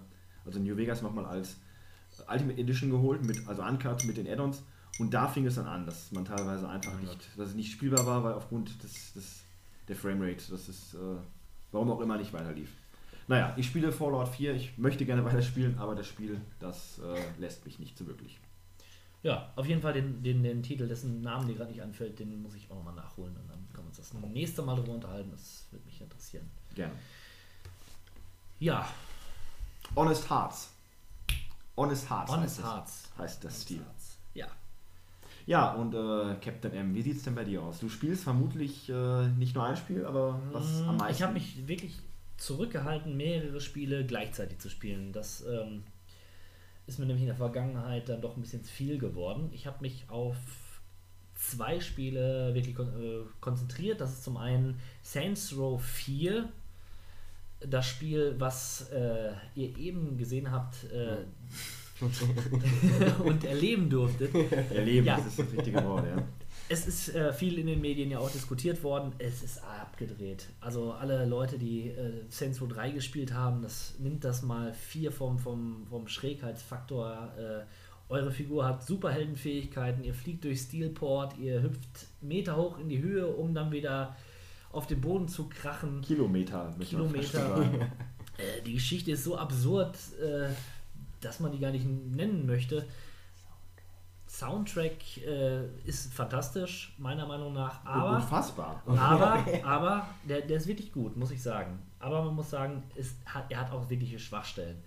also New Vegas nochmal als Ultimate Edition geholt, mit, also Uncut mit den Add-ons. Und da fing es dann an, dass man teilweise einfach nicht, dass es nicht spielbar war, weil aufgrund des, des, der Framerate, das ist, äh, warum auch immer nicht weiter lief. Naja, ich spiele Fallout 4, ich möchte gerne weiterspielen, aber das Spiel, das äh, lässt mich nicht so wirklich. Ja, auf jeden Fall den, den, den Titel, dessen Namen dir gerade nicht anfällt, den muss ich auch nochmal nachholen und dann können wir uns das nächste Mal darüber unterhalten. Das wird mich interessieren. Gerne. Ja, Honest Hearts. Honest Hearts. Honest heißt. Hearts. Heißt das Stil. Ja. Ja, und äh, Captain M, wie sieht es denn bei dir aus? Du spielst vermutlich äh, nicht nur ein Spiel, aber was am meisten? Mm, Ich habe mich wirklich zurückgehalten, mehrere Spiele gleichzeitig zu spielen. Das ähm, ist mir nämlich in der Vergangenheit dann doch ein bisschen zu viel geworden. Ich habe mich auf zwei Spiele wirklich kon äh, konzentriert. Das ist zum einen Saints Row 4, das Spiel, was äh, ihr eben gesehen habt äh, [laughs] und erleben durftet. Erleben, Ja. das ist das richtige Wort, ja. Es ist äh, viel in den Medien ja auch diskutiert worden. Es ist abgedreht. Also alle Leute, die äh, Saints Row 3 gespielt haben, das nimmt das mal 4 vom, vom, vom Schrägheitsfaktor. Äh, eure Figur hat Superheldenfähigkeiten, ihr fliegt durch Steelport, ihr hüpft Meter hoch in die Höhe, um dann wieder auf den Boden zu krachen. Kilometer. Kilometer. Äh, die Geschichte ist so absurd, äh, dass man die gar nicht nennen möchte. Soundtrack äh, ist fantastisch, meiner Meinung nach, aber, Unfassbar. aber, [laughs] aber der, der ist wirklich gut, muss ich sagen. Aber man muss sagen, ist, hat, er hat auch wirkliche Schwachstellen.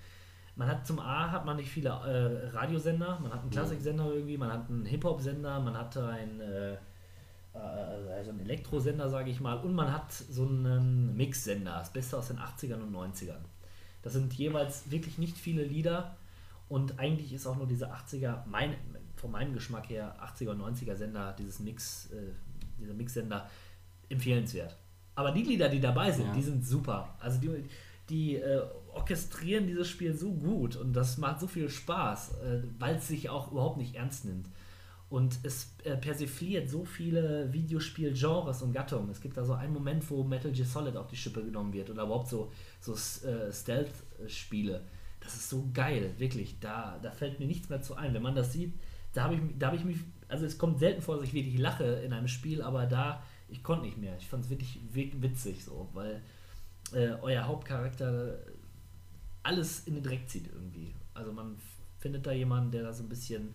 Man hat zum A hat man nicht viele äh, Radiosender, man hat einen Klassiksender irgendwie, man hat einen Hip-Hop-Sender, man hat einen, äh, also einen Elektrosender, sage ich mal, und man hat so einen Mix-Sender, das Beste aus den 80ern und 90ern. Das sind jeweils wirklich nicht viele Lieder und eigentlich ist auch nur diese 80er, mein, von meinem Geschmack her, 80er und 90er Sender, dieses Mix, äh, dieser Mix-Sender, empfehlenswert. Aber die Lieder, die dabei sind, Ja. die sind super. Also die, die äh, orchestrieren dieses Spiel so gut und das macht so viel Spaß, äh, weil es sich auch überhaupt nicht ernst nimmt. Und es äh, persifliert so viele Videospiel-Genres und Gattungen. Es gibt da so einen Moment, wo Metal Gear Solid auf die Schippe genommen wird oder überhaupt so, so äh, Stealth-Spiele. Das ist so geil, wirklich. Da, da fällt mir nichts mehr zu ein. Wenn man das sieht, da habe ich, hab ich mich, also es kommt selten vor, dass ich wirklich lache in einem Spiel, aber da, ich konnte nicht mehr. Ich fand es wirklich wi- witzig so, weil äh, euer Hauptcharakter alles in den Dreck zieht irgendwie. Also man findet da jemanden, der da so ein bisschen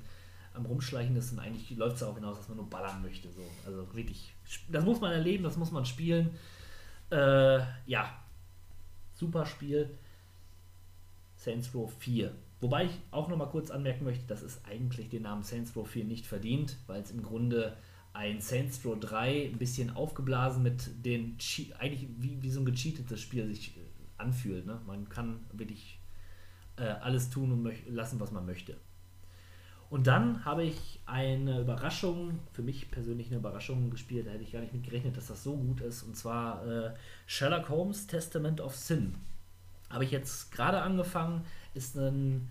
am Rumschleichen ist und eigentlich läuft es auch hinaus, dass man nur ballern möchte. So. Also wirklich, das muss man erleben, das muss man spielen. Äh, ja, super Spiel. Saints Row 4. Wobei ich auch noch mal kurz anmerken möchte, dass es eigentlich den Namen Saints Row 4 nicht verdient, weil es im Grunde ein Saints Row 3 ein bisschen aufgeblasen mit den, Che- eigentlich wie, wie so ein gecheatetes Spiel sich äh, anfühlt. Ne? Man kann wirklich äh, alles tun und lassen, was man möchte. Und dann habe ich eine Überraschung, für mich persönlich eine Überraschung gespielt, da hätte ich gar nicht mit gerechnet, dass das so gut ist, und zwar äh, Sherlock Holmes Testament of Sin. Habe ich jetzt gerade angefangen, ist ein,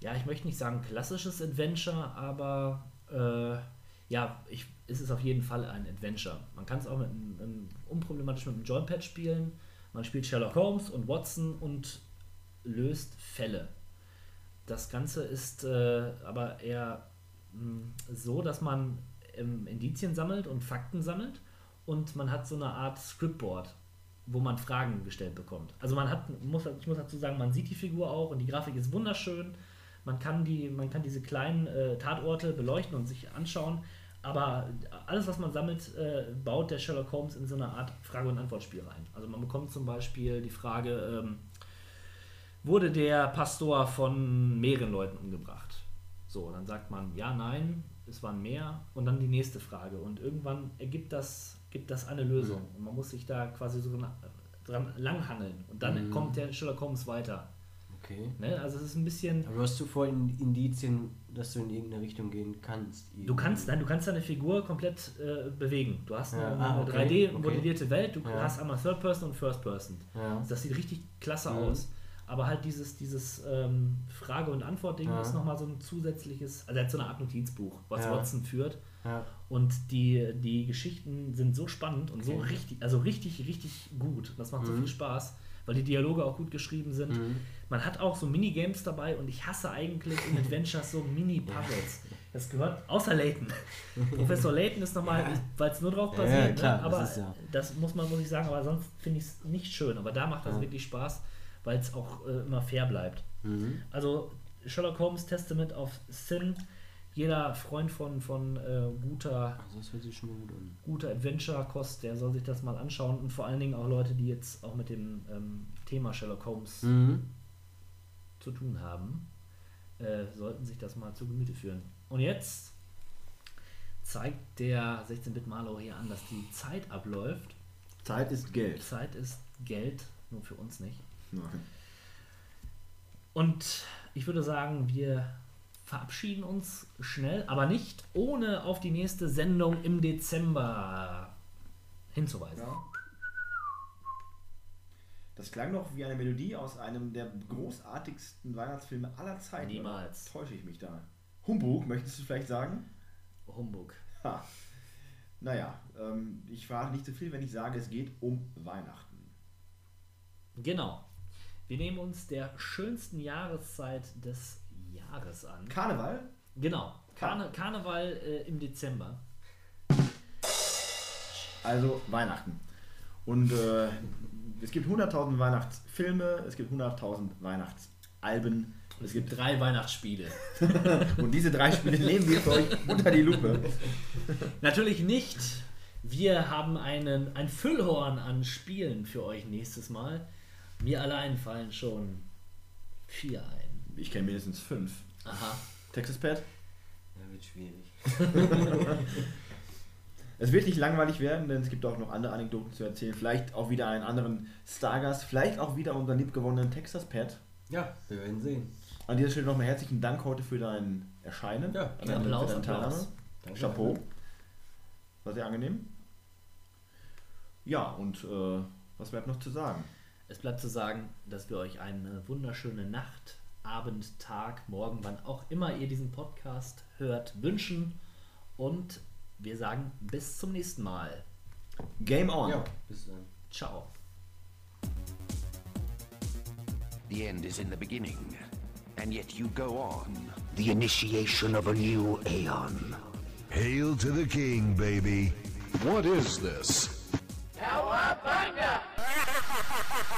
ja, ich möchte nicht sagen klassisches Adventure, aber äh, ja, ich, es ist auf jeden Fall ein Adventure. Man kann es auch mit einem, einem, unproblematisch mit einem Joypad spielen. Man spielt Sherlock Holmes und Watson und löst Fälle. Das Ganze ist äh, aber eher mh, so, dass man ähm, Indizien sammelt und Fakten sammelt und man hat so eine Art Scriptboard, wo man Fragen gestellt bekommt. Also man hat, muss, ich muss dazu sagen, man sieht die Figur auch und die Grafik ist wunderschön. Man kann, die, man kann diese kleinen äh, Tatorte beleuchten und sich anschauen. Aber alles, was man sammelt, äh, baut der Sherlock Holmes in so eine Art Frage- und Antwortspiel rein. Also man bekommt zum Beispiel die Frage, ähm, wurde der Pastor von mehreren Leuten umgebracht? So, dann sagt man ja, nein, es waren mehr und dann die nächste Frage. Und irgendwann ergibt das, gibt das eine Lösung. Und man muss sich da quasi so dran, langhangeln. Und dann kommt der Sherlock Holmes weiter. Okay. Ne? Also es ist ein bisschen. Aber du hast zuvor in Indizien, dass du in irgendeine Richtung gehen kannst. Du kannst, nein, du kannst deine Figur komplett äh, bewegen. Du hast Ja, eine, ah, okay, 3D-modellierte Welt, du Ja. hast einmal Third Person und First Person. Ja. Das sieht richtig klasse Mhm. aus. Aber halt dieses, dieses ähm, Frage- und Antwort-Ding Ja. ist nochmal so ein zusätzliches, also er hat so eine Art Notizbuch, was Ja. Watson führt. Ja. Und die, die Geschichten sind so spannend und so Okay. richtig, also richtig, richtig gut. Das macht so Mhm. viel Spaß, weil die Dialoge auch gut geschrieben sind. Mhm. Man hat auch so Minigames dabei und ich hasse eigentlich in Adventures so Mini-Puzzles. Das gehört, außer Layton. [laughs] Professor Layton ist nochmal, weil es nur drauf Ja, basiert, ja, klar, ne? aber das ja- das muss man, muss ich sagen, aber sonst finde ich es nicht schön. Aber da macht das Ja. wirklich Spaß, weil es auch äh, immer fair bleibt. Mhm. Also Sherlock Holmes Testament of Sin. Jeder Freund von, von äh, guter, Also gut guter Adventure-Kost, der soll sich das mal anschauen. Und vor allen Dingen auch Leute, die jetzt auch mit dem ähm, Thema Sherlock Holmes Mhm. zu tun haben, äh, sollten sich das mal zu Gemüte führen. Und jetzt zeigt der 16-Bit-Malo hier an, dass die Zeit abläuft. Zeit ist Geld. Zeit ist Geld, nur für uns nicht. Nein. Und ich würde sagen, wir verabschieden uns schnell, aber nicht ohne auf die nächste Sendung im Dezember hinzuweisen. Ja. Das klang doch wie eine Melodie aus einem der großartigsten Weihnachtsfilme aller Zeiten. Niemals. Oder Täusche ich mich da? Humbug, möchtest du vielleicht sagen? Humbug. Ha. Naja, ähm, ich verrate nicht zu viel, wenn ich sage, es geht um Weihnachten. Genau. Wir nehmen uns der schönsten Jahreszeit des Jahres an. Karneval? Genau. Karne Karneval äh, im Dezember. Also Weihnachten. Und äh, es gibt 100.000 Weihnachtsfilme, es gibt 100.000 Weihnachtsalben. Es gibt drei Weihnachtsspiele. [laughs] Und diese drei Spiele nehmen wir für euch unter die Lupe. [laughs] Natürlich nicht. Wir haben einen, ein Füllhorn an Spielen für euch nächstes Mal. Mir allein fallen schon vier ein. Ich kenne mindestens fünf. Aha. Texas Pad? Ja, wird schwierig. [laughs] Es wird nicht langweilig werden, denn es gibt auch noch andere Anekdoten zu erzählen. Vielleicht auch wieder einen anderen Stargast, vielleicht auch wieder unseren liebgewonnenen Texas Pad. Ja, wir werden sehen. An dieser Stelle nochmal herzlichen Dank heute für dein Erscheinen. Ja, An Applaus, für deine Applaus. Teilnahme. Danke. Chapeau. War sehr angenehm. Ja, und äh, was bleibt noch zu sagen? Es bleibt zu sagen, dass wir euch eine wunderschöne Nacht, Abend, Tag, Morgen, wann auch immer ihr diesen Podcast hört, wünschen. Und wir sagen bis zum nächsten Mal. Game on! Ja, bis dann. Ciao. The end is in the beginning, and yet you go on. The initiation of a new aeon. Hail to the king, baby. What is this?